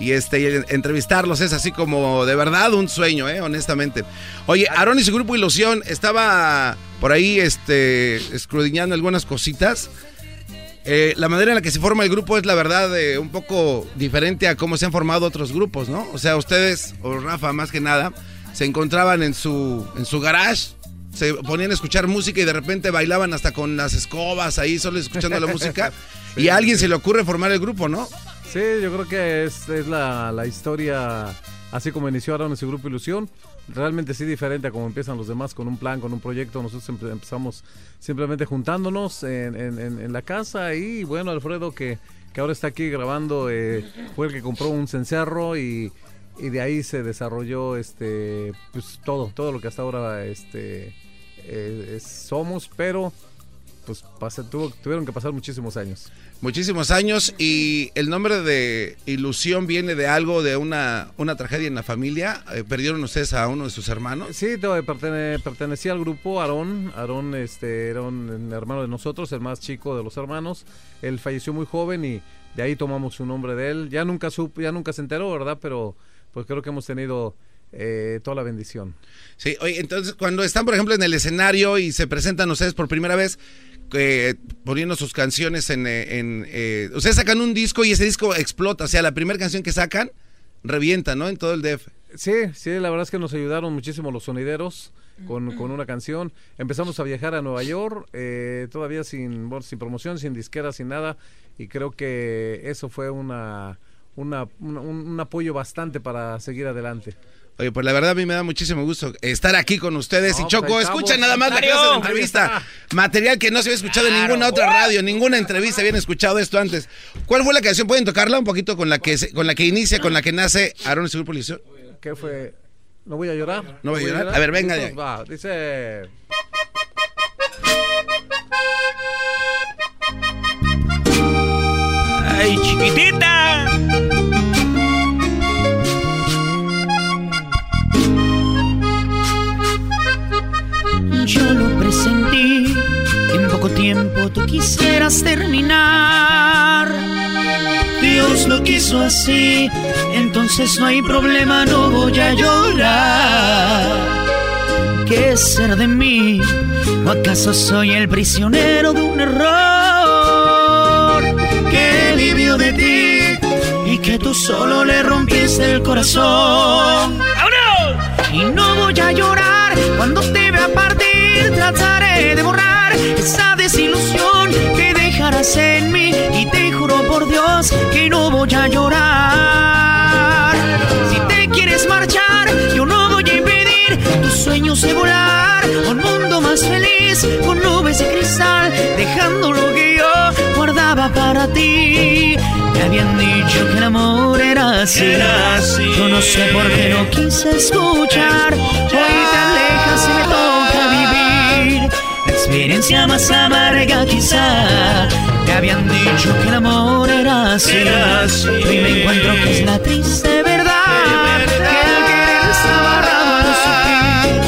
y este y entrevistarlos es así como de verdad un sueño, eh, honestamente. Oye, Aaron y su grupo Ilusión estaba por ahí este escudriñando algunas cositas. Eh, la manera en la que se forma el grupo es la verdad eh, un poco diferente a cómo se han formado otros grupos, ¿no? O sea, ustedes, o Rafa más que nada, se encontraban en su, en su garage, se ponían a escuchar música y de repente bailaban hasta con las escobas ahí, solo escuchando la música. (laughs) Y a alguien se le ocurre formar el grupo, ¿no? Sí, yo creo que es, es la, la historia, así como inició ahora en ese grupo Ilusión. Realmente sí diferente a como empiezan los demás con un plan, con un proyecto. Nosotros empe- empezamos simplemente juntándonos en, en- la casa y bueno, Alfredo que, que ahora está aquí grabando eh, fue el que compró un cencerro y, y de ahí se desarrolló este pues todo, todo lo que hasta ahora este eh, somos, pero pues pasa- tuvo- tuvieron que pasar muchísimos años. Muchísimos años y el nombre de Ilusión viene de algo, de una, una tragedia en la familia. Eh, ¿Perdieron ustedes a uno de sus hermanos? Sí, te- pertene- pertenecía al grupo Aarón. Aarón este, era un hermano de nosotros, el más chico de los hermanos. Él falleció muy joven y de ahí tomamos su nombre de él. Ya nunca supo, ya nunca se enteró, ¿verdad? Pero pues creo que hemos tenido eh, toda la bendición. Sí, oye, entonces cuando están, por ejemplo, en el escenario y se presentan ustedes por primera vez, eh, poniendo sus canciones en... eh, en, eh, ustedes sacan un disco y ese disco explota, o sea, la primera canción que sacan revienta, ¿no? En todo el DF. Sí, sí, la verdad es que nos ayudaron muchísimo los sonideros con, con una canción. Empezamos a viajar a Nueva York, eh, todavía sin, bueno, sin promoción, sin disquera, sin nada. Y creo que eso fue una, una- una- un, un apoyo bastante para seguir adelante. Oye, pues la verdad a mí me da muchísimo gusto estar aquí con ustedes. No, y Choco, pues estamos. escucha nada más la clase de entrevista. Material que no se había escuchado en ninguna otra radio, ninguna entrevista habían escuchado esto antes. ¿Cuál fue la canción? ¿Pueden tocarla un poquito con la que se- con la que inicia, con la que nace Aaron y su grupo Ilusión? ¿Qué fue? ¿No voy a llorar? ¿No voy a llorar? A ver, venga. ¿Listos? Va, dice... ¡Ay, chiquitita! Yo lo presentí, en poco tiempo tú quisieras terminar. Dios lo quiso así, entonces no hay problema, no voy a llorar. ¿Qué será de mí? ¿O acaso soy el prisionero de un error? Que vivió de ti y que tú solo le rompiste el corazón. Y no voy a llorar cuando te vea Trataré de borrar esa desilusión que dejarás en mí. Y te juro por Dios que no voy a llorar. Si te quieres marchar, yo no voy a impedir tus sueños de volar a un mundo más feliz con nubes de cristal, dejando lo que yo guardaba para ti. Me habían dicho que el amor era así. Era así. Yo no sé por qué no quise escuchar. Hoy experiencia más amarga quizá. Me habían dicho que el amor era así. Era así. Hoy me encuentro que es la triste verdad. Que el querer está barrado sufrir.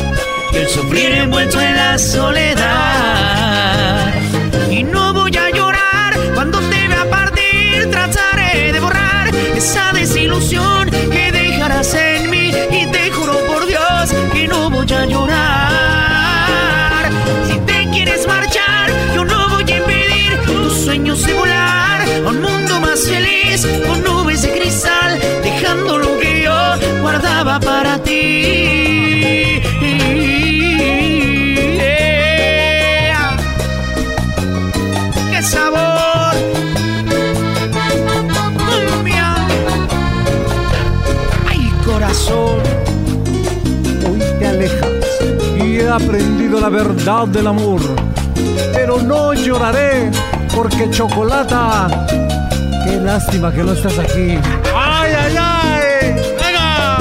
Y el sufrir envuelto en la soledad. Aprendido la verdad del amor. Pero no lloraré porque Chocolata, qué lástima que no estás aquí. ¡Ay, ay, ay! ¡Venga!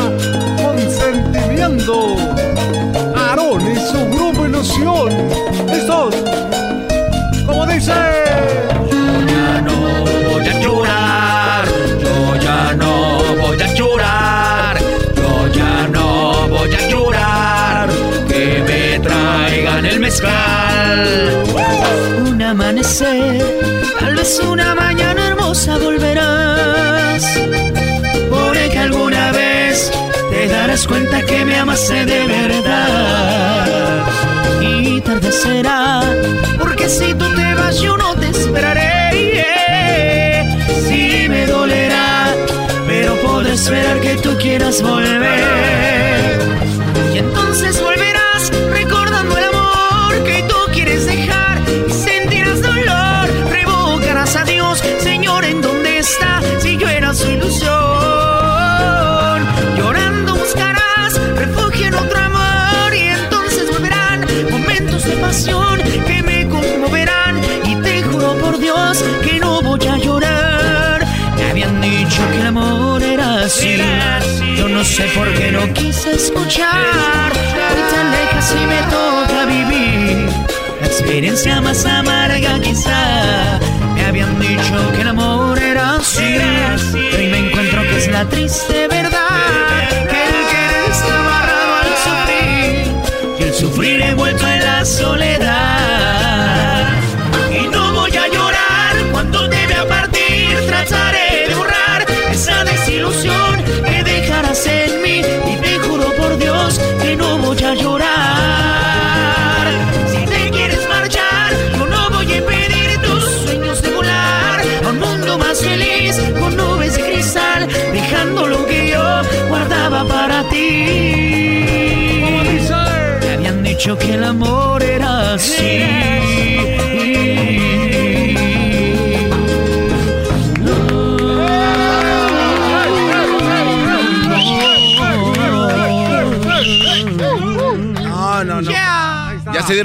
Con sentimiento. Aarón y su grupo Ilusión. ¿Listos? Como dice. Tal vez una mañana hermosa volverás, porque alguna vez te darás cuenta que me amaste de verdad. Y tarde será, porque si tú te vas yo no te esperaré. yeah. Sí me dolerá, pero podré esperar que tú quieras volver.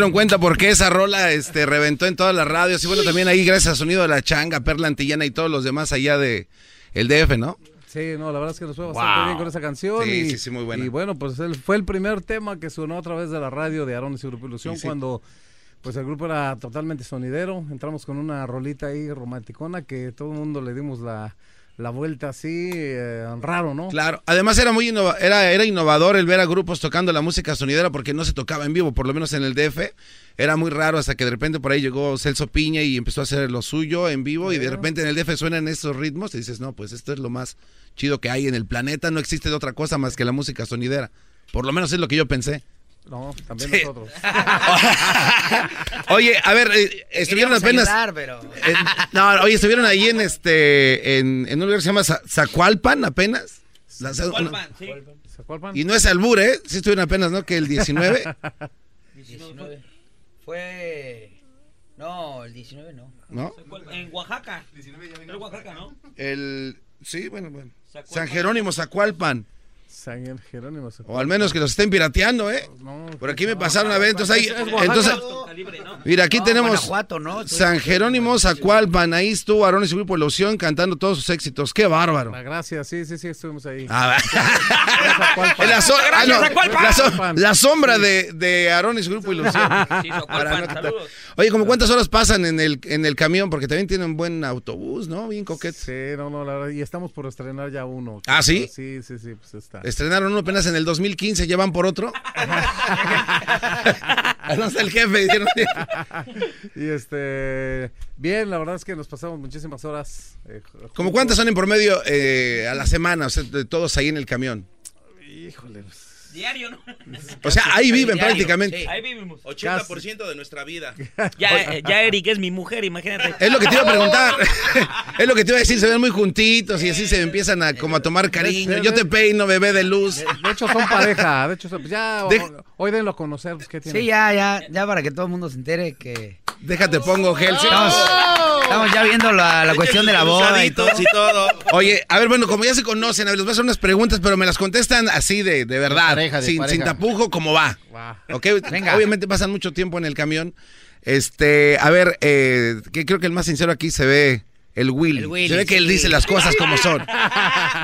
Dieron cuenta por qué esa rola este, reventó en todas las radios. Y bueno, también ahí gracias al sonido de la changa, Perla Antillana y todos los demás allá de el DF, ¿no? Sí, no, la verdad es que nos fue bastante Wow. bien con esa canción. Sí, y, sí, sí, muy buena. Y bueno, pues él fue el primer tema que sonó a través de la radio de Aaron y su Grupo Ilusión Sí, sí. cuando pues el grupo era totalmente sonidero. Entramos con una rolita ahí romanticona que todo el mundo le dimos la, la vuelta así, eh, raro, ¿no? Claro, además era muy innova- era, era innovador el ver a grupos tocando la música sonidera porque no se tocaba en vivo, por lo menos en el DF. Era muy raro hasta que de repente por ahí llegó Celso Piña y empezó a hacer lo suyo en vivo y de repente en el DF suenan esos ritmos y dices, no, pues esto es lo más chido que hay en el planeta, no existe de otra cosa más que la música sonidera. Por lo menos es lo que yo pensé. No, también Sí. nosotros. (laughs) Oye, a ver, eh, estuvieron apenas... ayudar, pero... Eh, no, oye, estuvieron ahí en este, en, en un lugar que se llama Za- Zacualpan apenas. La- Zacualpan, sí. Y no es albur, ¿eh? Sí estuvieron apenas, ¿no? Que el 19. 19. Fue... No, el 19 no. ¿No? En Oaxaca. En Oaxaca, ¿no? El... Sí, bueno, bueno. Zacualpan. San Jerónimo, Zacualpan. San Jerónimo. O al menos que los estén pirateando, ¿eh? Por aquí me pasaron a ver, entonces ahí... Entonces, ¿no? mira, aquí No, tenemos Guanajuato, ¿no? San Jerónimo, Zacualpan. Ahí estuvo Aarón y su grupo Ilusión cantando todos sus éxitos. ¡Qué bárbaro! Gracias, sí, sí, sí, estuvimos ahí. Ah, (laughs) la, so- ah, no, la so- la sombra de, de Aarón y su grupo Ilusión. Sí, Para Zacualpan, no- saludos. Oye, ¿como cuántas horas pasan en el, en el camión? Porque también tienen buen autobús, ¿no? Bien coqueto. Sí, no, no, la verdad, y estamos por estrenar ya uno. ¿Ah, sí? Sí, sí, sí, pues está. Estrenaron uno apenas en el 2015, ¿ya van por otro? (laughs) no sé el jefe. y este, bien, la verdad es que nos pasamos muchísimas horas. eh, ¿Cómo juntos. cuántas son en promedio eh, a la semana? O sea, de todos ahí en el camión. Híjole. Diario, ¿no? O sea, ahí viven Diario, prácticamente. sí. Ahí vivimos. 80% de nuestra vida. Ya, ya Eric es mi mujer, imagínate. Es lo que te iba a preguntar. (laughs) es lo que te iba a decir. Se ven muy juntitos y así se empiezan a como a tomar cariño. Yo te peino, bebé de luz. De hecho, son pareja. De hecho, son- ya De- hoy denlo a conocer. Pues, ¿qué tiene? Sí, ya, ya, ya para que todo el mundo se entere que... Déjate pongo gel. sí. Estamos, ya viendo la, la cuestión de la boda y todo. Oye, a ver, bueno, como ya se conocen, a ver, les voy a hacer unas preguntas, pero me las contestan así de, de verdad. pareja, de sin, pareja. sin tapujo, como va. Ok, Venga. obviamente pasan mucho tiempo en el camión. Este, a ver, eh, que creo que el más sincero aquí se ve el Willy. El Willy, se ve que él dice las cosas como son.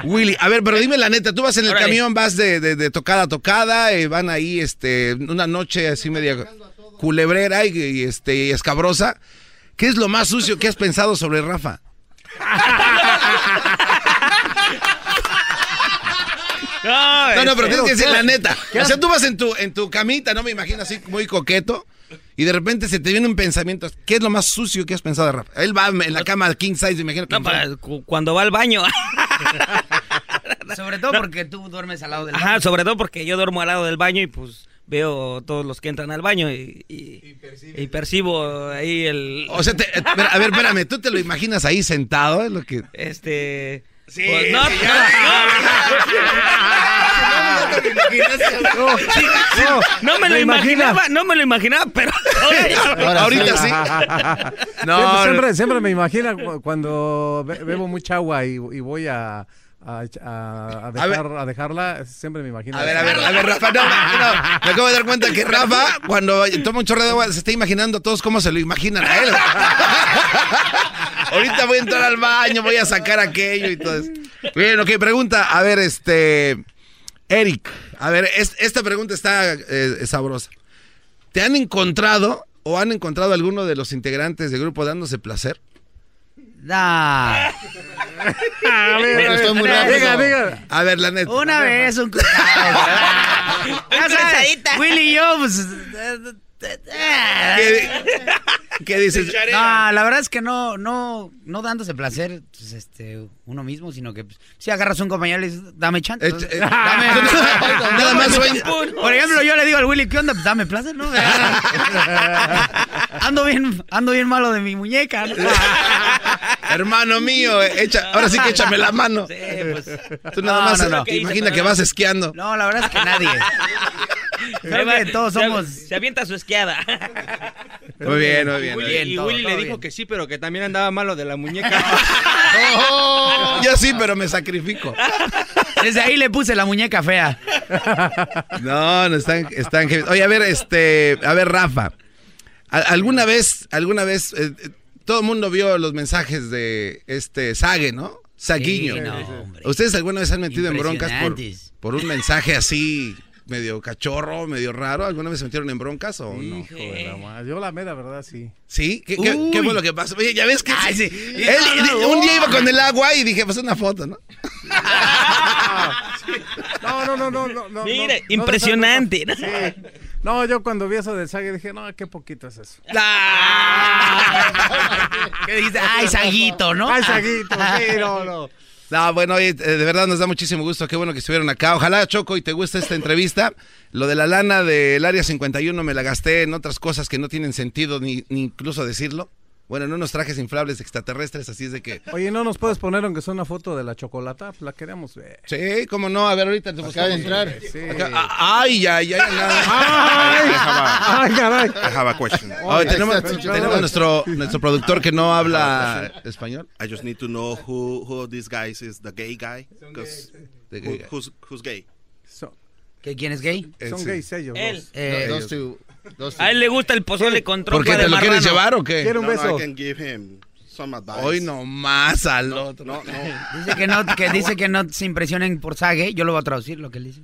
Willy, a ver, pero dime la neta, tú vas en el Órale. camión, vas de, de- de tocada a tocada, eh, van ahí, este, una noche así media culebrera y, y, este, y escabrosa. ¿Qué es lo más sucio que has pensado sobre Rafa? No, no, pero tienes que decir la neta. O sea, tú vas en tu, en tu camita, no me imagino así muy coqueto, y de repente se te viene un pensamiento. ¿Qué es lo más sucio que has pensado de Rafa? Él va en la cama king size, me imagino que. No, para cuando va al baño. (laughs) Sobre todo porque tú duermes al lado del Ajá, sobre todo porque yo duermo al lado del baño y pues veo todos los que entran al baño y, y- y percibo ahí el... O sea, te- eh, a ver, espérame, ¿tú te lo imaginas ahí sentado? Es lo que... Este... Sí, pues, no, sí, no, no me lo imaginaba, no me lo imaginaba, pero Ahorita sí. No, siempre, siempre, siempre me imagino cu- cuando be- bebo mucha agua y, y voy a, a, a- a dejar, a dejarla, siempre me imagino. A ver, a ver, a ver, Rafa, no, no, me acabo de dar cuenta que Rafa, cuando toma un chorro de agua, se está imaginando a todos cómo se lo imaginan a él. (laughs) Ahorita voy a entrar al baño, voy a sacar aquello y todo eso. Bien, ok, pregunta, a ver, este, Eric, a ver, es- esta pregunta está eh, sabrosa. ¿Te han encontrado o han encontrado alguno de los integrantes del grupo dándose placer? Da. (laughs) A ver, ver, Estoy muy diga, rápido. diga. A ver, la neta. Una vez, un Ya sabes, Willy y yo, pues. ¿Qué, (laughs) qué dices? No, la verdad es que no, no, no dándose placer, pues, este, uno mismo, sino que pues, si agarras un compañero y le dices, dame chance. Eh, eh, dame, Nada (laughs) más. Por ejemplo, yo le digo al Willy, ¿qué onda? Pues dame placer, ¿no? ando bien, ando bien malo de mi muñeca. ¿no? Hermano mío, eh, echa, ahora sí que échame la mano. Sí, pues. Tú nada No, más no, no. imagina que vas esquiando. No, la verdad es que nadie. (laughs) Creo que todos somos. Se, avienta su esquiada. Muy bien, muy bien. Muy muy bien, y todo, Willy todo le bien. dijo que sí, pero que también andaba malo de la muñeca. (laughs) Yo sí, pero me sacrifico. Desde ahí le puse la muñeca fea. No, no están, están. Oye, a ver, este, a ver, Rafa. ¿a- ¿Alguna vez, alguna vez, eh, eh, todo el mundo vio los mensajes de este Sague, ¿no? Saguiño. Sí, no, hombre. ¿Ustedes alguna vez se han metido en broncas por, un mensaje así, medio cachorro, medio raro? ¿Alguna vez se metieron en broncas o no? Hijo de la madre. Yo la mera verdad sí. ¿Sí? ¿Qué, qué, fue lo que pasó? Oye, ya ves que... Ay, sí. Él- (laughs) un día iba con el agua y dije, pues una foto, ¿no? (laughs) No, no, no, no, no. no Mire, no, no, impresionante. No, sí. No, yo cuando vi eso del Sague dije, no, qué poquito es eso. (laughs) ¿Qué dice? Ay, Saguito, ¿no? Ay, Saguito, sí, no, no. No, bueno, oye, eh, de verdad nos da muchísimo gusto. Qué bueno que estuvieron acá. Ojalá, Choco, y te guste esta entrevista. Lo de la lana del Área 51 me la gasté en otras cosas que no tienen sentido ni, ni incluso decirlo. Bueno, en unos trajes inflables extraterrestres, así es de que... Oye, ¿no nos puedes poner aunque sea una foto de la chocolata? Pues la queremos ver. Sí, cómo no. A ver, ahorita te Acaba de entrar. Sí. Acá- ah, Ay, ay, ay. Ay, ay, caray. I have a question. Tenemos tenemos nuestro, nuestro productor que no habla español. I just need to know who who this guy is the gay guy because The gay guy. who's who's gay. So- ¿Que ¿Quién es gay? son gays ellos. Él. dos. Dos. A él le gusta el pozole con ¿Por qué trompa te de lo quieres marrano. llevar o qué? Quiero un No, no, beso. I can give him some advice. Hoy nomás al otro. No, no. Dice que no, que (laughs) dice que no se impresionen por Sague. Yo lo voy a traducir lo que él dice.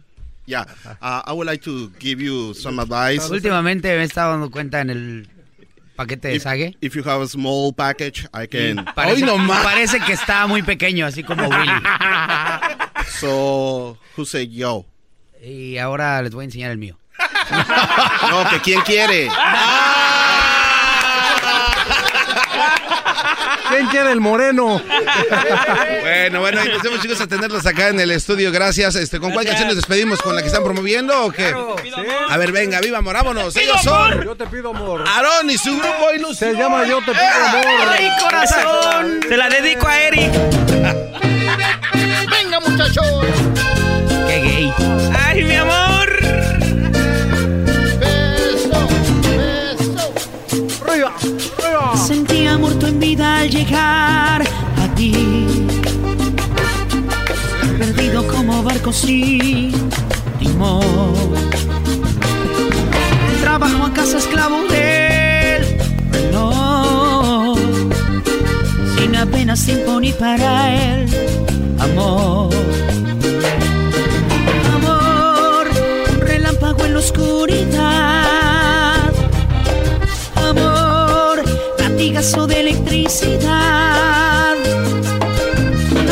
Yeah, uh, I would like to give you some advice. Últimamente me he estado dando cuenta en el paquete de If, Sague. if you have a small package, I can. Parece, Hoy nomás. parece que está muy pequeño, así como Willy. (laughs) So, who said yo? Y ahora les voy a enseñar el mío. (laughs) No, que quién quiere. (laughs) ¿Quién quiere el moreno? (laughs) Bueno, bueno, vemos chicos a tenerlos acá en el estudio. Gracias. Este, ¿Con cuál canción nos despedimos? ¿Con la que están promoviendo o qué? A ver, venga, viva amor, vámonos. Ellos son Yo te pido amor. Aarón y su grupo Ilusión. Se llama Yo te pido amor. ¡Ay, corazón! Se la dedico a Eric. Venga, muchachos. ¡Qué gay! A ti. Perdido como barco sin timón. El trabajo a casa esclavo del no. Sin apenas tiempo ni para. Amor. Amor. Latigazo de electricidad.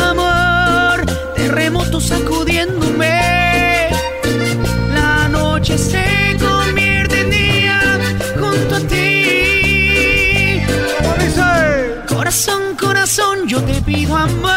Amor. Terremoto sacudiéndome. La noche se convierte en día junto a ti. Corazón, corazón, yo te pido amor.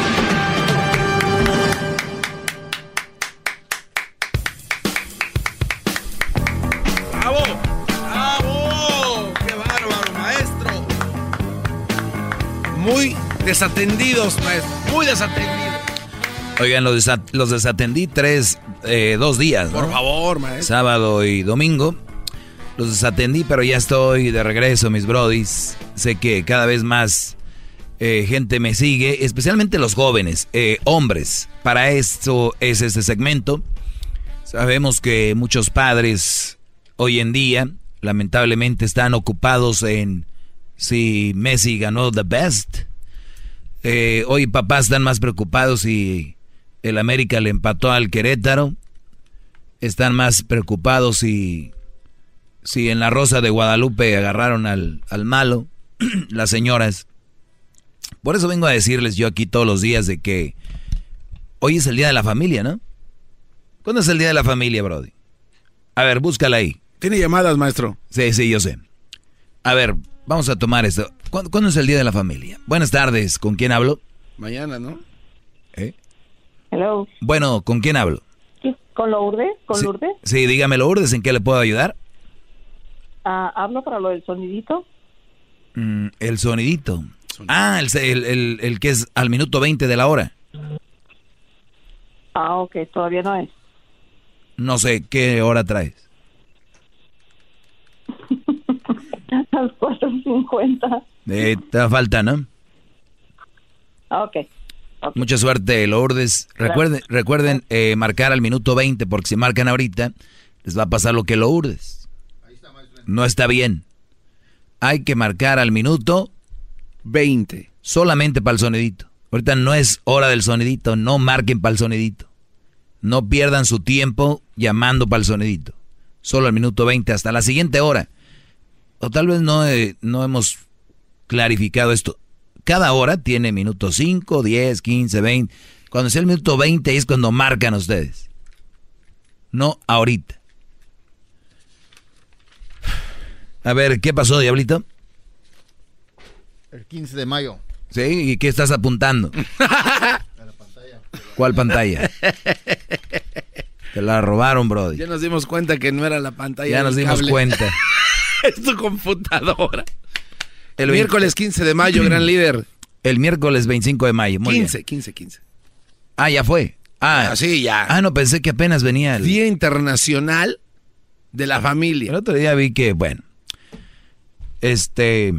desatendidos, maestro. Muy desatendidos. Oigan, los, desa- los desatendí tres, eh, dos días. ¿no? Por favor, maestro. Sábado y domingo. Los desatendí, pero ya estoy de regreso, mis brodis. Sé que cada vez más eh, gente me sigue, especialmente los jóvenes, eh, hombres. Para esto es este segmento. Sabemos que muchos padres hoy en día, lamentablemente, están ocupados en si Messi ganó The Best. Eh, hoy papás están más preocupados si el América le empató al Querétaro. Están más preocupados si, si en la Rosa de Guadalupe agarraron al, al malo, (clears throat) las señoras. Por eso vengo a decirles yo aquí todos los días de que hoy es el día de la familia, ¿no? ¿Cuándo es el día de la familia, Brody? A ver, búscala ahí. Tiene llamadas, maestro. Sí, sí, yo sé. A ver, vamos a tomar esto. ¿Cuándo, cuándo es el día de la familia? Buenas tardes, ¿con quién hablo? Mañana, ¿no? ¿Eh? Hello. Bueno, ¿con quién hablo? Sí, ¿Con Lourdes? ¿Con Sí. Lourdes? Sí, dígame, Lourdes, ¿en qué le puedo ayudar? Ah, ¿Hablo para lo del sonidito? Mm, el sonidito. Ah, el, el- el- el que es al minuto 20 de la hora. Ah, ok, todavía no es. No sé, ¿qué hora traes? A las 4.50. Eh, te da falta, ¿no? Ah, ok. Mucha suerte, Lourdes. Recuerden, recuerden eh, marcar al minuto 20, porque si marcan ahorita, les va a pasar lo que Lourdes. No está bien. Hay que marcar al minuto 20. Solamente para el sonidito. Ahorita no es hora del sonidito, no marquen para el sonidito. No pierdan su tiempo llamando para el sonidito. Solo al minuto 20, hasta la siguiente hora. O tal vez no, eh, no hemos clarificado esto. Cada hora tiene minuto 5, 10, 15, 20. Cuando sea el minuto 20 es cuando marcan ustedes. No ahorita. A ver, ¿qué pasó, Diablito? El 15 de mayo. ¿Sí? ¿Y qué estás apuntando? (laughs) ¿Cuál pantalla? (laughs) Te la robaron, Brody. Ya nos dimos cuenta que no era la pantalla. Ya nos dimos cable. cuenta. (laughs) (laughs) es tu computadora. El miércoles 15 de mayo, gran líder. El miércoles 25 de mayo. Muy 15, bien. 15, 15. Ah, ya fue. Ah, Ah, sí, ya. Ah, no, pensé que apenas venía el... Día Internacional de la Familia. El otro día vi que, bueno, este,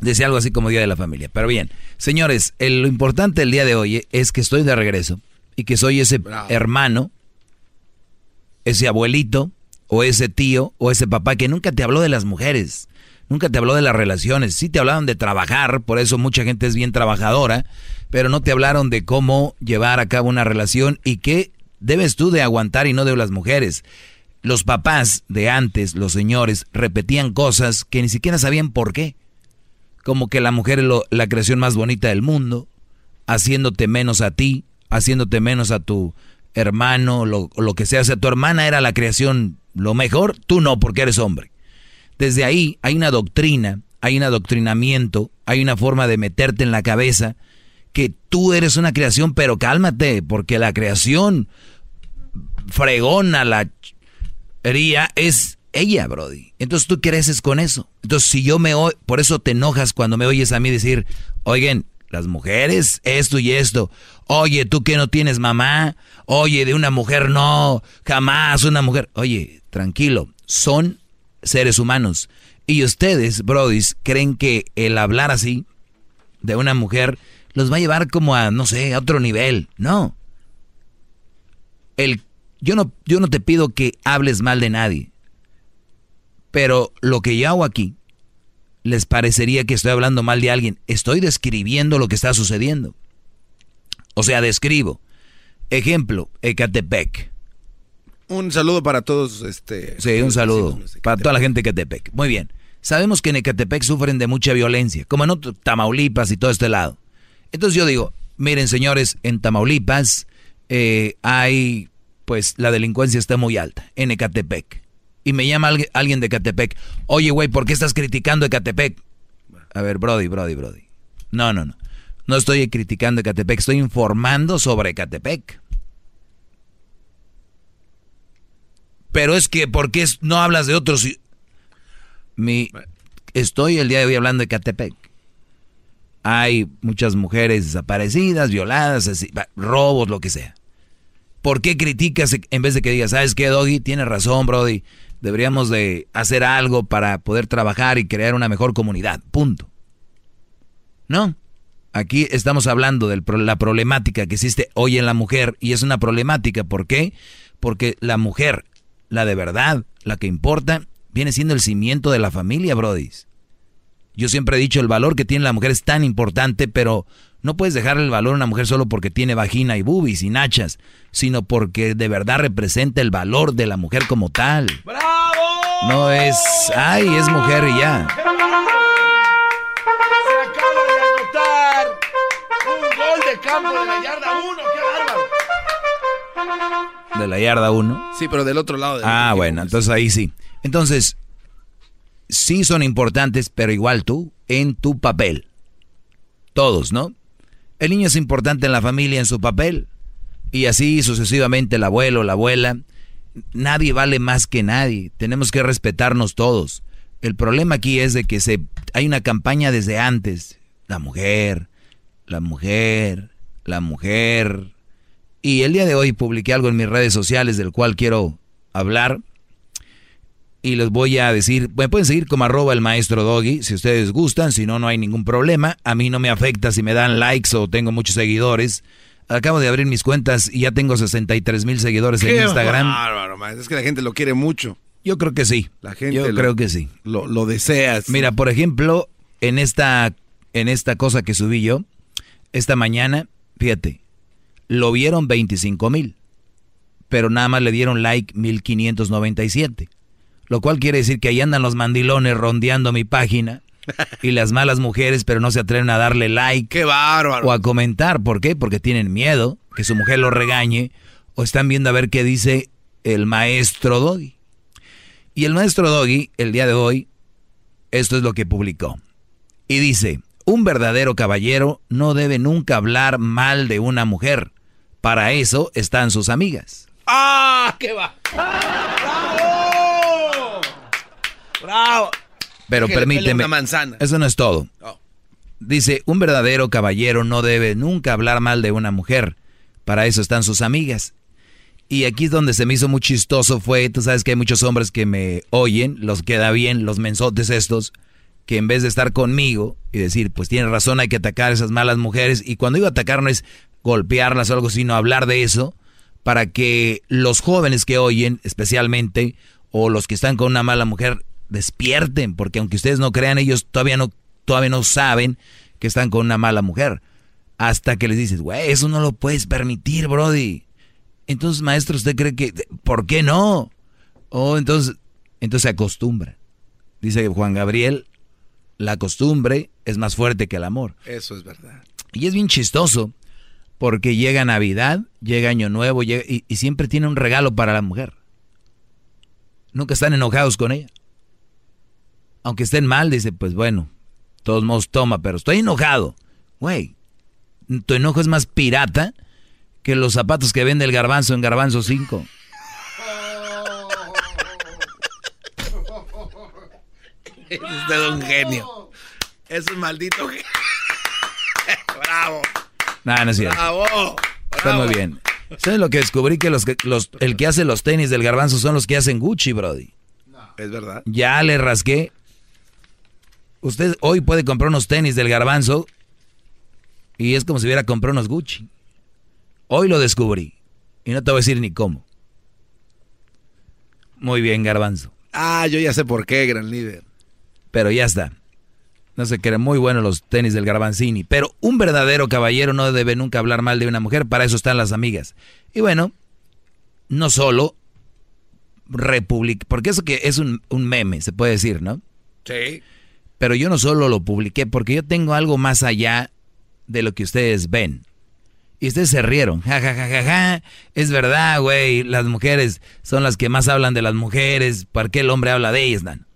decía algo así como Día de la Familia. Pero bien, señores, el- lo importante el día de hoy es que estoy de regreso y que soy ese hermano, ese abuelito, o ese tío, o ese papá que nunca te habló de las mujeres, nunca te habló de las relaciones. Sí te hablaron de trabajar, por eso mucha gente es bien trabajadora, pero no te hablaron de cómo llevar a cabo una relación y qué debes tú de aguantar y no de las mujeres. Los papás de antes, los señores, repetían cosas que ni siquiera sabían por qué. Como que la mujer es la creación más bonita del mundo, haciéndote menos a ti, haciéndote menos a tu hermano, lo, lo que sea. O sea, tu hermana era la creación lo mejor, tú no, porque eres hombre. Desde ahí hay una doctrina, hay un adoctrinamiento, hay una forma de meterte en la cabeza que tú eres una creación, pero cálmate, porque la creación fregona, la ría es ella, Brody. Entonces tú creces con eso. Entonces si yo me por eso te enojas cuando me oyes a mí decir, oigan, las mujeres, esto y esto. Oye, tú que no tienes mamá. Oye, de una mujer no, jamás una mujer. Oye, tranquilo, son seres humanos. Y ustedes, Brodis, creen que el hablar así de una mujer los va a llevar como a, no sé, a otro nivel. No. El, yo, no yo no te pido que hables mal de nadie. Pero lo que yo hago aquí, les parecería que estoy hablando mal de alguien. Estoy describiendo lo que está sucediendo. O sea, describo. Ejemplo, Ecatepec. Un saludo para todos. Este, Sí, un saludo para toda la gente de Ecatepec. Muy bien. Sabemos que en Ecatepec sufren de mucha violencia, como en otro- Tamaulipas y todo este lado. Entonces yo digo, miren señores, en Tamaulipas eh, hay, pues la delincuencia está muy alta, en Ecatepec. Y me llama alguien, de Ecatepec, oye güey, ¿por qué estás criticando Ecatepec? A ver, Brody, Brody, Brody. No, no, no. No estoy criticando Ecatepec, estoy informando sobre Ecatepec. Pero es que, ¿por qué no hablas de otros? Mi, estoy el día de hoy hablando de Ecatepec. Hay muchas mujeres desaparecidas, violadas, así, robos, lo que sea. ¿Por qué criticas en vez de que digas, sabes qué, Doggy? Tienes razón, Brody. Deberíamos de hacer algo para poder trabajar y crear una mejor comunidad. Punto. No. Aquí estamos hablando de la problemática que existe hoy en la mujer y es una problemática. ¿Por qué? Porque la mujer, la de verdad, la que importa, viene siendo el cimiento de la familia, Brody. Yo siempre he dicho, el valor que tiene la mujer es tan importante, pero no puedes dejarle el valor a una mujer solo porque tiene vagina y boobies y nachas, sino porque de verdad representa el valor de la mujer como tal. ¡Bravo! No es, ay, es mujer y ya. Se acaba de anotar un gol de campo de la yarda 1. ¡Qué bárbaro! De la yarda 1. Sí, pero del otro lado. del Ah, bueno, entonces ahí sí. Entonces, sí son importantes, pero igual tú, en tu papel. Todos, ¿no? El niño es importante en la familia, en su papel. Y así sucesivamente el abuelo, la abuela. Nadie vale más que nadie. Tenemos que respetarnos todos. El problema aquí es de que se, hay una campaña desde antes. La mujer, la mujer, la mujer. Y el día de hoy publiqué algo en mis redes sociales del cual quiero hablar. Y les voy a decir, me pueden seguir como arroba el maestro Doggy, si ustedes gustan, si no, no hay ningún problema. A mí no me afecta si me dan likes o tengo muchos seguidores. Acabo de abrir mis cuentas y ya tengo 63 mil seguidores en Instagram. bárbaro. Es que la gente lo quiere mucho. Yo creo que sí. La gente Yo lo- creo que sí. Lo, lo deseas. Mira, por ejemplo, en esta, en esta cosa que subí yo, esta mañana, fíjate, lo vieron 25 mil, pero nada más le dieron like 1597. Lo cual quiere decir que ahí andan los mandilones rondeando mi página y las malas mujeres, pero no se atreven a darle like. ¡Qué bárbaro! O a comentar. ¿Por qué? Porque tienen miedo que su mujer lo regañe o están viendo a ver qué dice el maestro Doggy. Y el maestro Doggy, el día de hoy, esto es lo que publicó. Y dice, un verdadero caballero no debe nunca hablar mal de una mujer. Para eso están sus amigas. ¡Ah! ¡Qué va! ¡Bravo! ¡Bravo! Pero Déjale, permíteme. una manzana. Eso no es todo. Oh. Dice, un verdadero caballero no debe nunca hablar mal de una mujer. Para eso están sus amigas. Y aquí es donde se me hizo muy chistoso fue, tú sabes que hay muchos hombres que me oyen, los queda bien, los mensotes estos, que en vez de estar conmigo y decir, pues tiene razón, hay que atacar a esas malas mujeres, y cuando digo atacar no es golpearlas o algo, sino hablar de eso, para que los jóvenes que oyen, especialmente, o los que están con una mala mujer, despierten, porque aunque ustedes no crean, ellos todavía no, todavía no saben que están con una mala mujer. Hasta que les dices, güey, eso no lo puedes permitir, Brody. Entonces, maestro, ¿usted cree que, por qué no? Oh, entonces, entonces se acostumbra. Dice Juan Gabriel, la costumbre es más fuerte que el amor. Eso es verdad. Y es bien chistoso, porque llega Navidad, llega Año Nuevo, llega- y, y siempre tiene un regalo para la mujer. Nunca están enojados con ella. Aunque estén mal, dice, pues bueno, todos modos toma, pero estoy enojado. Güey, tu enojo es más pirata que los zapatos que vende el garbanzo en Garbanzo 5. (laughs) Es usted un genio. Es un maldito genio. (laughs) ¡Bravo! Nada, no es cierto. ¡Bravo! Está muy bien. ¿Sabes lo que descubrí? Que los, que- los el que hace los tenis del garbanzo son los que hacen Gucci, Brody. Es verdad. Ya le rasqué. Usted hoy puede comprar unos tenis del garbanzo y es como si hubiera comprado unos Gucci. Hoy lo descubrí. Y no te voy a decir ni cómo. Muy bien, garbanzo. Ah, yo ya sé por qué, gran líder. Pero ya está. No sé, que eran muy buenos los tenis del Garbanzini. Pero un verdadero caballero no debe nunca hablar mal de una mujer. Para eso están las amigas. Y bueno, no solo republic porque eso que es un, un meme, se puede decir, ¿no? Sí. Pero yo no solo lo publiqué, porque yo tengo algo más allá de lo que ustedes ven. Y ustedes se rieron. Ja, ja, ja, ja, ja. Es verdad, güey. Las mujeres son las que más hablan de las mujeres. ¿Por qué el hombre habla de ellas, Dan?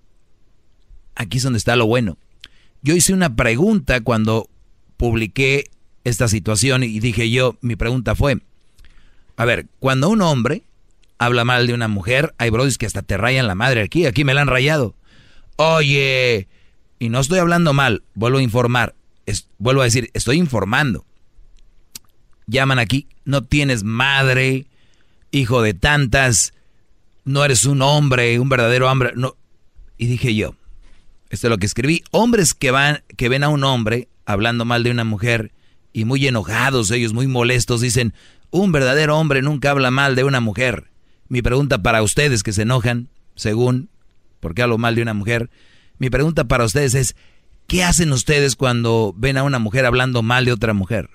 Aquí es donde está lo bueno. Yo hice una pregunta cuando publiqué esta situación y dije yo, mi pregunta fue, a ver, cuando un hombre habla mal de una mujer, hay brodis que hasta te rayan la madre aquí, aquí me la han rayado. Oye, y no estoy hablando mal, vuelvo a informar, vuelvo a decir, estoy informando. Llaman aquí, no tienes madre, hijo de tantas, no eres un hombre, un verdadero hombre, no. Y dije yo, esto es lo que escribí, hombres que van, que ven a un hombre hablando mal de una mujer y muy enojados, ellos muy molestos, dicen, un verdadero hombre nunca habla mal de una mujer. Mi pregunta para ustedes que se enojan, según, porque hablo mal de una mujer, mi pregunta para ustedes es, ¿qué hacen ustedes cuando ven a una mujer hablando mal de otra mujer?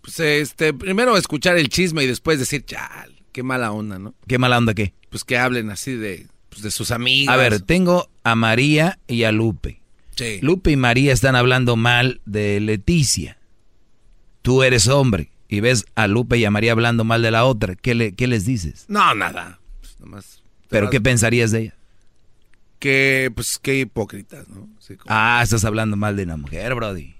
Pues este, primero escuchar el chisme y después decir, chal, qué mala onda, ¿no? ¿Qué mala onda qué? Pues que hablen así de, pues, de sus amigas. A ver, tengo a María y a Lupe. Sí. Lupe y María están hablando mal de Leticia. tú eres hombre y ves a Lupe y a María hablando mal de la otra, ¿qué, le, qué les dices? No, nada. Pues, nomás ¿Pero qué pensarías de ella? que, pues, qué hipócritas, ¿no? Sí, como- Ah, estás hablando mal de una mujer, Brody.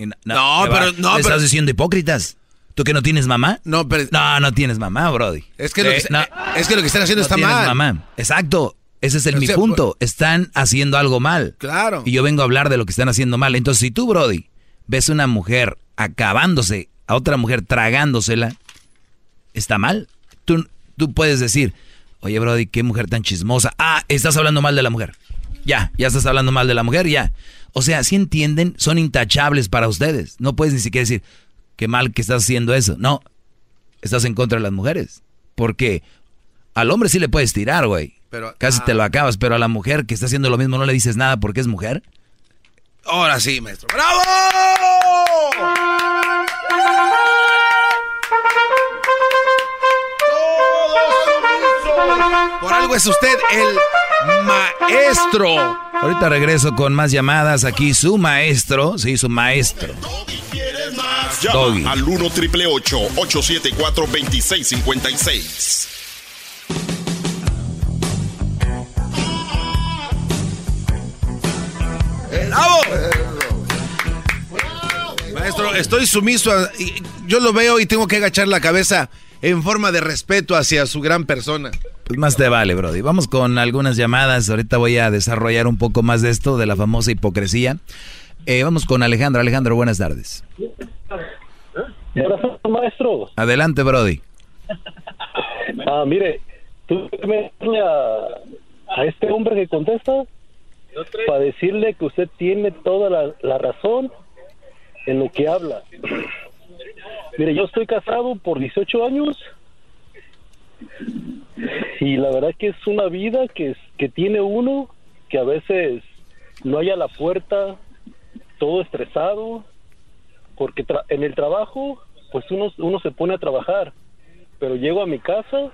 Eh, no, ¿qué pero- no, ¿Le pero- estás diciendo hipócritas? ¿Tú que no tienes mamá? No, pero... No, no tienes mamá, Brody. Es que, lo que, Eh, no. es que lo que están haciendo No está tienes mal. mamá. Exacto. Ese es el O mi sea, punto. Están haciendo algo mal. Claro. Y yo vengo a hablar de lo que están haciendo mal. Entonces, si tú, Brody, ves una mujer acabándose a otra mujer tragándosela, está mal. Tú, tú puedes decir, oye, Brody, qué mujer tan chismosa. Ah, estás hablando mal de la mujer. Ya, ya estás hablando mal de la mujer, ya. O sea, si entienden, son intachables para ustedes. No puedes ni siquiera decir, qué mal que estás haciendo eso. No, estás en contra de las mujeres. Porque al hombre sí le puedes tirar, güey. Pero- Casi te lo acabas, pero a la mujer que está haciendo lo mismo no le dices nada porque es mujer. Ahora sí, maestro. ¡Bravo! Por algo es usted el maestro. Ahorita regreso con más llamadas. Aquí su maestro, sí, su maestro. Llama Doggy. al 1 triple 874 2656. ¡Bravo! Maestro, estoy sumiso. a- yo lo veo y tengo que agachar la cabeza en forma de respeto hacia su gran persona. Pues más te vale, Brody. Vamos con algunas llamadas. Ahorita voy a desarrollar un poco más de esto, de la famosa hipocresía. Eh, vamos con Alejandro. Alejandro, buenas tardes. Maestro. Adelante, Brody. Ah, mire, tú me a, a este hombre que contesta para decirle que usted tiene toda la, la razón en lo que habla. Mire, yo estoy casado por 18 años y la verdad que es una vida que, que tiene uno que a veces no haya la puerta, todo estresado, porque tra- en el trabajo pues uno, uno se pone a trabajar, pero llego a mi casa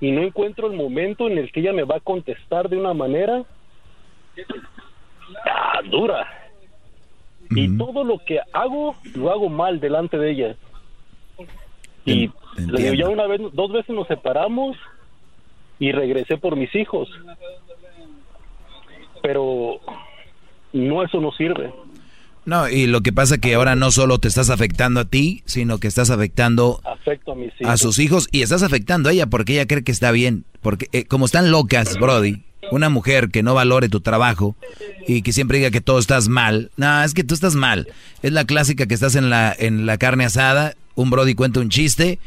y no encuentro el momento en el que ella me va a contestar de una manera ah, dura. Y todo lo que hago, lo hago mal delante de ella. Y le ya una vez, dos veces nos separamos y regresé por mis hijos. Pero no, eso no sirve. No, y lo que pasa que ahora no solo te estás afectando a ti, sino que estás afectando Afecto a mis hijos. a sus hijos y estás afectando a ella porque ella cree que está bien. Porque eh, como están locas, Brody, una mujer que no valore tu trabajo y que siempre diga que todo estás mal, no, es que tú estás mal. Es la clásica que estás en la, en la carne asada, un Brody cuenta un chiste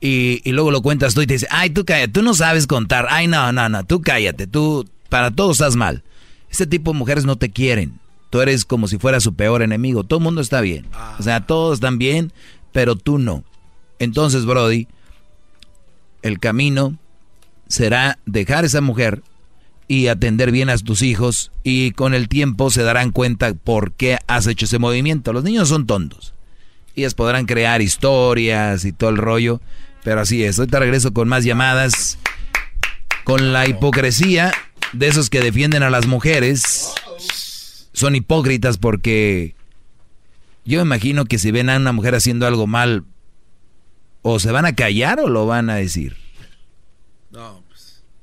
y, y luego lo cuentas tú y te dice, ay, tú cállate, tú no sabes contar, ay, no, no, no, tú cállate, tú, para todo estás mal. Este tipo de mujeres no te quieren. Tú eres como si fueras su peor enemigo. Todo el mundo está bien. O sea, todos están bien, pero tú no. Entonces, Brody, el camino será dejar esa mujer y atender bien a tus hijos y con el tiempo se darán cuenta por qué has hecho ese movimiento. Los niños son tontos. Ellas podrán crear historias y todo el rollo, pero así es. Ahorita regreso con más llamadas. Con la hipocresía de esos que defienden a las mujeres. Son hipócritas porque yo imagino que si ven a una mujer haciendo algo mal, o se van a callar o lo van a decir.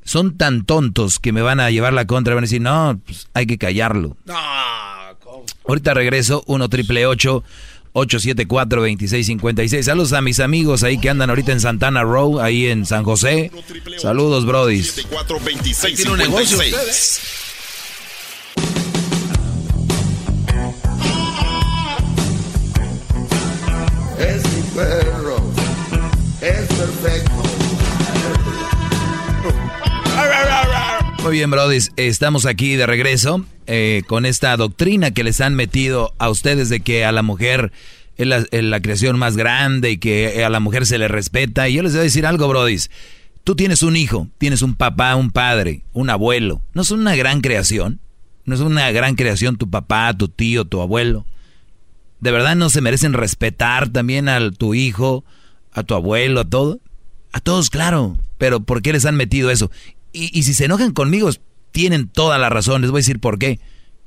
Son tan tontos que me van a llevar la contra y van a decir, no, pues hay que callarlo. No, ¿cómo? Ahorita regreso, 1 triple 874 2656 Saludos a mis amigos ahí que andan ahorita en Santana Row, ahí en San José. Saludos, brodis. 4 26 Tiene un negocio 56. Es mi perro. Es perfecto. Muy bien, brodis, estamos aquí de regreso eh, con esta doctrina que les han metido a ustedes de que a la mujer es la, creación más grande y que a la mujer se le respeta. Y yo les voy a decir algo, brodis. Tú tienes un hijo, tienes un papá, un padre, un abuelo. ¿No es una gran creación? ¿No es una gran creación tu papá, tu tío, tu abuelo? ¿De verdad no se merecen respetar también a tu hijo, a tu abuelo, a todo? A todos, claro. Pero ¿por qué les han metido eso? Y, y si se enojan conmigo, tienen toda la razón. Les voy a decir por qué.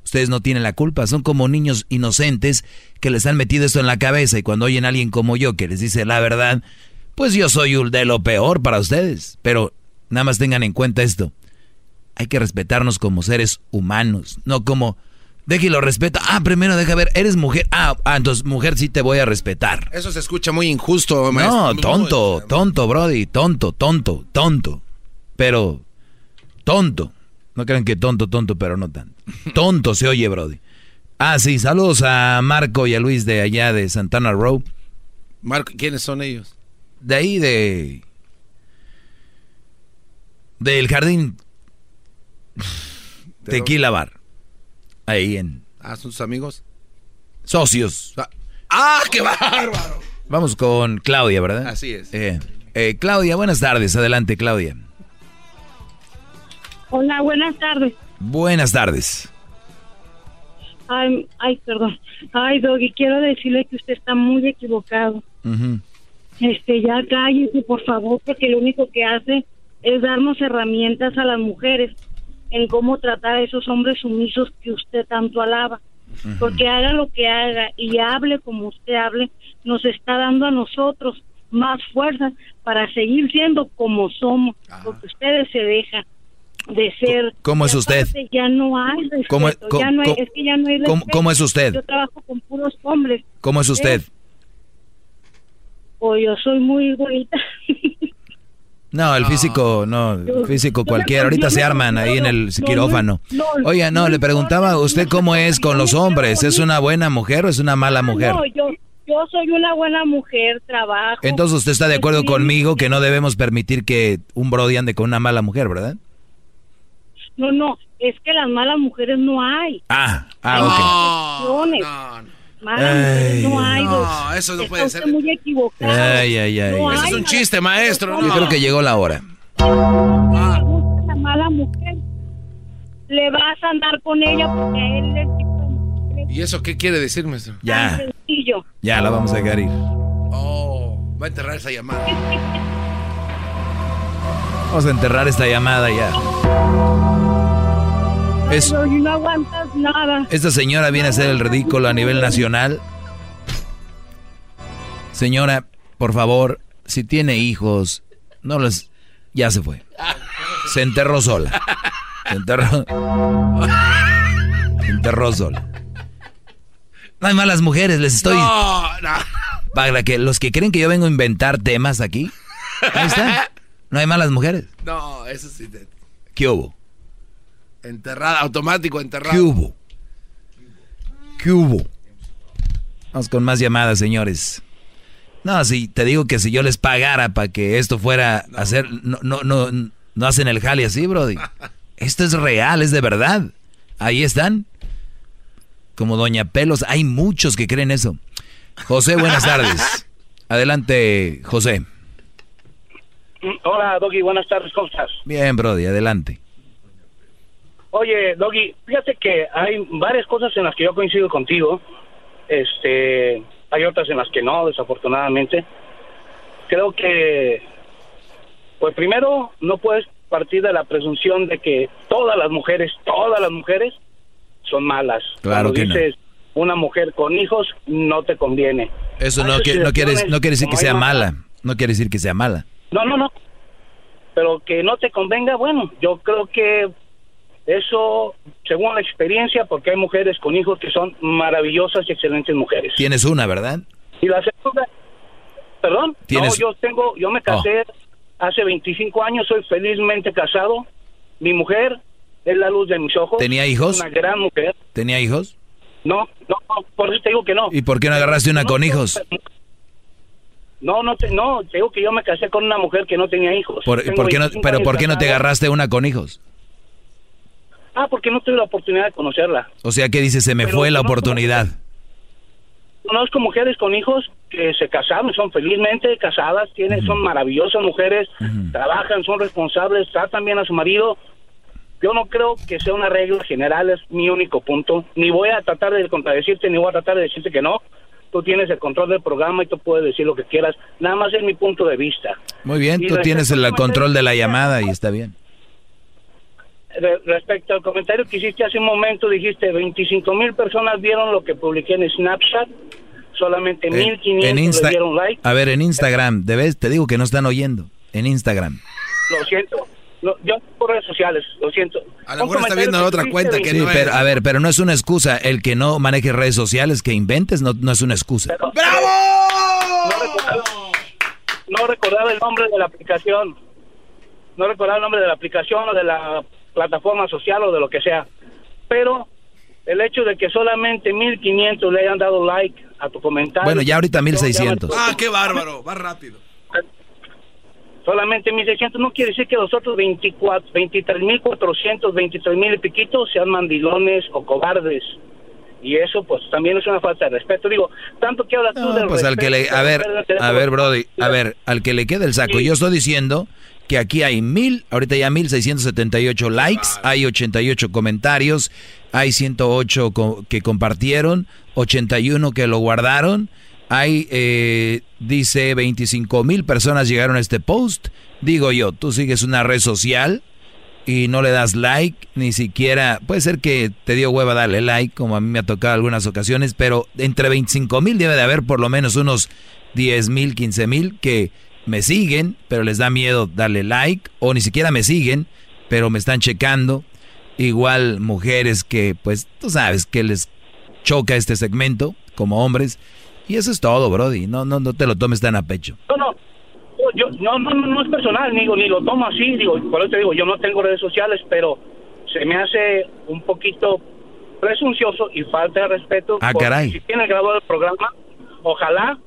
Ustedes no tienen la culpa, son como niños inocentes que les han metido esto en la cabeza y cuando oyen a alguien como yo que les dice la verdad, pues yo soy de lo peor para ustedes. Pero nada más tengan en cuenta esto. Hay que respetarnos como seres humanos, no como, déjelo respeto. Ah, primero deja ver, eres mujer. Ah, ah, entonces mujer sí te voy a respetar. Eso se escucha muy injusto, maestro. No, tonto, tonto, Brody, tonto, tonto, tonto. Pero, tonto. No crean que tonto, tonto, pero no tanto. Tonto se oye, Brody. Ah, sí, saludos a Marco y a Luis de allá de Santana Row. Marco, ¿quiénes son ellos? De ahí de... Del jardín Tequila Bar. Ahí en... Ah, son sus amigos. Socios. ¡Ah, qué bárbaro! Vamos con Claudia, ¿verdad? Así es. Eh, eh, Claudia, buenas tardes. Adelante, Claudia. Hola, buenas tardes. Buenas tardes. Ay, ay, perdón. Ay, Doggy, quiero decirle que usted está muy equivocado. Este, ya cállese, por favor, porque lo único que hace es darnos herramientas a las mujeres en cómo tratar a esos hombres sumisos que usted tanto alaba. Porque haga lo que haga y hable como usted hable, nos está dando a nosotros más fuerza para seguir siendo como somos, porque ustedes se dejan de ser. ¿Cómo es usted? Ya no hay respeto, ¿Cómo es- ya no hay- cómo- es que ya no hay cómo- respeto. cómo es usted? Yo trabajo con puros hombres. ¿Cómo es usted? O yo soy muy bonita. No, el físico, no, el físico cualquiera. Ahorita se arman ahí en el quirófano. Oiga, no, le preguntaba a usted cómo es con los hombres. ¿Es una buena mujer o es una mala mujer? No, yo, yo soy una buena mujer, trabajo. Entonces usted está de acuerdo conmigo que no debemos permitir que un brody ande con una mala mujer, ¿verdad? No, no, es que las malas mujeres no hay. Ah, Hay ah, excepciones. Malas Ay, mujeres no hay. no, eso no puede ser. muy ok. equivocado. Ay, ay, ay. No hay es un chiste, maestro. Yo no. creo que llegó la hora. Si le gusta la mala mujer, le vas a andar con ella porque a él es ¿Y eso qué quiere decir, maestro? Ya, sencillo. ya la vamos a dejar ir. Oh, va a enterrar esa llamada. Vamos a enterrar esta llamada ya. Es, no aguantas nada. esta señora viene a hacer el ridículo a nivel nacional. Señora, por favor, si tiene hijos, no les... Ya se fue. Se enterró sola. Se enterró... Se enterró sola. No hay malas mujeres, les estoy... No, no. Para que los que creen que yo vengo a inventar temas aquí, ahí está. No hay malas mujeres. No, eso sí. te- ¿Qué hubo? Enterrada, automático, enterrada. ¿Qué hubo? ¿Qué hubo? Vamos con más llamadas, señores. No, si te digo que si yo les pagara para que esto fuera a hacer, no, no, no, no hacen el jale así, Brody. (laughs) Esto es real, es de verdad. Ahí están. Como Doña Pelos, hay muchos que creen eso. José, buenas (laughs) tardes. Adelante, José. Hola, Doggy, buenas tardes, ¿cómo estás? Bien, Brody, adelante. Oye, Doggy, fíjate que hay varias cosas en las que yo coincido contigo. Este, hay otras en las que no, desafortunadamente. Creo que, pues primero, no puedes partir de la presunción de que todas las mujeres, todas las mujeres son malas. Claro Cuando que no. dices una mujer con hijos, no te conviene. Eso no, que- no, quiere, no quiere decir que sea mala. No quiere decir que sea mala. No, no, no. Pero que no te convenga, bueno, yo creo que eso, según la experiencia, porque hay mujeres con hijos que son maravillosas y excelentes mujeres. Tienes una, ¿verdad? Y la segunda, perdón, Tienes- no, yo tengo, yo me casé hace 25 años, soy felizmente casado. Mi mujer es la luz de mis ojos. ¿Tenía hijos? Una gran mujer. ¿Tenía hijos? No, no, por eso te digo que no. ¿Y por qué no agarraste una con hijos? No, no, te, no, te digo que yo me casé con una mujer que no tenía hijos. Por- Tengo por qué no- 25 ¿Pero por qué no te agarraste una con hijos? Ah, porque no tuve la oportunidad de conocerla. O sea, que dice, se me Pero fue la oportunidad. Conozco mujeres con hijos que se casaron, son felizmente casadas, tienen, son maravillosas mujeres, trabajan, son responsables, tratan bien a su marido. Yo no creo que sea una regla general, es mi único punto. Ni voy a tratar de contradecirte, ni voy a tratar de decirte que no. Tú tienes el control del programa y tú puedes decir lo que quieras. Nada más es mi punto de vista. Muy bien, Y tú tienes el control de la llamada y está bien. Re- respecto al comentario que hiciste hace un momento, dijiste 25 mil personas vieron lo que publiqué en Snapchat, solamente En, 1500 en le dieron like. a ver, en Instagram, debes, te digo que no están oyendo. En Instagram. Lo siento. Lo- yo por redes sociales, lo siento. A lo mejor está viendo la otra cuenta que Sí, no pero es. a ver, pero no es una excusa. El que no maneje redes sociales, que inventes, no, no es una excusa. No recordaba, no recordaba el nombre de la aplicación. No recordaba el nombre de la aplicación o de la plataforma social o de lo que sea. Pero el hecho de que solamente 1500 le hayan dado like a tu comentario. Bueno, ya ahorita 1600. Ah, qué bárbaro, va rápido. Solamente 1600 no quiere decir que los otros 24, 23.400, 23.000 y piquitos sean mandilones o cobardes. Y eso pues también es una falta de respeto. Digo, tanto que hablas tú del Pues al que le, a ver, a ver, Brody, a ver, al que le quede el saco. Yo estoy diciendo que aquí hay mil, ahorita ya mil seiscientos setenta y ocho likes, hay 88 comentarios, hay 108 co- que compartieron, 81 que lo guardaron, hay, eh, dice, 25 mil personas llegaron a este post. Digo yo, tú sigues una red social y no le das like, ni siquiera, puede ser que te dio hueva darle like, como a mí me ha tocado algunas ocasiones, pero entre 25 mil debe de haber por lo menos unos 10 mil, 15 mil que me siguen, pero les da miedo darle like, o ni siquiera me siguen, pero me están checando. Igual mujeres que, pues, tú sabes que les choca este segmento, como hombres. Y eso es todo, Brody. No, no, no te lo tomes tan a pecho. No, no. Yo, no, no, no, es personal, ni, ni lo tomo así. Digo, por eso te digo, yo no tengo redes sociales, pero se me hace un poquito presuncioso y falta de respeto. Ah, caray. Si tiene grabado el programa, ojalá,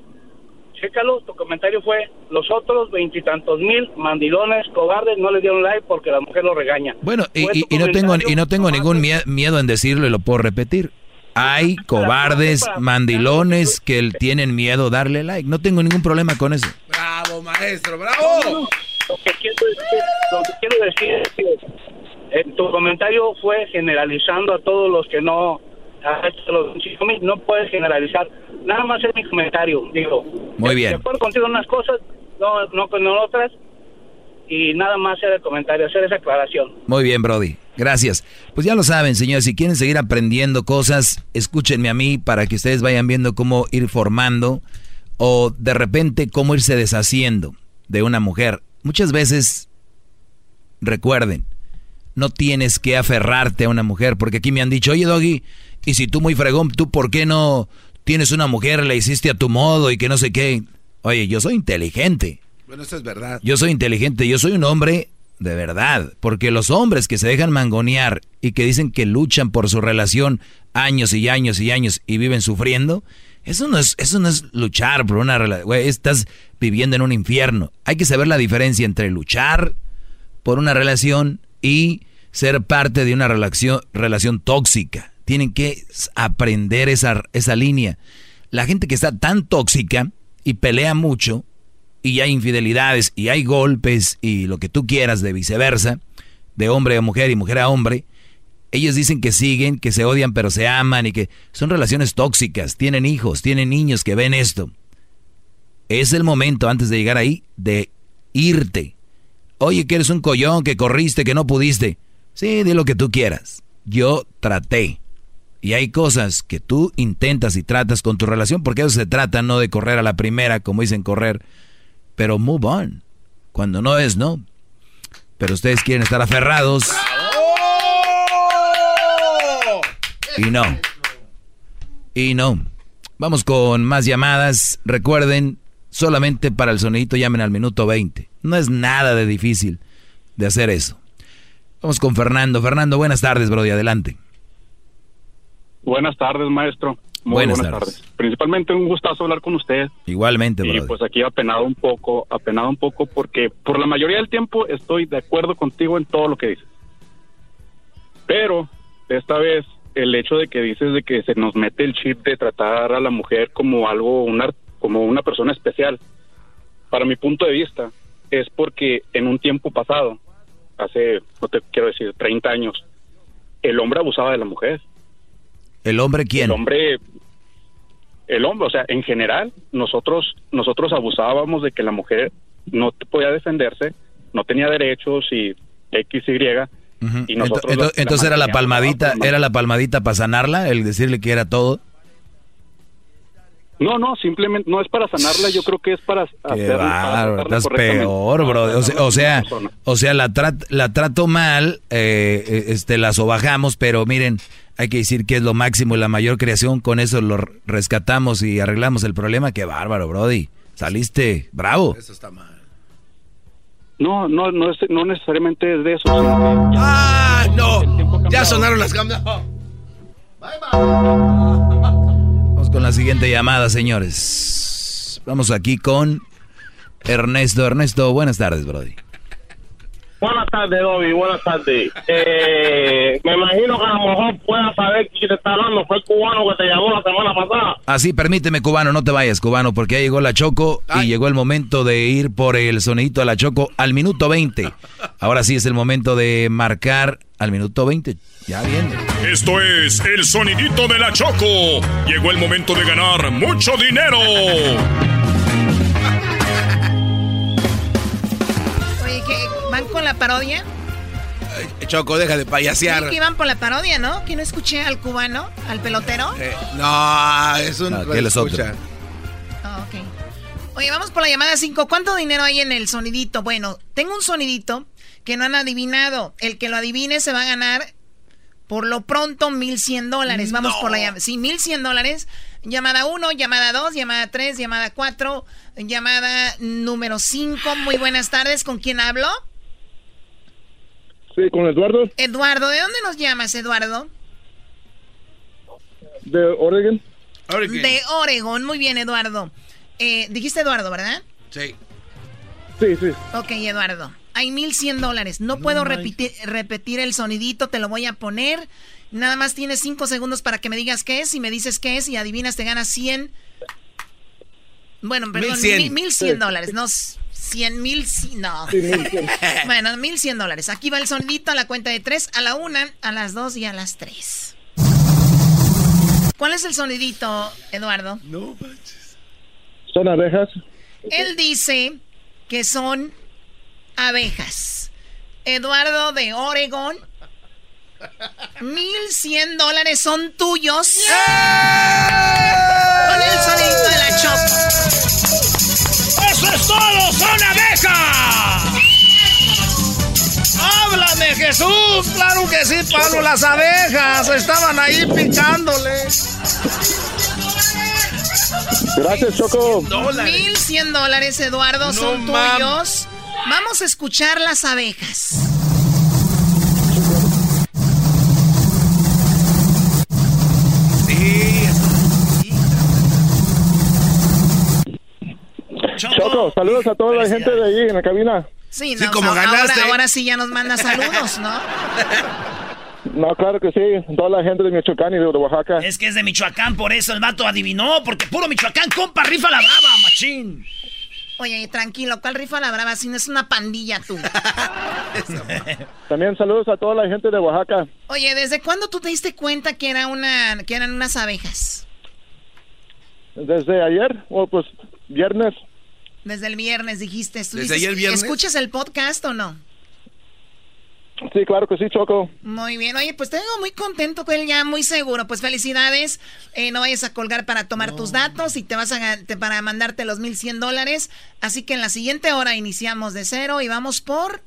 chécalo, tu comentario fue, los otros veintitantos mil mandilones, cobardes, no le dieron like porque la mujer lo regaña. Bueno, y, y- y no tengo y no tengo ningún mie- miedo en decirlo y lo puedo repetir. Hay cobardes, mandilones que tienen miedo darle like. No tengo ningún problema con eso. Bravo, maestro, bravo. Lo que quiero decir, lo que quiero decir es que eh, tu comentario fue generalizando a todos los que no a estos los 25,000, no puedes generalizar. Nada más es mi comentario, digo. Muy De bien. acuerdo contigo en unas cosas, no, no con otras, y nada más el comentario, hacer esa aclaración. Muy bien, Brody. Gracias. Pues ya lo saben, señores, si quieren seguir aprendiendo cosas, escúchenme a mí para que ustedes vayan viendo cómo ir formando o de repente cómo irse deshaciendo de una mujer. Muchas veces, recuerden, no tienes que aferrarte a una mujer, porque aquí me han dicho, oye, Doggy, y si tú muy fregón, ¿tú por qué no tienes una mujer, la hiciste a tu modo y que no sé qué? Oye, yo soy inteligente. Bueno, eso es verdad. Yo soy inteligente, yo soy un hombre de verdad, porque los hombres que se dejan mangonear y que dicen que luchan por su relación años y años y años y viven sufriendo, eso no es, eso no es luchar por una relación, estás viviendo en un infierno. Hay que saber la diferencia entre luchar por una relación y ser parte de una relación, relación tóxica. Tienen que aprender esa, esa línea. La gente que está tan tóxica y pelea mucho, y hay infidelidades y hay golpes y lo que tú quieras de viceversa, de hombre a mujer y mujer a hombre, ellos dicen que siguen, que se odian pero se aman y que son relaciones tóxicas, tienen hijos, tienen niños que ven esto. Es el momento antes de llegar ahí de irte. Oye, que eres un collón, que corriste, que no pudiste. Sí, di lo que tú quieras. Yo traté. Y hay cosas que tú intentas y tratas con tu relación, porque eso se trata, no de correr a la primera, como dicen correr, pero move on. Cuando no es, no. Pero ustedes quieren estar aferrados. Y no. Y no. Vamos con más llamadas. Recuerden, solamente para el sonidito llamen al minuto 20. No es nada de difícil de hacer eso. Vamos con Fernando. Fernando, buenas tardes, Brody. Adelante. Buenas tardes, maestro. Muy Buenas buenas, tardes. tardes. Principalmente un gustazo hablar con usted. Igualmente, Y Brody. pues aquí apenado un poco, apenado un poco porque por la mayoría del tiempo estoy de acuerdo contigo en todo lo que dices. Pero esta vez el hecho de que dices de que se nos mete el chip de tratar a la mujer como algo, una, como una persona especial, para mi punto de vista es porque en un tiempo pasado, hace, no te quiero decir, 30 años, el hombre abusaba de la mujer. ¿El hombre quién? El hombre, el hombre, o sea, en general, nosotros, nosotros abusábamos de que la mujer no podía defenderse, no tenía derechos y X, Y. Y nosotros ento- lo- entonces era la palmadita, era la palmadita para sanarla, el decirle que era todo. No, no, simplemente no es para sanarla, yo creo que es para Qué hacerla. bárbaro, estás peor, bro. O sea, o sea, o sea, la, trat- la trato mal, eh, eh, este, la sobajamos, pero miren, hay que decir que es lo máximo y la mayor creación. Con eso lo rescatamos y arreglamos el problema. Qué bárbaro, Brody. Saliste bravo. Eso está mal. No, no, no, es, no necesariamente es de eso. sino que ya- ¡Ah, no! Ya sonaron las cámaras. Con la siguiente llamada, señores. Vamos aquí con Ernesto. Ernesto, buenas tardes, Brody. Buenas tardes, Dobby, buenas tardes. Eh, me imagino que a lo mejor puedas saber quién te está hablando. Fue el cubano que te llamó la semana pasada. Ah, sí, permíteme, cubano, no te vayas, cubano, porque ya llegó la Choco y llegó el momento de ir por el sonidito a la Choco al minuto 20. Ahora sí es el momento de marcar al minuto 20. Ya viene. Esto es el sonidito de la Choco. Llegó el momento de ganar mucho dinero. La parodia? Choco, deja de payasear. Sí, que iban por la parodia, ¿no? Que no escuché al cubano, al pelotero. Eh, no, es un... No, aquel es otro. escucha. Ah, ok. Oye, vamos por la llamada 5. ¿Cuánto dinero hay en el sonidito? Bueno, tengo un sonidito que no han adivinado. El que lo adivine se va a ganar por lo pronto 1100 dólares. Vamos por la llamada. Sí, 1100 dólares. Llamada 1, llamada 2, llamada 3, llamada 4, llamada número 5. Muy buenas tardes. ¿Con quién hablo? Sí, con Eduardo Eduardo, ¿de dónde nos llamas, Eduardo? de Oregon. De Oregon. Muy bien, Eduardo. Eh, dijiste Eduardo, ¿verdad? Sí. Sí, sí. Ok, Eduardo. Hay 1100 dólares. No, puedo repetir, repetir el sonidito, te lo voy a poner. Nada más tienes 5 segundos para que me digas qué es. Si me dices qué es y adivinas, te ganas 100. Bueno, perdón, 1100. mil- 1100 Sí. dólares. No, 100 mil. No. Sí, 1100. (laughs) bueno, 1100 dólares. Aquí va el sonidito a la cuenta de 3, a la 1, a las 2 y a las 3. ¿Cuál es el sonidito, Eduardo? No manches. Son abejas. Él dice que son abejas. Eduardo de Oregon. 1100 dólares son tuyos. Con el sonidito de la chop. ¡Eso es todo! ¡Son abejas! ¡Háblame, Jesús! ¡Claro que sí, Pablo! Las abejas estaban ahí picándole. Gracias, Choco. 1100 dólares, Eduardo, son mam. tuyos. Vamos a escuchar las abejas. Sí. Choco, saludos a toda la gente de allí en la cabina. Sí, Sí, no, como ahora, ganaste. ahora sí ya nos manda saludos, ¿no? No, claro que sí. Toda la gente de Michoacán y de Oaxaca. Es que es de Michoacán, por eso el vato adivinó, porque puro Michoacán, compa, rifa la brava, machín. Oye, tranquilo, ¿cuál rifa la brava? Si no es una pandilla tú. (laughs) También saludos a toda la gente de Oaxaca. Oye, ¿desde cuándo tú te diste cuenta que era una, que eran unas abejas? Desde ayer, o pues viernes. Desde el viernes dijiste. ¿estuviste- ¿Desde ayer viernes? ¿Escuchas el podcast o no? Sí, claro que sí, Choco. Muy bien, oye, pues te vengo muy contento con él ya, muy seguro. Pues felicidades, Eh, no vayas a colgar para tomar tus datos y te vas a te- para mandarte los 1100 dólares. Así que en la siguiente hora iniciamos de cero y vamos por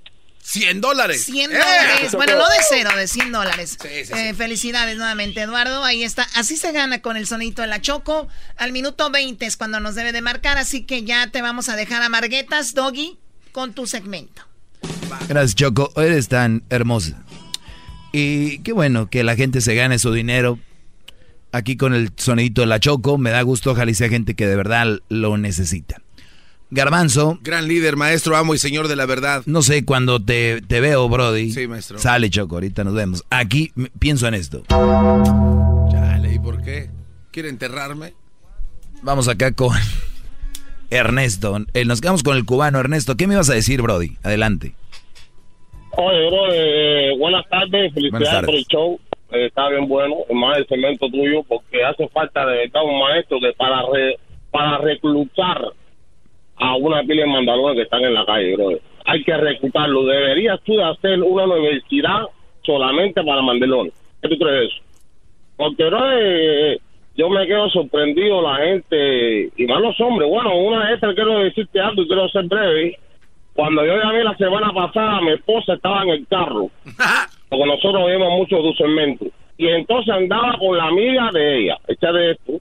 100 dólares. 100 ¡Eh! dólares. Bueno, no de cero, de 100 dólares. Sí, sí, Eh, felicidades nuevamente, Eduardo. Ahí está. Así se gana con el sonito de la Choco. Al minuto 20 es cuando nos debe de marcar. Así que ya te vamos a dejar a Marguetas, Doggy, con tu segmento. Gracias, Choco. Eres tan hermosa. Y qué bueno que la gente se gane su dinero aquí con el sonidito de la Choco. Me da gusto, ojalá y sea gente que de verdad lo necesita. Garbanzo, Gran líder, maestro, amo y señor de la verdad. no sé, cuando te, te veo, Brody. Sí, maestro. Sale, Choco, ahorita nos vemos. Aquí pienso en esto. Chale, ¿y por qué? ¿Quiere enterrarme? Vamos acá con (laughs) Ernesto. Eh, nos quedamos con el cubano. Ernesto, ¿qué me ibas a decir, Brody? Adelante. Oye, bro, eh, buenas tardes, felicidades Buenas tardes. por el show. Eh, está bien bueno, más el cemento tuyo, porque hace falta de verdad un maestro que para re- para reclutar a una pila de mandalones que están en la calle. Hay que reclutarlo. Deberías tú de hacer una universidad solamente para mandelones. ¿Qué tú crees de eso? Porque no eh, yo me quedo sorprendido la gente, y más los hombres. Bueno, una vez te quiero decirte algo y quiero ser breve. Cuando yo llamé la semana pasada, mi esposa estaba en el carro, (laughs) porque nosotros vimos mucho de segmento. Y entonces andaba con la amiga de ella, hecha de esto.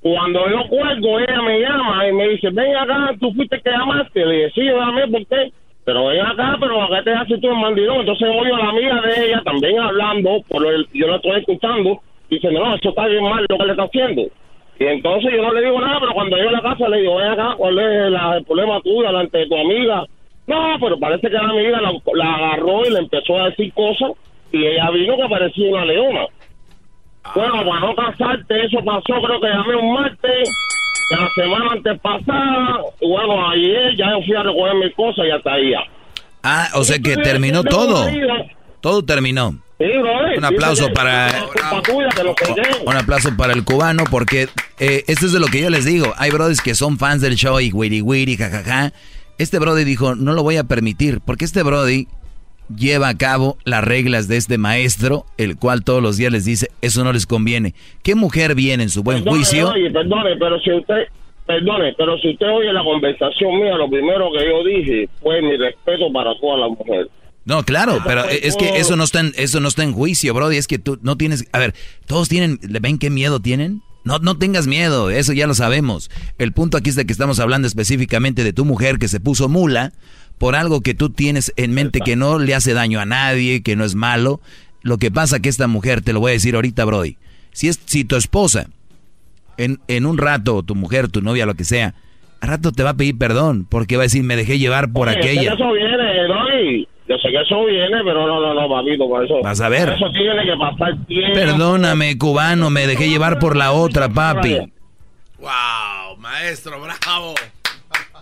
Cuando yo cuelgo, ella me llama y me dice, ven acá, tú fuiste que llamaste. Le dije, sí, yo llamé, ¿por qué? Pero ven acá, pero ¿qué te haces tú en mandilón? Entonces oigo a la amiga de ella también hablando, por el, yo la estoy escuchando, dice, no, eso está bien mal lo que le está haciendo. Y entonces yo no le digo nada, pero cuando llego a la casa le digo, ven acá, ¿cuál es la- el problema tuyo delante de tu amiga? No, pero parece que la amiga la, la agarró y le empezó a decir cosas y ella vino que parecía una leona. Bueno, para no casarte, eso pasó, creo que llamé un martes, la semana antes pasada, y bueno, ayer ya yo fui a recoger mis cosas y hasta ahí ya. Ah, o sea que terminó todo. Todo terminó. Sí, brother, Un aplauso para tuya un aplauso para el cubano porque eh, esto es de lo que yo les digo. Hay brothers que son fans del show y wiri wiri jajaja. Este brody dijo, "No lo voy a permitir", porque este brody lleva a cabo las reglas de este maestro, el cual todos los días les dice, "Eso no les conviene." ¿Qué mujer viene en su buen Perdone, juicio? Oye, perdone, pero si usted, perdone, pero si usted oye la conversación mía, lo primero que yo dije fue mi respeto para todas las mujeres. No, claro, pero es que eso no está en, eso no está en juicio, Brody. Es que tú no tienes. A ver, todos tienen. ¿le ¿Ven qué miedo tienen? No, no tengas miedo, eso ya lo sabemos. El punto aquí es de que estamos hablando específicamente de tu mujer que se puso mula por algo que tú tienes en mente que no le hace daño a nadie, que no es malo. Lo que pasa que esta mujer, te lo voy a decir ahorita, Brody. Si, es, si tu esposa, en, en un rato, tu mujer, tu novia, lo que sea, al rato te va a pedir perdón porque va a decir, me dejé llevar por Oye, yo sé que aquella. eso viene, Doggy. Yo sé que eso viene, pero no, no, no, papito, por eso. Vas a ver. Eso tiene que pasar tiempo. Perdóname, cubano, me dejé llevar por la otra, papi. ¡Wow! Maestro, bravo.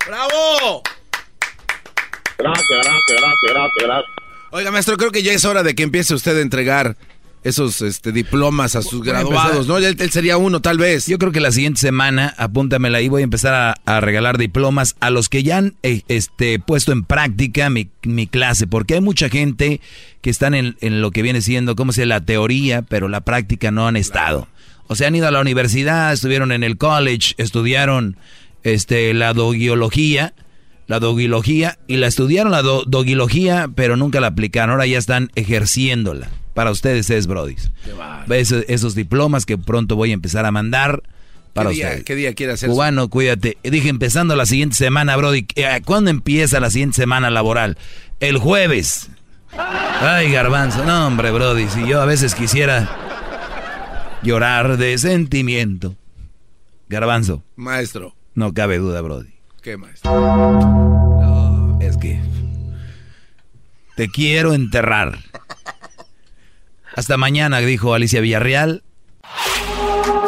¡Bravo! Gracias, gracias, gracias, gracias, gracias. Oiga, maestro, creo que ya es hora de que empiece usted a entregar esos este, diplomas a sus Voy a graduados, empezar. ¿no? Él, él sería uno, tal vez. Yo creo que la siguiente semana, apúntamela ahí, voy a empezar a, a regalar diplomas a los que ya han eh, este, puesto en práctica mi, mi clase, porque hay mucha gente que están en, en lo que viene siendo, ¿cómo se dice? La teoría, pero la práctica no han estado. O sea, han ido a la universidad, estuvieron en el college, estudiaron este, la dogiología, la dogilogía, y la estudiaron la do- dogilogía, pero nunca la aplicaron, ahora ya están ejerciéndola. Para ustedes es, Brody. Esos, esos diplomas que pronto voy a empezar a mandar para ¿Qué día, ustedes. ¿Qué día quiere hacer? Cubano, cuídate. Dije empezando la siguiente semana, Brody. ¿Cuándo empieza la siguiente semana laboral? El jueves. Ay, garbanzo. No, hombre, Brody. Si yo a veces quisiera llorar de sentimiento. Garbanzo. Maestro. No cabe duda, Brody. ¿Qué maestro? Es que te quiero enterrar. Hasta mañana, dijo Alicia Villarreal.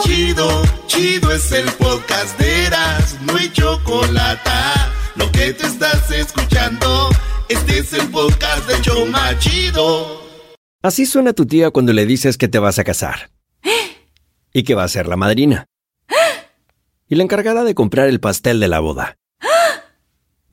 Chido, chido es el podcast de Eras, no hay chocolate. Lo que te estás escuchando, este es el podcast de Choma Chido. Así suena tu tía cuando le dices que te vas a casar. (gasps) Y que va a ser la madrina. (gasps) Y la encargada de comprar el pastel de la boda.